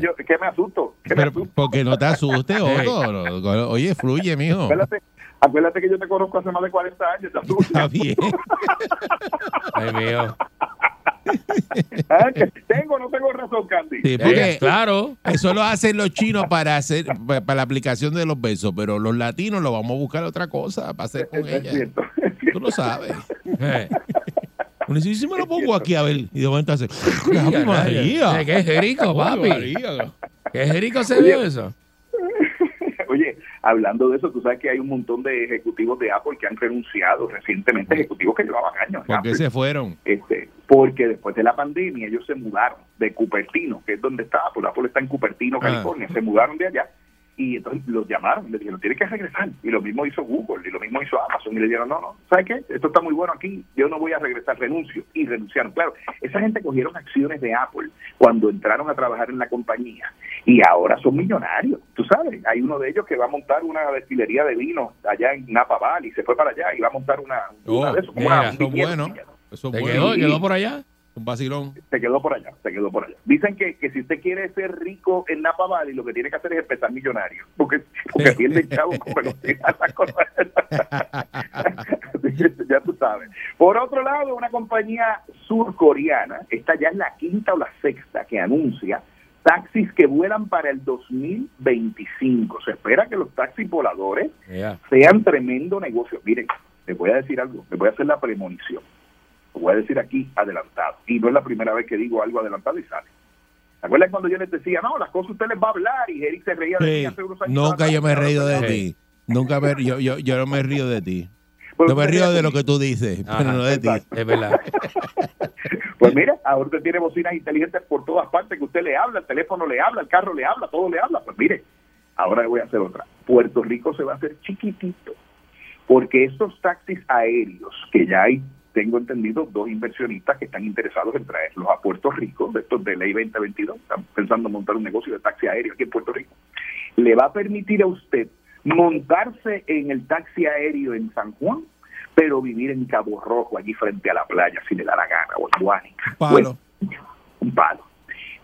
Speaker 13: yo- que me asusto. que me
Speaker 2: Pero
Speaker 13: asusto.
Speaker 2: porque no te asustes, <laughs> Otto. Oye, fluye, mijo.
Speaker 13: Acuérdate, acuérdate que yo te conozco hace más de 40 años. te asusto.
Speaker 2: Está bien. <laughs>
Speaker 3: Ay, mío.
Speaker 13: Ah, que Tengo o no tengo razón, Candy.
Speaker 2: Sí,
Speaker 3: Eh,
Speaker 2: porque
Speaker 3: claro.
Speaker 2: eso lo hacen los chinos para hacer pa- para la aplicación de los besos, pero los latinos lo vamos a buscar otra cosa para hacer con
Speaker 13: Es
Speaker 2: ella.
Speaker 13: cierto.
Speaker 2: Tú lo sabes. Uno dice, "¿Y si me lo pongo aquí a ver. Y de momento hace, <laughs> ¡Ave
Speaker 3: ya,
Speaker 2: María!
Speaker 3: Qué rico,
Speaker 2: ¡Ave
Speaker 3: papi. Qué rico se vio eso. <laughs>
Speaker 13: Oye, hablando de eso, tú sabes que hay un montón de ejecutivos de Apple que han renunciado recientemente, ejecutivos que llevaban años.
Speaker 2: ¿Por qué se fueron?
Speaker 13: Este, porque después de la pandemia ellos se mudaron de Cupertino, que es donde está Apple. Apple está en Cupertino,
Speaker 2: Ah.
Speaker 13: California. Se mudaron de allá y entonces los llamaron y le dijeron, tienes que regresar. Y lo mismo hizo Google y lo mismo hizo Amazon. Y le dijeron, no, no, ¿sabes qué? Esto está muy bueno aquí, yo no voy a regresar, renuncio. Y renunciaron. Claro, esa gente cogieron acciones de Apple cuando entraron a trabajar en la compañía y ahora son millonarios. Tú sabes, hay uno de ellos que va a montar una destilería de vino allá en Napa Valley, se fue para allá y va a montar una, una
Speaker 2: Oh,
Speaker 13: de eso, como
Speaker 3: mira,
Speaker 13: una- un
Speaker 2: Eso bueno. Eso es
Speaker 3: ¿Te
Speaker 2: bueno.
Speaker 3: quedó, quedó por allá?
Speaker 2: Un vacilón.
Speaker 13: Se quedó por allá, se quedó por allá. Dicen que, que si usted quiere ser rico en Napa Valley, lo que tiene que hacer es empezar millonario, porque, porque pierde chavo con velocidad las cosas. Ya tú sabes. Por otro lado, una compañía surcoreana, esta ya es la quinta o la sexta que anuncia taxis que vuelan para el 2025. Se espera que los taxis voladores sean tremendo negocio. Miren, les voy a decir algo, les voy a hacer la premonición. Lo voy a decir aquí adelantado. Y no es la primera vez que digo algo adelantado y sale. ¿Se acuerdan cuando yo les decía, no, las cosas usted les va a hablar? Y Eric se reía de mí
Speaker 2: Sí.
Speaker 13: hace unos años.
Speaker 2: Nunca yo me he reído de ti. Nunca me, yo, yo, yo no me río de ti.
Speaker 13: Pues
Speaker 2: Yo me río de lo que tú dices,
Speaker 3: Ajá,
Speaker 2: pero no de ti.
Speaker 3: Es verdad. <laughs>
Speaker 13: Pues mira, ahora usted tiene bocinas inteligentes por todas partes, que usted le habla, el teléfono le habla, el carro le habla, todo le habla. Pues mire, ahora le voy a hacer otra. Puerto Rico se va a hacer chiquitito, porque estos taxis aéreos, que ya hay, tengo entendido, dos inversionistas que están interesados en traerlos a Puerto Rico, de estos de ley 2022, están pensando en montar un negocio de taxi aéreo aquí en Puerto Rico, le va a permitir a usted montarse en el taxi aéreo en San Juan, pero vivir en Cabo Rojo, allí frente a la playa, si le da la gana, o en Guánica.
Speaker 2: Palo.
Speaker 13: un palo.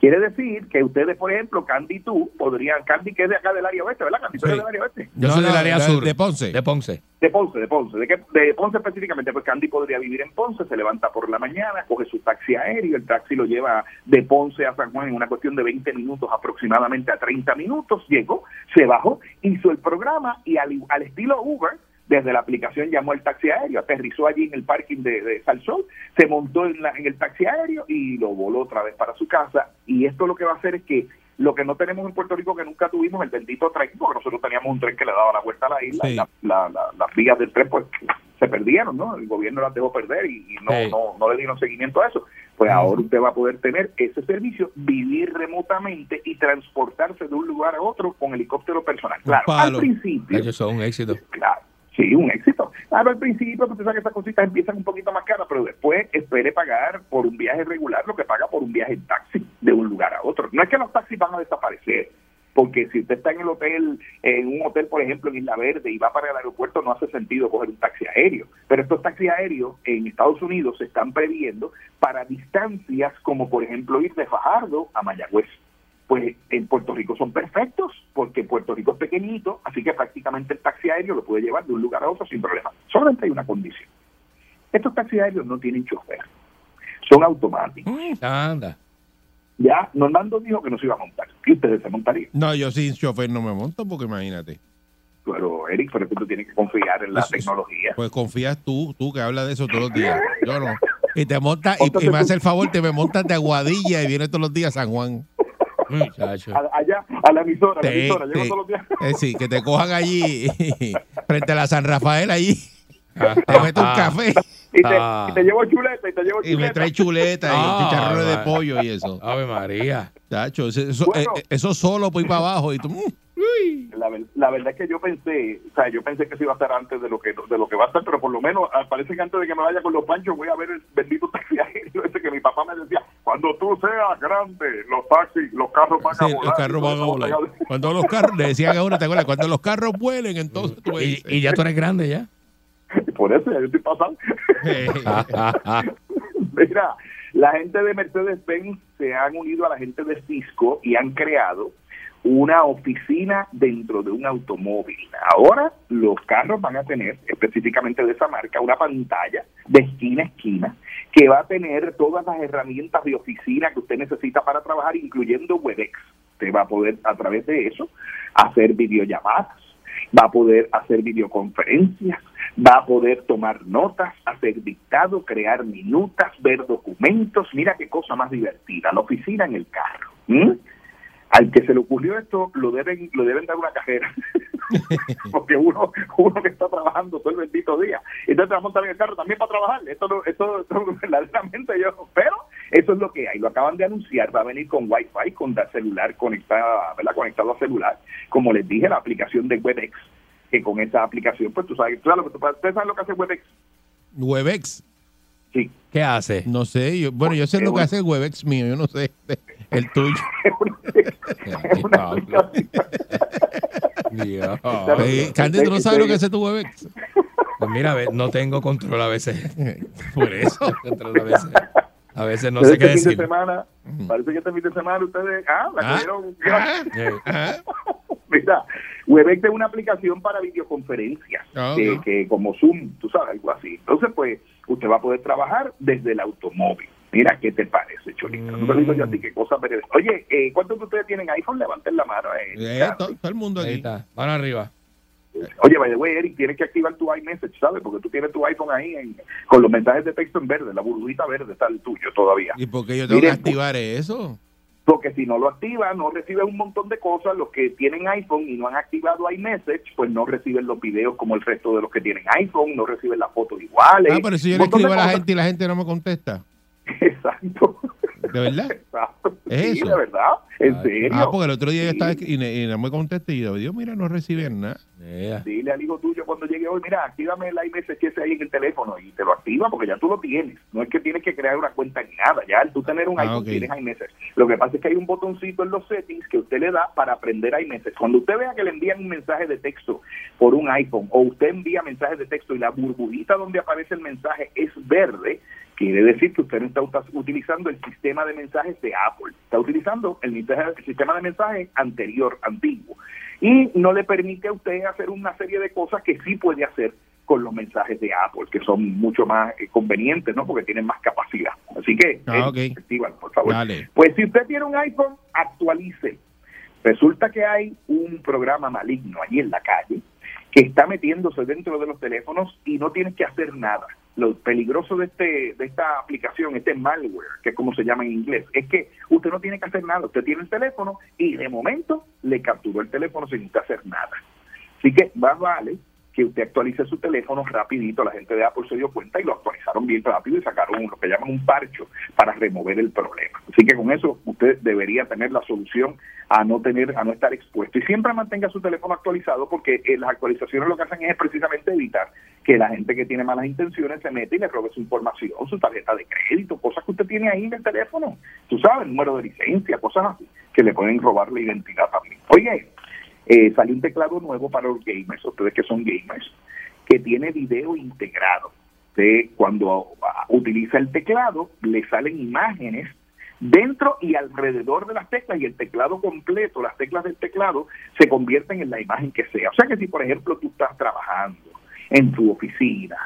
Speaker 13: Quiere decir que ustedes, por ejemplo, Candy y tú, podrían, Candy que es de acá del área oeste, ¿verdad? Candy, tú eres
Speaker 2: Sí.
Speaker 13: del área oeste.
Speaker 3: Yo
Speaker 2: No,
Speaker 3: soy del área
Speaker 2: de-
Speaker 3: sur.
Speaker 2: de Ponce.
Speaker 3: De Ponce.
Speaker 13: De Ponce, de Ponce. ¿De, qué? de Ponce específicamente, pues Candy podría vivir en Ponce, se levanta por la mañana, coge su taxi aéreo, el taxi lo lleva de Ponce a San Juan en una cuestión de 20 minutos aproximadamente a 30 minutos, llegó, se bajó, hizo el programa y al, al estilo Uber, desde la aplicación llamó al taxi aéreo, aterrizó allí en el parking de, de Salsol, se montó en, la- en el taxi aéreo y lo voló otra vez para su casa. Y esto lo que va a hacer es que lo que no tenemos en Puerto Rico, que nunca tuvimos, el bendito tren, porque nosotros teníamos un tren que le daba la vuelta a la isla,
Speaker 2: Sí.
Speaker 13: y la- la- la- las vías del tren pues se perdieron, ¿no? El gobierno las dejó perder y, y no,
Speaker 3: Sí.
Speaker 13: no, no le dieron seguimiento a eso. Pues ahora usted va a poder tener ese servicio, vivir remotamente y transportarse de un lugar a otro con helicóptero personal. Claro, al principio,
Speaker 3: Ellos son un éxito.
Speaker 13: Claro, sí, un éxito. Claro, al principio, pues, usted sabe que esas cositas empiezan un poquito más caras, pero después espere pagar por un viaje regular lo que paga por un viaje en taxi de un lugar a otro. No es que los taxis van a desaparecer, porque si usted está en el hotel, en un hotel, por ejemplo, en Isla Verde y va para el aeropuerto, no hace sentido coger un taxi aéreo. Pero estos taxis aéreos en Estados Unidos se están previendo para distancias como, por ejemplo, ir de Fajardo a Mayagüez pues en Puerto Rico son perfectos, porque Puerto Rico es pequeñito, así que prácticamente el taxi aéreo lo puede llevar de un lugar a otro sin problema. Solamente hay una condición. Estos taxis aéreos no tienen chofer, son automáticos.
Speaker 3: Anda.
Speaker 13: Ya Normando dijo que no se iba a montar, que ustedes se montarían.
Speaker 2: No, yo sin chofer no me monto porque imagínate.
Speaker 13: Pero Eric, pero tú tienes que confiar en la
Speaker 2: Eso-
Speaker 13: tecnología.
Speaker 2: Pues confías tú, tú que hablas de eso todos los días. Yo no. Y te montas, y, y me hace el favor, te me montas de Aguadilla y vienes todos los días a San Juan. <laughs>
Speaker 13: A- allá, a la emisora, a la
Speaker 11: Te-
Speaker 13: emisora. Llego
Speaker 11: te-
Speaker 13: todos los días. <laughs>
Speaker 11: eh, sí, que te cojan allí <laughs> frente a la San Rafael allí.
Speaker 3: Ah,
Speaker 11: Te meto un
Speaker 3: ah,
Speaker 11: café
Speaker 13: Y te,
Speaker 3: Ah.
Speaker 13: y te llevo chuleta, y te llevo
Speaker 11: y me
Speaker 13: chuleta.
Speaker 11: trae chuleta y
Speaker 3: Ah,
Speaker 11: chicharrones de pollo y eso.
Speaker 3: Ave María.
Speaker 11: Tacho, eso, eso,
Speaker 13: Bueno.
Speaker 11: eh, eso solo por ir para abajo y tú, mm,
Speaker 13: La, ver- la verdad es que yo pensé, o sea, yo pensé que se iba a estar antes de lo que de lo que va a estar, pero por lo menos ah, parece que antes de que me vaya con los panchos voy a ver el bendito taxi <laughs> aéreo ese que mi papá me decía, cuando tú seas grande, los taxis, los carros van
Speaker 11: sí,
Speaker 13: a volar.
Speaker 11: los carros van a volar. <laughs> Cuando los carros, le decían a uno, ¿te acuerdas? Cuando los carros vuelen, entonces tú
Speaker 3: Y, y ya tú eres grande ya.
Speaker 13: Por eso ya yo estoy pasando. <laughs> Mira, la gente de Mercedes-Benz se han unido a la gente de Cisco y han creado una oficina dentro de un automóvil. Ahora los carros van a tener, específicamente de esa marca, una pantalla de esquina a esquina que va a tener todas las herramientas de oficina que usted necesita para trabajar, incluyendo WebEx. Usted va a poder a través de eso hacer videollamadas, va a poder hacer videoconferencias, va a poder tomar notas, hacer dictado, crear minutas, ver documentos. Mira qué cosa más divertida, la oficina en el carro. ¿m? Al que se le ocurrió esto, lo deben, lo deben dar una cajera. <laughs> Porque uno, uno que está trabajando todo el bendito día. Entonces te va a montar en el carro también para trabajar. Esto, no- esto, esto <laughs> verdaderamente yo, pero eso es lo que hay. Lo acaban de anunciar, va a venir con Wi-Fi, con la celular conectada, ¿verdad? Conectado a celular. Como les dije, la aplicación de WebEx, que con esa aplicación, pues tú sabes, tú sabes lo que, ¿ustedes saben lo que hace WebEx?
Speaker 11: Webex.
Speaker 13: Sí.
Speaker 3: ¿Qué hace?
Speaker 11: No sé, yo, bueno, yo sé lo que hace el Webex mío, yo no sé <laughs> el tuyo. <laughs>
Speaker 13: Es una aplicación.
Speaker 3: Dios.
Speaker 11: Eh, Candy, ¿tú no sabes lo que hace tu Webex?
Speaker 3: Pues mira, no tengo control a veces. <laughs>
Speaker 11: Por eso. <laughs>
Speaker 3: Control a veces. A veces no
Speaker 13: Pero
Speaker 3: sé qué
Speaker 13: este fin de
Speaker 3: decir.
Speaker 13: semana, parece que este fin de semana ustedes, ah, la
Speaker 3: Ah.
Speaker 13: cogieron
Speaker 3: Eh,
Speaker 13: Mira, Webex es una aplicación para videoconferencias,
Speaker 11: Ah,
Speaker 13: que, que como Zoom, tú sabes, algo así. Entonces, pues, usted va a poder trabajar desde el automóvil. Mira, ¿qué te parece, Cholita? No te digo yo a ti qué cosa pero- Oye, eh, ¿cuántos de ustedes tienen iPhone? Levanten la mano. eh.
Speaker 11: Eh, to- todo, el mundo
Speaker 3: Ahí
Speaker 11: aquí.
Speaker 3: está. Van arriba.
Speaker 13: Oye, by the way, Eric, tienes que activar tu iMessage, ¿sabes? Porque tú tienes tu iPhone ahí en- con los mensajes de texto en verde, la burbujita verde está el tuyo todavía.
Speaker 11: ¿Y por qué yo tengo que
Speaker 13: Miren,
Speaker 11: activar eso?
Speaker 13: Porque si no lo activas, no recibes un montón de cosas. Los que tienen iPhone y no han activado iMessage, pues no reciben los videos como el resto de los que tienen iPhone, no reciben las fotos iguales.
Speaker 11: Ah, pero si yo le escribo a la gente y la gente no me contesta. <laughs>
Speaker 13: Exacto.
Speaker 11: ¿De verdad?
Speaker 13: Exacto.
Speaker 11: ¿Es
Speaker 13: Sí,
Speaker 11: eso?
Speaker 13: de verdad. En serio.
Speaker 11: Ah, porque el otro día
Speaker 13: Sí.
Speaker 11: estaba y, ne- y no me contesté y yo, Dios, mira, no reciben nada.
Speaker 3: Yeah.
Speaker 13: Dile al hijo tuyo cuando llegue hoy, mira, actívame el iMessage ese ahí en el teléfono y te lo activa porque ya tú lo tienes. No es que tienes que crear una cuenta ni nada. Ya al tú tener un
Speaker 11: Ah,
Speaker 13: iPhone
Speaker 11: ok.
Speaker 13: tienes iMessage. Lo que pasa es que hay un botoncito en los settings que usted le da para aprender iMessage. Cuando usted vea que le envían un mensaje de texto por un iPhone o usted envía mensajes de texto y la burbujita donde aparece el mensaje es verde, quiere decir que usted no está utilizando el sistema de mensajes de Apple. Está utilizando el, sistema de mensajes anterior, antiguo. Y no le permite a usted hacer una serie de cosas que sí puede hacer con los mensajes de Apple, que son mucho más eh, convenientes, ¿no? Porque tienen más capacidad. Así que,
Speaker 11: Ah,
Speaker 13: eh,
Speaker 11: ok.
Speaker 13: actívala, por favor.
Speaker 11: Dale.
Speaker 13: Pues si usted tiene un iPhone, actualice. Resulta que hay un programa maligno allí en la calle que está metiéndose dentro de los teléfonos y no tienes que hacer nada. Lo peligroso de este de esta aplicación, este malware, que es como se llama en inglés, es que usted no tiene que hacer nada. Usted tiene el teléfono y de momento le capturó el teléfono sin hacer nada. Así que más vale que usted actualice su teléfono rapidito. La gente de Apple se dio cuenta y lo actualizaron bien rápido y sacaron lo que llaman un parcho para remover el problema. Así que con eso usted debería tener la solución a no tener, a no estar expuesto. Y siempre mantenga su teléfono actualizado porque eh, las actualizaciones lo que hacen es precisamente evitar que la gente que tiene malas intenciones se mete y le robe su información, su tarjeta de crédito, cosas que usted tiene ahí en el teléfono. Tú sabes, número de licencia, cosas así, que le pueden robar la identidad también. Oye, eh, salió un teclado nuevo para los gamers, ustedes que son gamers, que tiene video integrado. De cuando utiliza el teclado, le salen imágenes dentro y alrededor de las teclas y el teclado completo, las teclas del teclado, se convierten en la imagen que sea. O sea que si, por ejemplo, tú estás trabajando en tu oficina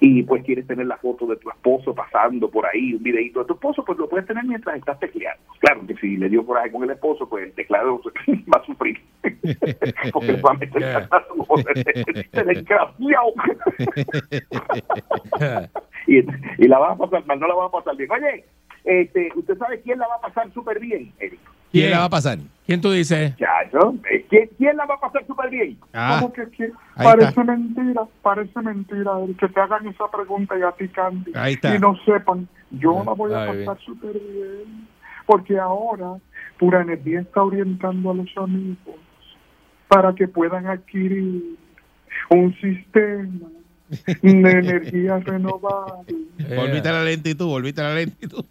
Speaker 13: y pues quieres tener la foto de tu esposo pasando por ahí, un videito de tu esposo, pues lo puedes tener mientras estás tecleando. Claro que si le dio coraje con el esposo, pues el teclado <laughs> va a sufrir. <laughs> Porque le va a meter desgraciado. <laughs> y, y la vas a pasar mal, no la vas a pasar bien. Oye, este, ¿usted sabe quién la va a pasar súper bien, Eric?
Speaker 11: ¿Quién la va a pasar?
Speaker 3: ¿Quién tú dices?
Speaker 13: Chacho, eh, ¿quién, ¿quién la va a pasar súper bien?
Speaker 11: Ah,
Speaker 14: ¿Cómo que quién? Parece
Speaker 11: está.
Speaker 14: mentira, parece mentira el que te hagan esa pregunta y a ti, Candy.
Speaker 11: Ahí está.
Speaker 14: Y no sepan, yo la voy a pasar súper bien. Porque ahora Pura Energía está orientando a los amigos para que puedan adquirir un sistema de energía renovable <laughs>
Speaker 11: Volviste a la lentitud, volviste a la lentitud.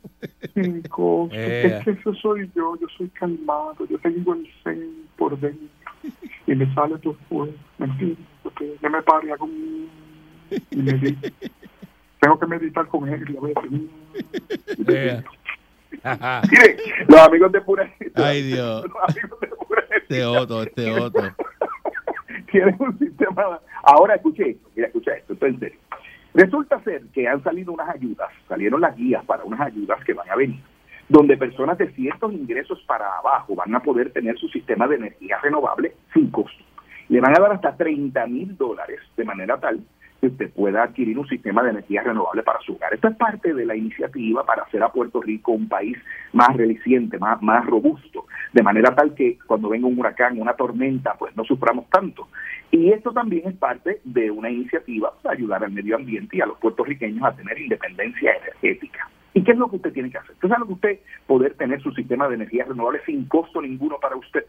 Speaker 14: costo. <laughs>
Speaker 11: Eh.
Speaker 14: Es que eso soy yo, yo soy calmado, yo tengo el zen por dentro y me sale todo fuera, ¿me entiendes? Porque yo me paro y hago y medito. Tengo que meditar con él y a veces.
Speaker 3: Eh.
Speaker 13: Mire, los amigos de Pura
Speaker 11: Ay, Dios.
Speaker 13: los amigos de Pura
Speaker 11: Este otro, este otro.
Speaker 13: Un sistema. Ahora escuche esto, mira, escucha esto, esto es en serio. Resulta ser que han salido unas ayudas, salieron las guías para unas ayudas que van a venir, donde personas de ciertos ingresos para abajo van a poder tener su sistema de energía renovable sin costo. Le van a dar hasta 30 mil dólares de manera tal que usted pueda adquirir un sistema de energía renovable para su hogar. Esto es parte de la iniciativa para hacer a Puerto Rico un país más resiliente, más, más robusto, de manera tal que cuando venga un huracán, una tormenta, pues no suframos tanto. Y esto también es parte de una iniciativa para ayudar al medio ambiente y a los puertorriqueños a tener independencia energética. ¿Y qué es lo que usted tiene que hacer? Usted sabe que usted poder tener su sistema de energía renovable sin costo ninguno para usted.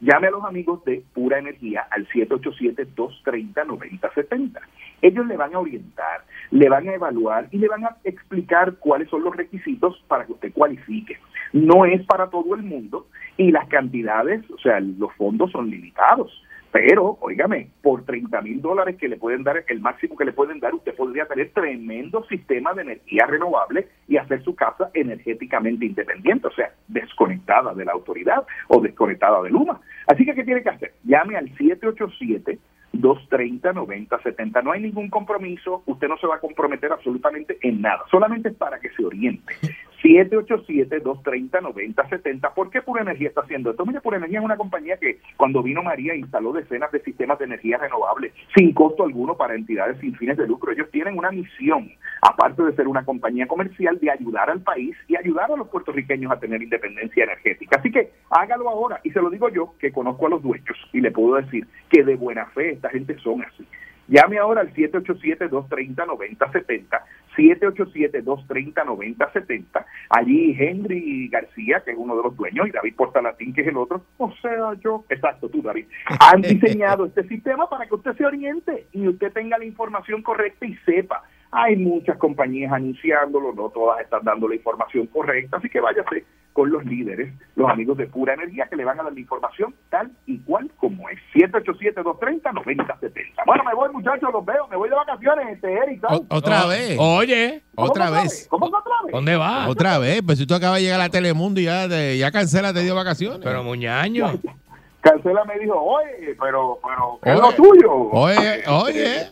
Speaker 13: Llame a los amigos de Pura Energía al 787-230-9070. Ellos le van a orientar, le van a evaluar y le van a explicar cuáles son los requisitos para que usted cualifique. No es para todo el mundo y las cantidades, o sea, los fondos son limitados. Pero, óigame, por 30 mil dólares que le pueden dar, el máximo que le pueden dar, usted podría tener tremendo sistema de energía renovable y hacer su casa energéticamente independiente, o sea, desconectada de la autoridad o desconectada de Luma. Así que, ¿qué tiene que hacer? Llame al 787-230-9070. No hay ningún compromiso, usted no se va a comprometer absolutamente en nada, solamente es para que se oriente. 787-230-9070. ¿Por qué Pura Energía está haciendo esto? Mire, Pura Energía es una compañía que cuando vino María instaló decenas de sistemas de energía renovable sin costo alguno para entidades sin fines de lucro. Ellos tienen una misión, aparte de ser una compañía comercial, de ayudar al país y ayudar a los puertorriqueños a tener independencia energética. Así que hágalo ahora. Y se lo digo yo, que conozco a los dueños y le puedo decir que de buena fe esta gente son así. Llame ahora al 787-230-9070, 787-230-9070. Allí Henry García, que es uno de los dueños, y David Portalatín, que es el otro, o sea, yo, exacto, tú, David, han diseñado <laughs> este sistema para que usted se oriente y usted tenga la información correcta y sepa. Hay muchas compañías anunciándolo, no todas están dando la información correcta, así que váyase con los líderes, los amigos de Pura Energía, que le van a dar la información tal y cual como es. 787-230-9070. Bueno, me voy, muchachos, los veo, me voy de vacaciones, este Eric.
Speaker 11: otra vez.
Speaker 3: Oye,
Speaker 11: Otra
Speaker 13: ¿Cómo que
Speaker 11: vez.
Speaker 13: ¿Cómo que otra vez?
Speaker 3: ¿dónde va?
Speaker 11: Otra vez. Pues si tú acabas de llegar a Telemundo y ya, te- ya cancela, te dio vacaciones.
Speaker 3: Pero muñaño. <laughs>
Speaker 13: Cancela me dijo, oye, pero, pero, ¿qué es lo tuyo?
Speaker 11: Oye, oye.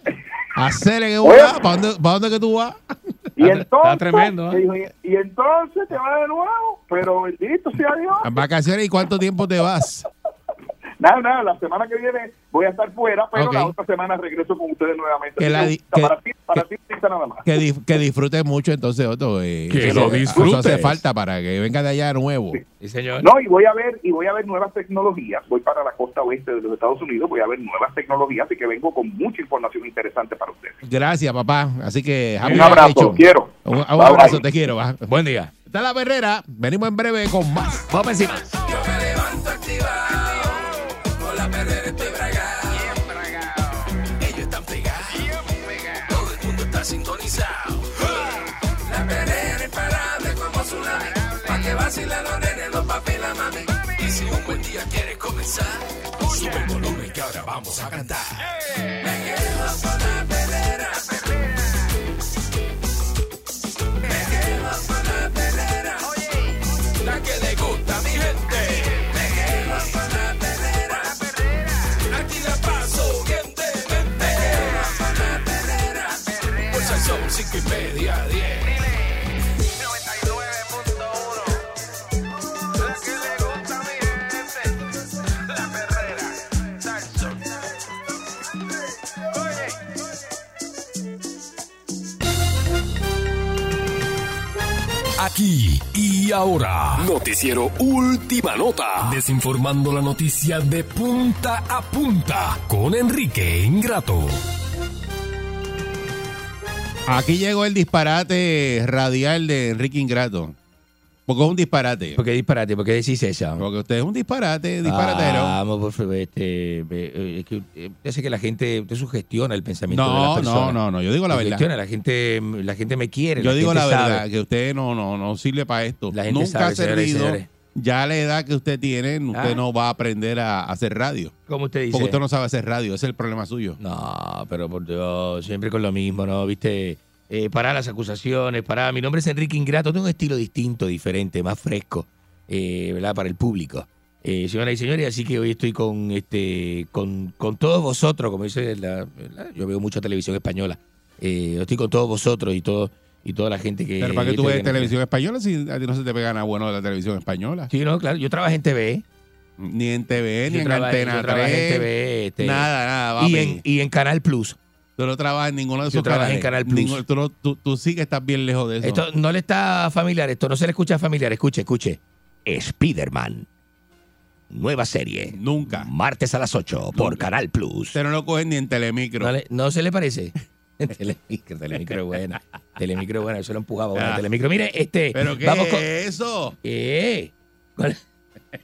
Speaker 11: Hacer vas. ¿Para dónde, ¿Para dónde que tú vas?
Speaker 13: Y entonces,
Speaker 3: tremendo, ¿eh?
Speaker 13: dijo, y, y entonces te va de nuevo, pero bendito sea Dios.
Speaker 11: Vacaciones y cuánto tiempo te vas.
Speaker 13: Nada, nada, la semana que viene voy a estar fuera, pero la otra semana regreso con ustedes nuevamente.
Speaker 11: Que la
Speaker 13: que para ti, para ti, nada más.
Speaker 11: Que, dif- que disfrutes mucho entonces, Otto. eh,
Speaker 3: Que
Speaker 11: eso-
Speaker 3: lo
Speaker 11: Eso hace falta para que venga de allá de nuevo.
Speaker 3: Sí, señor.
Speaker 13: No, y voy a ver y voy a ver nuevas tecnologías. Voy para la costa oeste de los Estados Unidos, voy a ver nuevas tecnologías, así que vengo con mucha información interesante para ustedes.
Speaker 11: Gracias, papá. Así que...
Speaker 13: Un abrazo,
Speaker 11: hecho.
Speaker 13: quiero.
Speaker 11: Un, un
Speaker 13: Bye,
Speaker 11: abrazo,
Speaker 13: bye.
Speaker 11: te quiero. va.
Speaker 3: Buen día.
Speaker 11: Está la Herrera. Venimos en breve con más.
Speaker 3: Vamos encima.
Speaker 1: Yo me levanto activado, con la perrera estoy bragado. Ellos están pegados, todo el mundo está sintonizado. La perrera imparable como tsunami, pa' que vacilen los nenes, los papi y la mami. Y si un buen día quieres comenzar, sube el volumen que ahora vamos a cantar. Me quedo Aquí y
Speaker 9: Y ahora, Noticiero Última Nota, desinformando la noticia de punta a punta con Enrique Ingrato.
Speaker 2: Aquí llegó el disparate radial de Enrique Ingrato. Porque es un disparate.
Speaker 3: ¿Por qué disparate? ¿Por qué decís eso?
Speaker 2: Porque usted es un disparate, disparatero.
Speaker 3: Vamos, por favor, este, eh, es que eh, usted hace que la gente, usted sugestiona el pensamiento de las
Speaker 2: No,
Speaker 3: personas.
Speaker 2: no, no, no, yo digo la verdad.
Speaker 3: Sugestiona, la gente, la gente me quiere.
Speaker 2: Yo digo la verdad, que usted no, no, no sirve para esto.
Speaker 3: La gente
Speaker 2: Nunca
Speaker 3: sabe,
Speaker 2: ha servido.
Speaker 3: señores.
Speaker 2: Ya a la edad que usted tiene, usted
Speaker 3: Ah.
Speaker 2: no va a aprender a, a hacer radio.
Speaker 3: ¿Cómo usted dice?
Speaker 2: Porque usted no sabe hacer radio, ese es el problema suyo.
Speaker 3: No, pero por Dios, siempre con lo mismo, ¿no? Viste, eh, para las acusaciones, para. Mi nombre es Enrique Ingrato, tengo un estilo distinto, diferente, más fresco, eh, ¿verdad? Para el público. Eh, señoras y señores, así que hoy estoy con este con, con todos vosotros, como dice la, la- yo veo mucha televisión española. Eh, estoy con todos vosotros y todo y toda la gente que
Speaker 2: Pero para que tú ves televisión española si a ti no se te pega nada bueno de la televisión española.
Speaker 3: Sí, no, claro, yo trabajé en TV.
Speaker 2: Ni en TV, ni en
Speaker 3: trabajé-
Speaker 2: Antena
Speaker 3: yo trabajé
Speaker 2: 3.
Speaker 3: en TV, este,
Speaker 2: nada, nada.
Speaker 3: y
Speaker 2: papi.
Speaker 3: en, y en Canal Plus.
Speaker 2: Tú no trabajas en ninguno de
Speaker 3: Yo
Speaker 2: esos
Speaker 3: trabajé en
Speaker 2: canales.
Speaker 3: Canal Plus.
Speaker 2: Tú, no- tú- tú sí que estás bien lejos de eso.
Speaker 3: Esto no le está familiar, esto no se le escucha familiar. Escuche, escuche. Spider-Man. Nueva serie.
Speaker 2: Nunca.
Speaker 3: Martes a las 8 por Canal Plus.
Speaker 2: Usted no lo cogen ni en Telemicro.
Speaker 3: ¿No, le- no se le parece? <laughs> Telemicro, Telemicro es buena. Telemicro es buena, eso lo empujaba. buena,
Speaker 2: Ah.
Speaker 3: Telemicro, mire, este.
Speaker 2: ¿Pero qué
Speaker 3: vamos con-
Speaker 2: es eso?
Speaker 3: ¿Qué? ¿Cuál,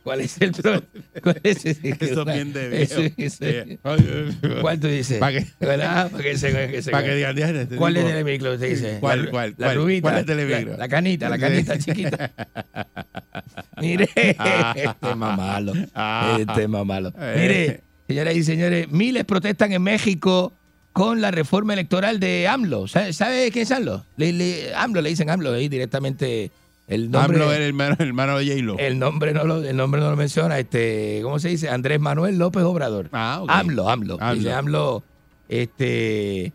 Speaker 3: cuál es el pro- <laughs> cuál es ese?
Speaker 2: Eso es bien de
Speaker 3: Eso- eso-
Speaker 2: Eh, ay, ay,
Speaker 3: ¿Cuál tú dices?
Speaker 2: ¿Para qué?
Speaker 3: ¿Verdad? Para que se, que se-
Speaker 2: Para que digan, "Diablo, este
Speaker 3: ¿Cuál es
Speaker 2: tipo-
Speaker 3: Telemicro? Usted dice.
Speaker 2: ¿Cuál, cuál,
Speaker 3: La
Speaker 2: cuál?
Speaker 3: rubita.
Speaker 2: ¿Cuál es Telemicro?
Speaker 3: La, la canita, la canita chiquita. <laughs> Mire, este es más malo.
Speaker 2: Ah.
Speaker 3: Este es más malo.
Speaker 2: Eh.
Speaker 3: Mire, señoras y señores, miles protestan en México con la reforma electoral de AMLO. ¿Sabe, sabe quién es AMLO? Le- le- AMLO, le dicen AMLO ahí directamente. El nombre,
Speaker 2: AMLO era el hermano, el hermano de J-Lo.
Speaker 3: el nombre no lo, el nombre no lo menciona, este, ¿cómo se dice? Andrés Manuel López Obrador.
Speaker 2: Ah, ok.
Speaker 3: AMLO, AMLO.
Speaker 2: AMLO.
Speaker 3: Dice AMLO, este,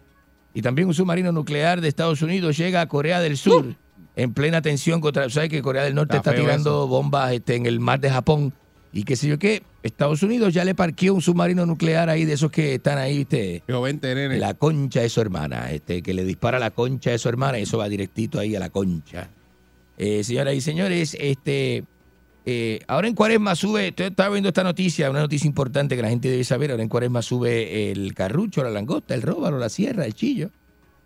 Speaker 3: y también un submarino nuclear de Estados Unidos llega a Corea del Sur en plena tensión contra, ¿sabes que Corea del Norte
Speaker 2: Está
Speaker 3: tirando
Speaker 2: eso.
Speaker 3: bombas este, en el mar de Japón y qué sé yo qué? Estados Unidos ya le parqueó un submarino nuclear ahí de esos que están ahí, ¿viste? La concha de su hermana, este, que le dispara la concha de su hermana y eso va directito ahí a la concha. Eh, señoras y señores, este, eh, ahora en Cuaresma sube, estaba viendo esta noticia, una noticia importante que la gente debe saber, ahora en Cuaresma sube el carrucho, la langosta, el róbalo, la sierra, el chillo.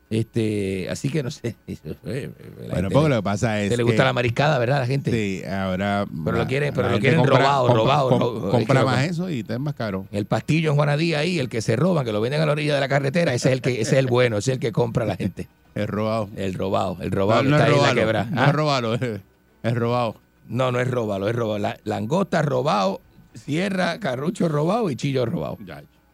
Speaker 3: Este, así que no sé. <laughs> la
Speaker 2: Bueno,
Speaker 3: le-
Speaker 2: lo que pasa es
Speaker 3: se le gusta
Speaker 2: que-
Speaker 3: la mariscada, ¿verdad? La gente.
Speaker 2: Sí, ahora.
Speaker 3: Pero lo quieren- pero lo quieren
Speaker 2: compra-
Speaker 3: robado,
Speaker 2: compra-
Speaker 3: robado,
Speaker 2: com- compra
Speaker 3: es que lo-
Speaker 2: más eso y está más caro.
Speaker 3: El pastillo en Juanadía ahí, el que se roban, que lo venden a la orilla de la carretera, ese es el que, ese es el bueno, ese es el que compra la gente. <laughs>
Speaker 2: Es robado.
Speaker 3: El robado, el robado
Speaker 2: No,
Speaker 3: que
Speaker 2: no
Speaker 3: está
Speaker 2: es
Speaker 3: ahí en la quebrada.
Speaker 2: No
Speaker 3: ¿Ah?
Speaker 2: es robado, es, es robado.
Speaker 3: No, no es robado, es robado. La, langosta robado, sierra, carrucho robado y chillo robado.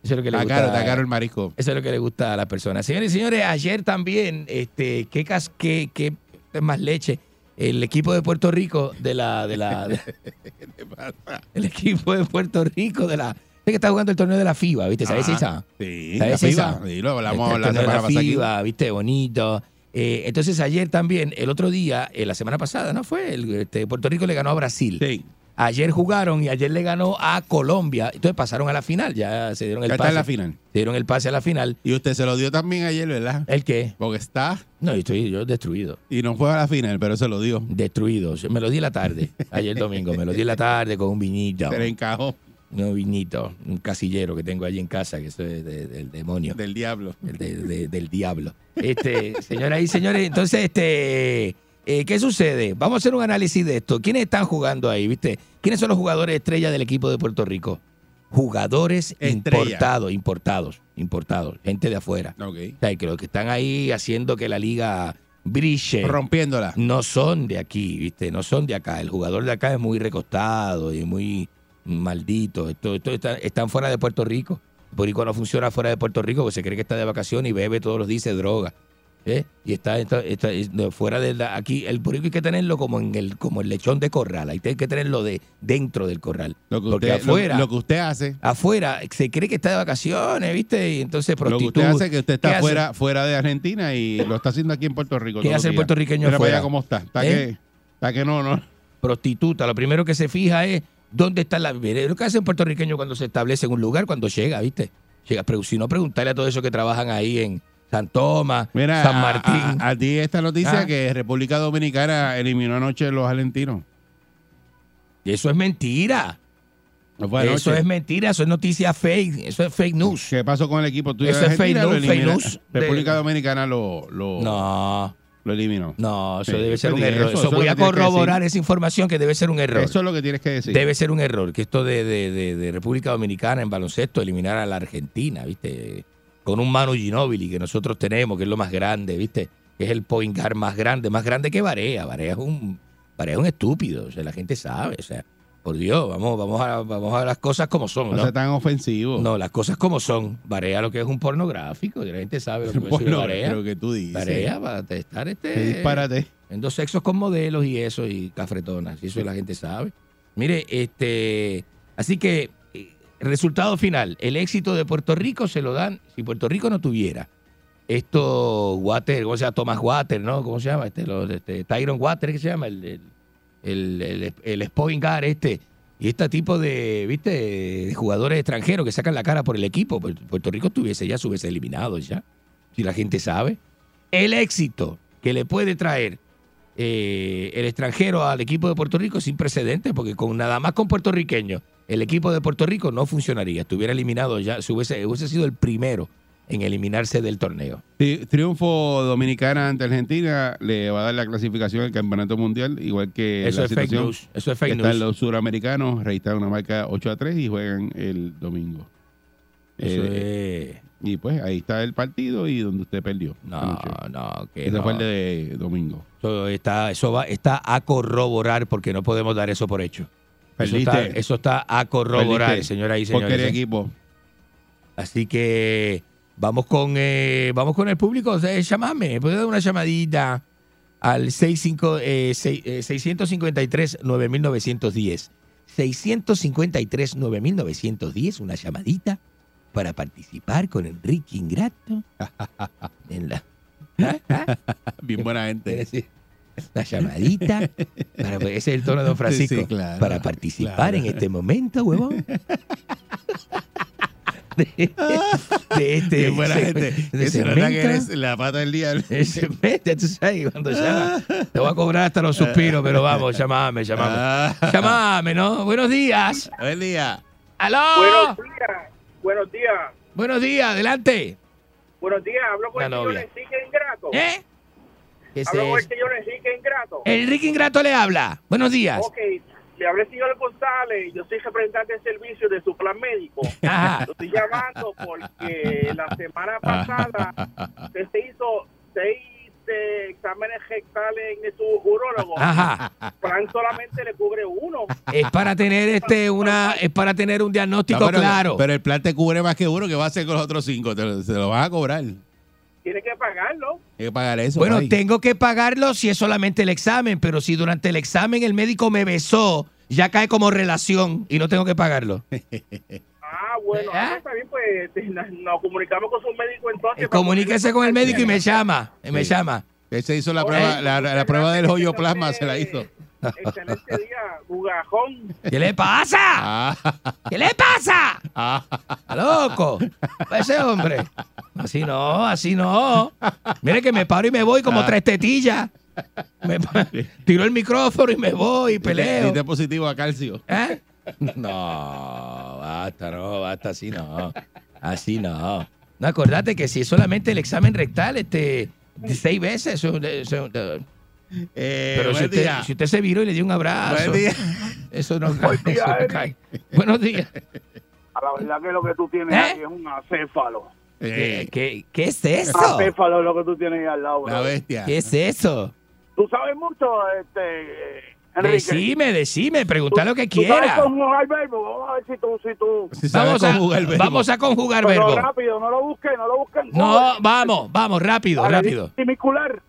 Speaker 3: Eso es lo que le gusta.
Speaker 2: caro, está caro el marisco.
Speaker 3: Eso es lo que le gusta a las personas. Señores y señores, ayer también, este, qué cas, qué, qué más leche. El equipo de Puerto Rico de la, de la, de- <laughs> el equipo de Puerto Rico de la, que está jugando el torneo de la FIBA, ¿viste? ¿Sabes esa?
Speaker 2: Sí,
Speaker 3: ¿Sabes
Speaker 2: la
Speaker 3: esa?
Speaker 2: FIBA. Sí, lo hablamos
Speaker 3: El
Speaker 2: la
Speaker 3: torneo de
Speaker 2: semana pasada aquí.
Speaker 3: FIBA, ¿viste? Bonito. Eh, entonces ayer también, el otro día, eh, la semana pasada, ¿no fue? El, este, Puerto Rico le ganó a Brasil.
Speaker 2: Sí.
Speaker 3: Ayer jugaron y ayer le ganó a Colombia. Entonces pasaron a la final, ya se dieron el
Speaker 2: Ya está
Speaker 3: pase.
Speaker 2: en la final.
Speaker 3: Se dieron el pase a la final.
Speaker 2: Y usted se lo dio también ayer, ¿verdad?
Speaker 3: ¿El qué?
Speaker 2: Porque está
Speaker 3: No, yo estoy yo destruido.
Speaker 2: y no fue a la final, pero se lo dio.
Speaker 3: Destruido. Me lo di la tarde, ayer domingo. Me lo di la tarde con un viñito.
Speaker 2: Se le encajó
Speaker 3: Un viñito, un casillero que tengo allí en casa, que eso es de- del demonio.
Speaker 2: del diablo.
Speaker 3: El de- de- del diablo. Este, <laughs> señoras y señores, entonces, este, eh, ¿qué sucede? Vamos a hacer un análisis de esto. ¿Quiénes están jugando ahí, viste? ¿Quiénes son los jugadores estrella del equipo de Puerto Rico? Jugadores
Speaker 2: Estrella.
Speaker 3: importados, importados, importados, gente de afuera.
Speaker 2: Ok.
Speaker 3: O sea, que los que están ahí haciendo que la liga brille
Speaker 2: Rompiéndola.
Speaker 3: no son de aquí, ¿viste? No son de acá. El jugador de acá es muy recostado y muy maldito. Esto, esto está- están fuera de Puerto Rico. Rico no funciona fuera de Puerto Rico porque se cree que está de vacaciones y bebe todos los días y droga. ¿eh? Y está, está- está- fuera de la, aquí. El Puerto Rico hay que tenerlo como en el como el lechón de corral. Hay que tenerlo de dentro del corral.
Speaker 2: Lo que,
Speaker 3: porque
Speaker 2: usted,
Speaker 3: afuera,
Speaker 2: lo, que usted hace,
Speaker 3: afuera se cree que está de vacaciones, ¿viste? Y entonces
Speaker 2: lo que
Speaker 3: prostituta.
Speaker 2: usted hace que usted
Speaker 3: ¿Qué
Speaker 2: está fuera, fuera de Argentina y lo está haciendo aquí en Puerto Rico.
Speaker 3: ¿Qué
Speaker 2: todos
Speaker 3: hace el puertorriqueño
Speaker 2: Mira para allá cómo está. Está,
Speaker 3: ¿Eh?
Speaker 2: que, está que no, no.
Speaker 3: prostituta, lo primero que se fija es dónde está la bebé. Lo que hace un puertorriqueño cuando se establece en un lugar, cuando llega, ¿viste? Llega, pero si no, preguntarle a todos esos que trabajan ahí en, San Tomás,
Speaker 2: Mira,
Speaker 3: San Martín.
Speaker 2: A, a ti esta noticia
Speaker 3: Ah.
Speaker 2: que República Dominicana eliminó anoche a los argentinos.
Speaker 3: Y eso es mentira.
Speaker 2: No.
Speaker 3: Eso es mentira, eso es noticia fake, eso es fake news.
Speaker 2: ¿Qué pasó con el equipo tuyo
Speaker 3: Eso es fake news, fake de-
Speaker 2: República Dominicana lo, lo,
Speaker 3: No,
Speaker 2: lo eliminó.
Speaker 3: no, eso
Speaker 2: Sí,
Speaker 3: debe ser un error.
Speaker 2: eso-
Speaker 3: Eso,
Speaker 2: eso es
Speaker 3: voy a corroborar esa información que debe ser un error.
Speaker 2: Eso es lo que tienes que decir.
Speaker 3: Debe ser un error, que esto de, de- de- de República Dominicana en baloncesto eliminar a la Argentina, ¿viste? Con un Manu Ginóbili que nosotros tenemos, que es lo más grande, ¿viste? Que es el point guard más grande, más grande que Barea. Barea es un, Barea es un estúpido, o sea, la gente sabe, o sea, por Dios, vamos, vamos, a, vamos a las cosas como son,
Speaker 2: No
Speaker 3: ¿no?
Speaker 2: sea tan ofensivo.
Speaker 3: No, las cosas como son. Barea lo que es un pornográfico, y la gente sabe lo que decir <laughs>
Speaker 2: Bueno,
Speaker 3: Barea.
Speaker 2: pero que tú dices.
Speaker 3: Barea para estar este...
Speaker 2: Disparate.
Speaker 3: En dos sexos con modelos y eso, y cafretonas. Y eso la gente sabe. Mire, este. Así que, eh, resultado final: el éxito de Puerto Rico se lo dan. Si Puerto Rico no tuviera esto, Water, ¿cómo se llama? Thomas Water, ¿no? ¿Cómo se llama? Este, los, este, Tyron Water, ¿qué se llama? El, el, el, el, el este. Y este tipo de, ¿viste? Jugadores extranjeros que sacan la cara por el equipo. Puerto Puerto Rico estuviese ya, se hubiese eliminado ya. Si la gente sabe. El éxito que le puede traer eh, el extranjero al equipo de Puerto Rico es sin precedentes, porque con nada más con puertorriqueños, el equipo de Puerto Rico no funcionaría. Estuviera eliminado ya, se hubiese, hubiese sido el primero en eliminarse del torneo.
Speaker 2: Tri- Triunfo dominicana ante Argentina le va a dar la clasificación al campeonato mundial, igual que
Speaker 3: Eso
Speaker 2: la
Speaker 3: es fake
Speaker 2: situación
Speaker 3: news. Eso es
Speaker 2: que
Speaker 3: fake
Speaker 2: están
Speaker 3: news.
Speaker 2: los suramericanos, registraron una marca 8 a 3 y juegan el domingo.
Speaker 3: Eso
Speaker 2: Eh, Y pues ahí está el partido y donde usted perdió.
Speaker 3: No,
Speaker 2: anoche.
Speaker 3: no, que
Speaker 2: Ese
Speaker 3: no.
Speaker 2: fue el de domingo.
Speaker 3: Eso está, eso va, está a corroborar porque no podemos dar eso por hecho. Eso está, eso está a corroborar,
Speaker 2: Perdiste.
Speaker 3: señoras y señores.
Speaker 2: equipo.
Speaker 3: Así que vamos con eh, vamos con el público. O sea, llamame, puede dar una llamadita al 65, eh, seis- eh, 653 9910. 653 9910, una llamadita para participar con Enrique Ingrato <laughs> en la. <laughs>
Speaker 2: Bien buena gente. <laughs>
Speaker 3: Una llamadita. Para, ese es el tono de Don Francisco.
Speaker 2: Sí, sí, claro,
Speaker 3: para participar
Speaker 2: claro.
Speaker 3: en este momento, huevón. De, de este.
Speaker 2: Bien buena gente.
Speaker 3: de
Speaker 2: Que se nota que eres la pata del día. <laughs>
Speaker 3: Ese mete, tú sabes, cuando llama. Te voy a cobrar hasta los suspiros, pero vamos, <laughs> llamame, llamame.
Speaker 2: Ah.
Speaker 3: Llamame, ¿no? Buenos días.
Speaker 2: Buen día.
Speaker 3: ¡Aló!
Speaker 5: Buenos días, buenos días,
Speaker 3: Buenos días, adelante.
Speaker 5: buenos días. Hablo con
Speaker 3: La
Speaker 5: el señor
Speaker 3: novia.
Speaker 5: Enrique Ingrato.
Speaker 3: ¿Eh? ¿Qué es
Speaker 5: Hablo con el señor Enrique Ingrato.
Speaker 3: Enrique Ingrato le habla. Buenos días.
Speaker 5: Ok, le hablé al señor González, yo soy representante de servicio de su plan médico. <laughs> Lo estoy llamando porque la semana pasada usted se hizo seis eh, exámenes rectales en su urólogo.
Speaker 3: Ajá.
Speaker 5: Plan solamente le cubre uno.
Speaker 3: Es para tener este una es para tener un diagnóstico
Speaker 2: No, pero,
Speaker 3: claro.
Speaker 2: pero el plan te cubre más que uno. que va a hacer con los otros cinco? Te lo- se lo van a cobrar.
Speaker 5: Tiene que pagarlo.
Speaker 2: que pagar eso.
Speaker 3: Bueno, tengo que pagarlo si es solamente el examen, pero si durante el examen el médico me besó, ya cae como relación y no tengo que pagarlo. <laughs>
Speaker 5: Ah, bueno, ah, está bien, pues te- nos, comunicamos con su médico entonces. para
Speaker 3: Comuníquese con el médico y me llama, y me
Speaker 2: Sí.
Speaker 3: llama.
Speaker 2: Él se hizo la prueba, la, la prueba del joyo plasma, se la hizo.
Speaker 5: Excelente día, Bugajón.
Speaker 3: ¿Qué le pasa?
Speaker 2: Ah,
Speaker 3: ¿Qué le pasa?
Speaker 2: ah,
Speaker 3: ¿Está loco? Ese hombre. Así no, así no. Mire que me paro y me voy como
Speaker 2: Ah.
Speaker 3: tres tetillas. Me tiro el micrófono y me voy y peleo.
Speaker 2: Diste positivo a calcio.
Speaker 3: ¿Eh? No, basta, no, basta, así no. Así no. No, acordate que si es solamente el examen rectal, este, seis veces,
Speaker 2: Eh,
Speaker 3: pero si usted,
Speaker 2: día.
Speaker 3: si usted se viró y le dio un abrazo,
Speaker 2: Buen día.
Speaker 3: eso no <laughs> cae. eso no cae. Buenos días.
Speaker 14: A la verdad que lo que tú tienes
Speaker 3: ¿Eh?
Speaker 14: ahí es un acéfalo.
Speaker 3: ¿Qué, qué, qué es eso?
Speaker 14: Acéfalo es lo que tú tienes ahí al lado.
Speaker 2: la bestia.
Speaker 3: ¿Qué es eso?
Speaker 14: Tú sabes mucho, este, Enrique.
Speaker 3: Decime, decime, pregunta lo que
Speaker 14: Tú
Speaker 3: quiera.
Speaker 14: conjugar verbo. Vamos a ver si tú, si tú.
Speaker 2: Si sabe
Speaker 3: Vamos a,
Speaker 2: conjugar verbo.
Speaker 3: vamos a conjugar
Speaker 14: Pero
Speaker 3: verbo.
Speaker 14: rápido, no lo busques, no lo busques. en
Speaker 3: No, vamos, vamos, rápido,
Speaker 14: Dale,
Speaker 3: rápido.
Speaker 14: Dimicular.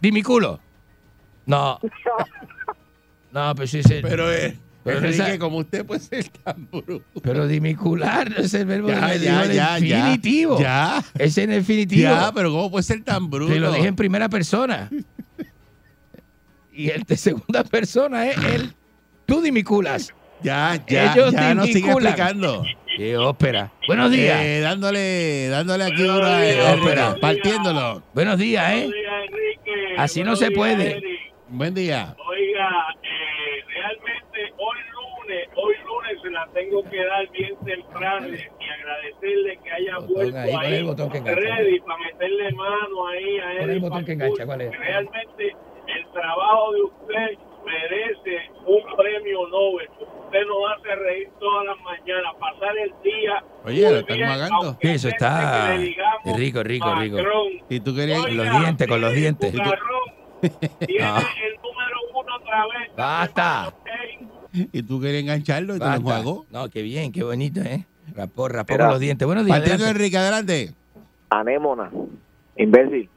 Speaker 3: Dime culo. No. <laughs> No, pues sí, sí.
Speaker 2: Pero, eh,
Speaker 3: Pero
Speaker 2: Enrique,
Speaker 3: esa-
Speaker 2: como usted puede ser tan bruto.
Speaker 3: Pero dimicular no es el verbo
Speaker 2: Ya,
Speaker 3: me
Speaker 2: ya, ya,
Speaker 3: infinitivo.
Speaker 2: Ya.
Speaker 3: Es en infinitivo.
Speaker 2: Ya, pero ¿cómo puede ser tan bruto?
Speaker 3: Te lo dije en primera persona. y el de segunda persona es él. Tú dimiculas.
Speaker 2: Ya, ya,
Speaker 3: Ellos
Speaker 2: ya no sigue explicando.
Speaker 3: Qué ópera. Buenos días.
Speaker 2: Eh, dándole, dándole aquí duro a
Speaker 3: días,
Speaker 2: Enrique,
Speaker 3: ópera.
Speaker 2: partiéndolo.
Speaker 3: Buenos días, ¿eh? Así no se puede.
Speaker 2: Buen día.
Speaker 15: Oiga, eh, realmente hoy lunes, hoy lunes se la tengo que dar bien temprano y agradecerle que haya vuelto
Speaker 3: ahí, ¿cuál es el
Speaker 15: ahí
Speaker 3: botón que engancha?
Speaker 15: ready para meterle mano ahí a
Speaker 3: ¿Cuál es
Speaker 15: él.
Speaker 3: el botón que engancha? ¿Cuál es?
Speaker 15: Realmente el trabajo de usted merece un premio Nobel. Usted nos hace reír todas las mañanas, pasar el día.
Speaker 2: Oye, lo están
Speaker 15: bien,
Speaker 2: magando.
Speaker 3: Sí, eso está
Speaker 15: digamos
Speaker 3: rico, rico, rico.
Speaker 15: Macron.
Speaker 2: Y tú querías
Speaker 3: Con los dientes, con los dientes.
Speaker 15: Tiene
Speaker 3: Ah.
Speaker 15: el número uno otra vez.
Speaker 3: Basta.
Speaker 2: Y tú querías engancharlo y te lo enjuagó.
Speaker 3: No, qué bien, qué bonito, ¿eh?
Speaker 4: Mira.
Speaker 3: con los dientes. Buenos días. Adelante.
Speaker 2: Enrique, adelante.
Speaker 4: Anémona, imbécil.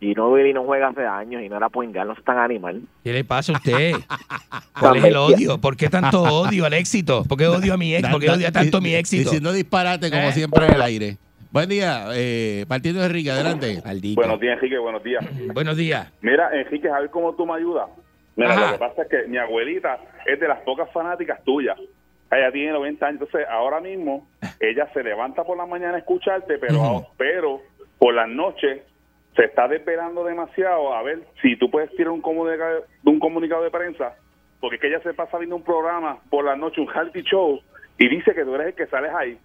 Speaker 4: Ginóbili no juega hace años y no era Poingal, no es tan animal.
Speaker 3: ¿Qué le pasa a usted? <laughs> ¿Cuál es el odio? ¿Por qué tanto odio al éxito? ¿Por qué odio a mi ex? ¿Por qué odia tanto mi éxito?
Speaker 2: Diciendo disparate como
Speaker 3: ¿Eh?
Speaker 2: siempre en el aire. Buen día, eh, partiendo de Enrique, adelante.
Speaker 6: Buenos días, Enrique, buenos días.
Speaker 3: Buenos días.
Speaker 6: Mira, Enrique, a ver cómo tú me ayudas. Mira,
Speaker 3: Ajá.
Speaker 6: lo que pasa es que mi abuelita es de las pocas fanáticas tuyas. Ella tiene 90 años, entonces ahora mismo ella se levanta por la mañana a escucharte, pero, pero por las noches se está desvelando demasiado a ver si tú puedes tirar un comunicado, un comunicado de prensa, porque es que ella se pasa viendo un programa por la noche, un reality show, y dice que tú eres el que sales ahí.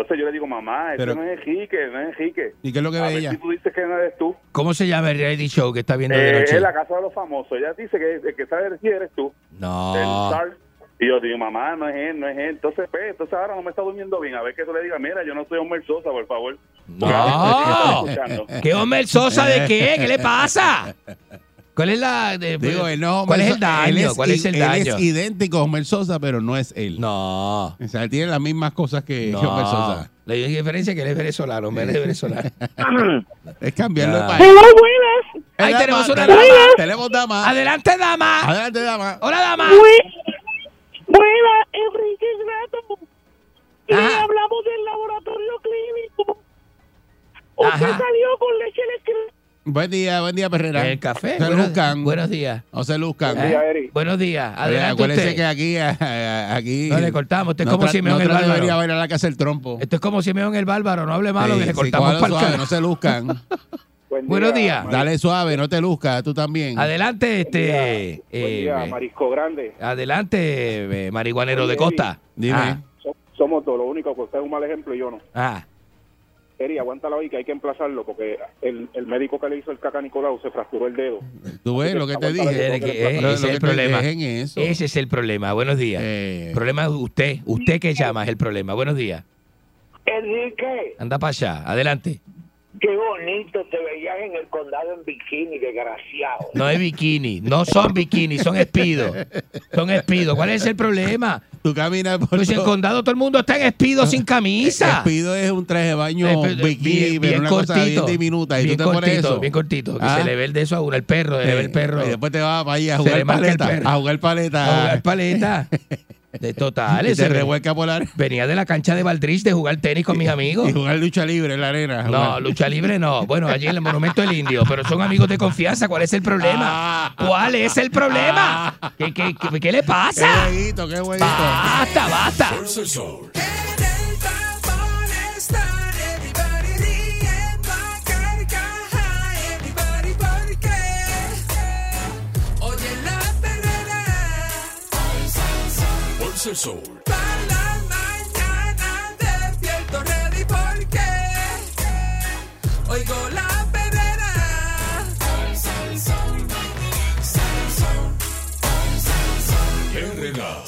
Speaker 6: Entonces yo le digo, mamá, eso
Speaker 3: Pero-
Speaker 6: no es Enrique, no es Enrique.
Speaker 2: ¿Y qué es lo que
Speaker 6: a
Speaker 2: ve
Speaker 6: ver
Speaker 2: ella?
Speaker 6: si tú dices que no eres tú.
Speaker 3: ¿Cómo se llama el reality show que está viendo de
Speaker 6: Eh,
Speaker 3: noche?
Speaker 6: es la casa de los famosos. Ella dice que el que sabe de quién eres tú.
Speaker 3: No.
Speaker 6: El star. Y yo digo, mamá, no es él, no es él. Entonces, pues, entonces ahora no me está durmiendo bien. A ver que tú le digas, mira, yo no soy Homer Sosa, por favor.
Speaker 3: No.
Speaker 6: Escuchando.
Speaker 3: ¿Qué Homer Sosa de qué? ¿Qué le pasa? <laughs> ¿Cuál es la de-
Speaker 2: Digo, él no,
Speaker 3: ¿Cuál es el daño? ¿Cuál es el
Speaker 2: él
Speaker 3: daño?
Speaker 2: es idéntico a Homer Sosa, pero no es él.
Speaker 3: No.
Speaker 2: O sea, él tiene las mismas cosas que
Speaker 3: No.
Speaker 2: Homer Sosa.
Speaker 3: La diferencia es que él es venezolano, Homer es venezolano. <laughs>
Speaker 2: Es cambiarlo de país.
Speaker 3: buenas. Ahí
Speaker 2: Dama,
Speaker 3: tenemos una dama.
Speaker 2: Tenemos dama.
Speaker 3: Adelante, dama.
Speaker 2: Adelante, dama.
Speaker 3: Hola, dama.
Speaker 16: Buena, Enrique Grato.
Speaker 3: Ajá.
Speaker 16: hablamos del laboratorio clínico. Usted
Speaker 3: Ajá.
Speaker 16: salió con leche cre-
Speaker 2: Buen día, buen día, Perrera.
Speaker 3: El café.
Speaker 2: Se
Speaker 3: Buenos-
Speaker 2: luzcan.
Speaker 3: Buenos días.
Speaker 2: No se luzcan.
Speaker 3: ¿Eh? Buenos días. Adelante
Speaker 2: Acuérdese
Speaker 3: usted.
Speaker 2: que aquí, <laughs> aquí.
Speaker 3: No le cortamos. Usted es como Simeón
Speaker 2: no
Speaker 3: el Bárbaro.
Speaker 2: debería bailar la casa el trompo.
Speaker 3: Esto es como Simeón el Bárbaro. No hable malo
Speaker 2: Sí,
Speaker 3: que le
Speaker 2: sí,
Speaker 3: cortamos para el
Speaker 2: suave, no se luzcan. <laughs>
Speaker 3: Buenos días.
Speaker 2: Dale suave, no te luzcas, tú también.
Speaker 3: Adelante, este.
Speaker 17: Buen
Speaker 3: eh,
Speaker 17: día,
Speaker 3: eh,
Speaker 17: Marisco Grande.
Speaker 3: adelante, eh, marihuanero
Speaker 17: Oye,
Speaker 3: de Costa.
Speaker 2: Dime.
Speaker 3: Ah,
Speaker 17: So- somos dos, lo único que usted es un mal ejemplo y yo no.
Speaker 3: ah.
Speaker 17: Eri, aguántala ahí que hay que emplazarlo porque el, el médico que le hizo el caca a Nicolau se fracturó el dedo.
Speaker 2: Tú ves lo que te dije.
Speaker 3: Que- ese es el problema.
Speaker 2: dejen eso.
Speaker 3: Ese es el problema. Buenos días.
Speaker 2: Eh.
Speaker 3: El problema es usted. Usted que llama es el problema. Buenos días.
Speaker 18: Enrique,
Speaker 3: Anda para allá. Adelante.
Speaker 18: qué bonito te veías en el condado en bikini, desgraciado.
Speaker 3: No es bikini. No son bikini, son espidos. Son espidos. ¿Cuál es el problema?
Speaker 2: Tú caminas por
Speaker 3: Pues en
Speaker 2: todo-
Speaker 3: condado todo el mundo está en espido sin <laughs> camisa.
Speaker 2: Espido es un traje de baño
Speaker 3: Eh,
Speaker 2: bikini,
Speaker 3: bien-
Speaker 2: pero una cosa bien
Speaker 3: cortito.
Speaker 2: diminuta. Y
Speaker 3: bien
Speaker 2: tú te pones
Speaker 3: cortito,
Speaker 2: eso.
Speaker 3: bien cortito. Que
Speaker 2: Ah.
Speaker 3: se le ve el de eso a uno, el perro, se le ve el perro.
Speaker 2: Y después te vas para allá a jugar
Speaker 3: el
Speaker 2: paleta. A jugar paleta.
Speaker 3: A jugar paleta. <laughs> De total. <laughs>
Speaker 2: Y
Speaker 3: ese
Speaker 2: revuelca por la
Speaker 3: Venía de la cancha de Valdrich de jugar tenis con mis amigos.
Speaker 2: Y jugar lucha libre en la arena.
Speaker 3: No, lucha libre no. Bueno, allí en el Monumento del Indio, pero son amigos de confianza. ¿Cuál es el problema? ¿Cuál es el problema? ¿Qué, qué, qué, qué le pasa?
Speaker 2: Qué jueguito, qué jueguito.
Speaker 3: Basta, basta.
Speaker 1: El sol. Para la mañana despierto ready porque oigo la perrera. Sal, sol, sal, sol, sal, sol.
Speaker 9: Herrera.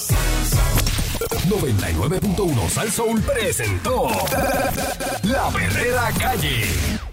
Speaker 9: 99.1 Sal Soul presentó La Verdadera Calle.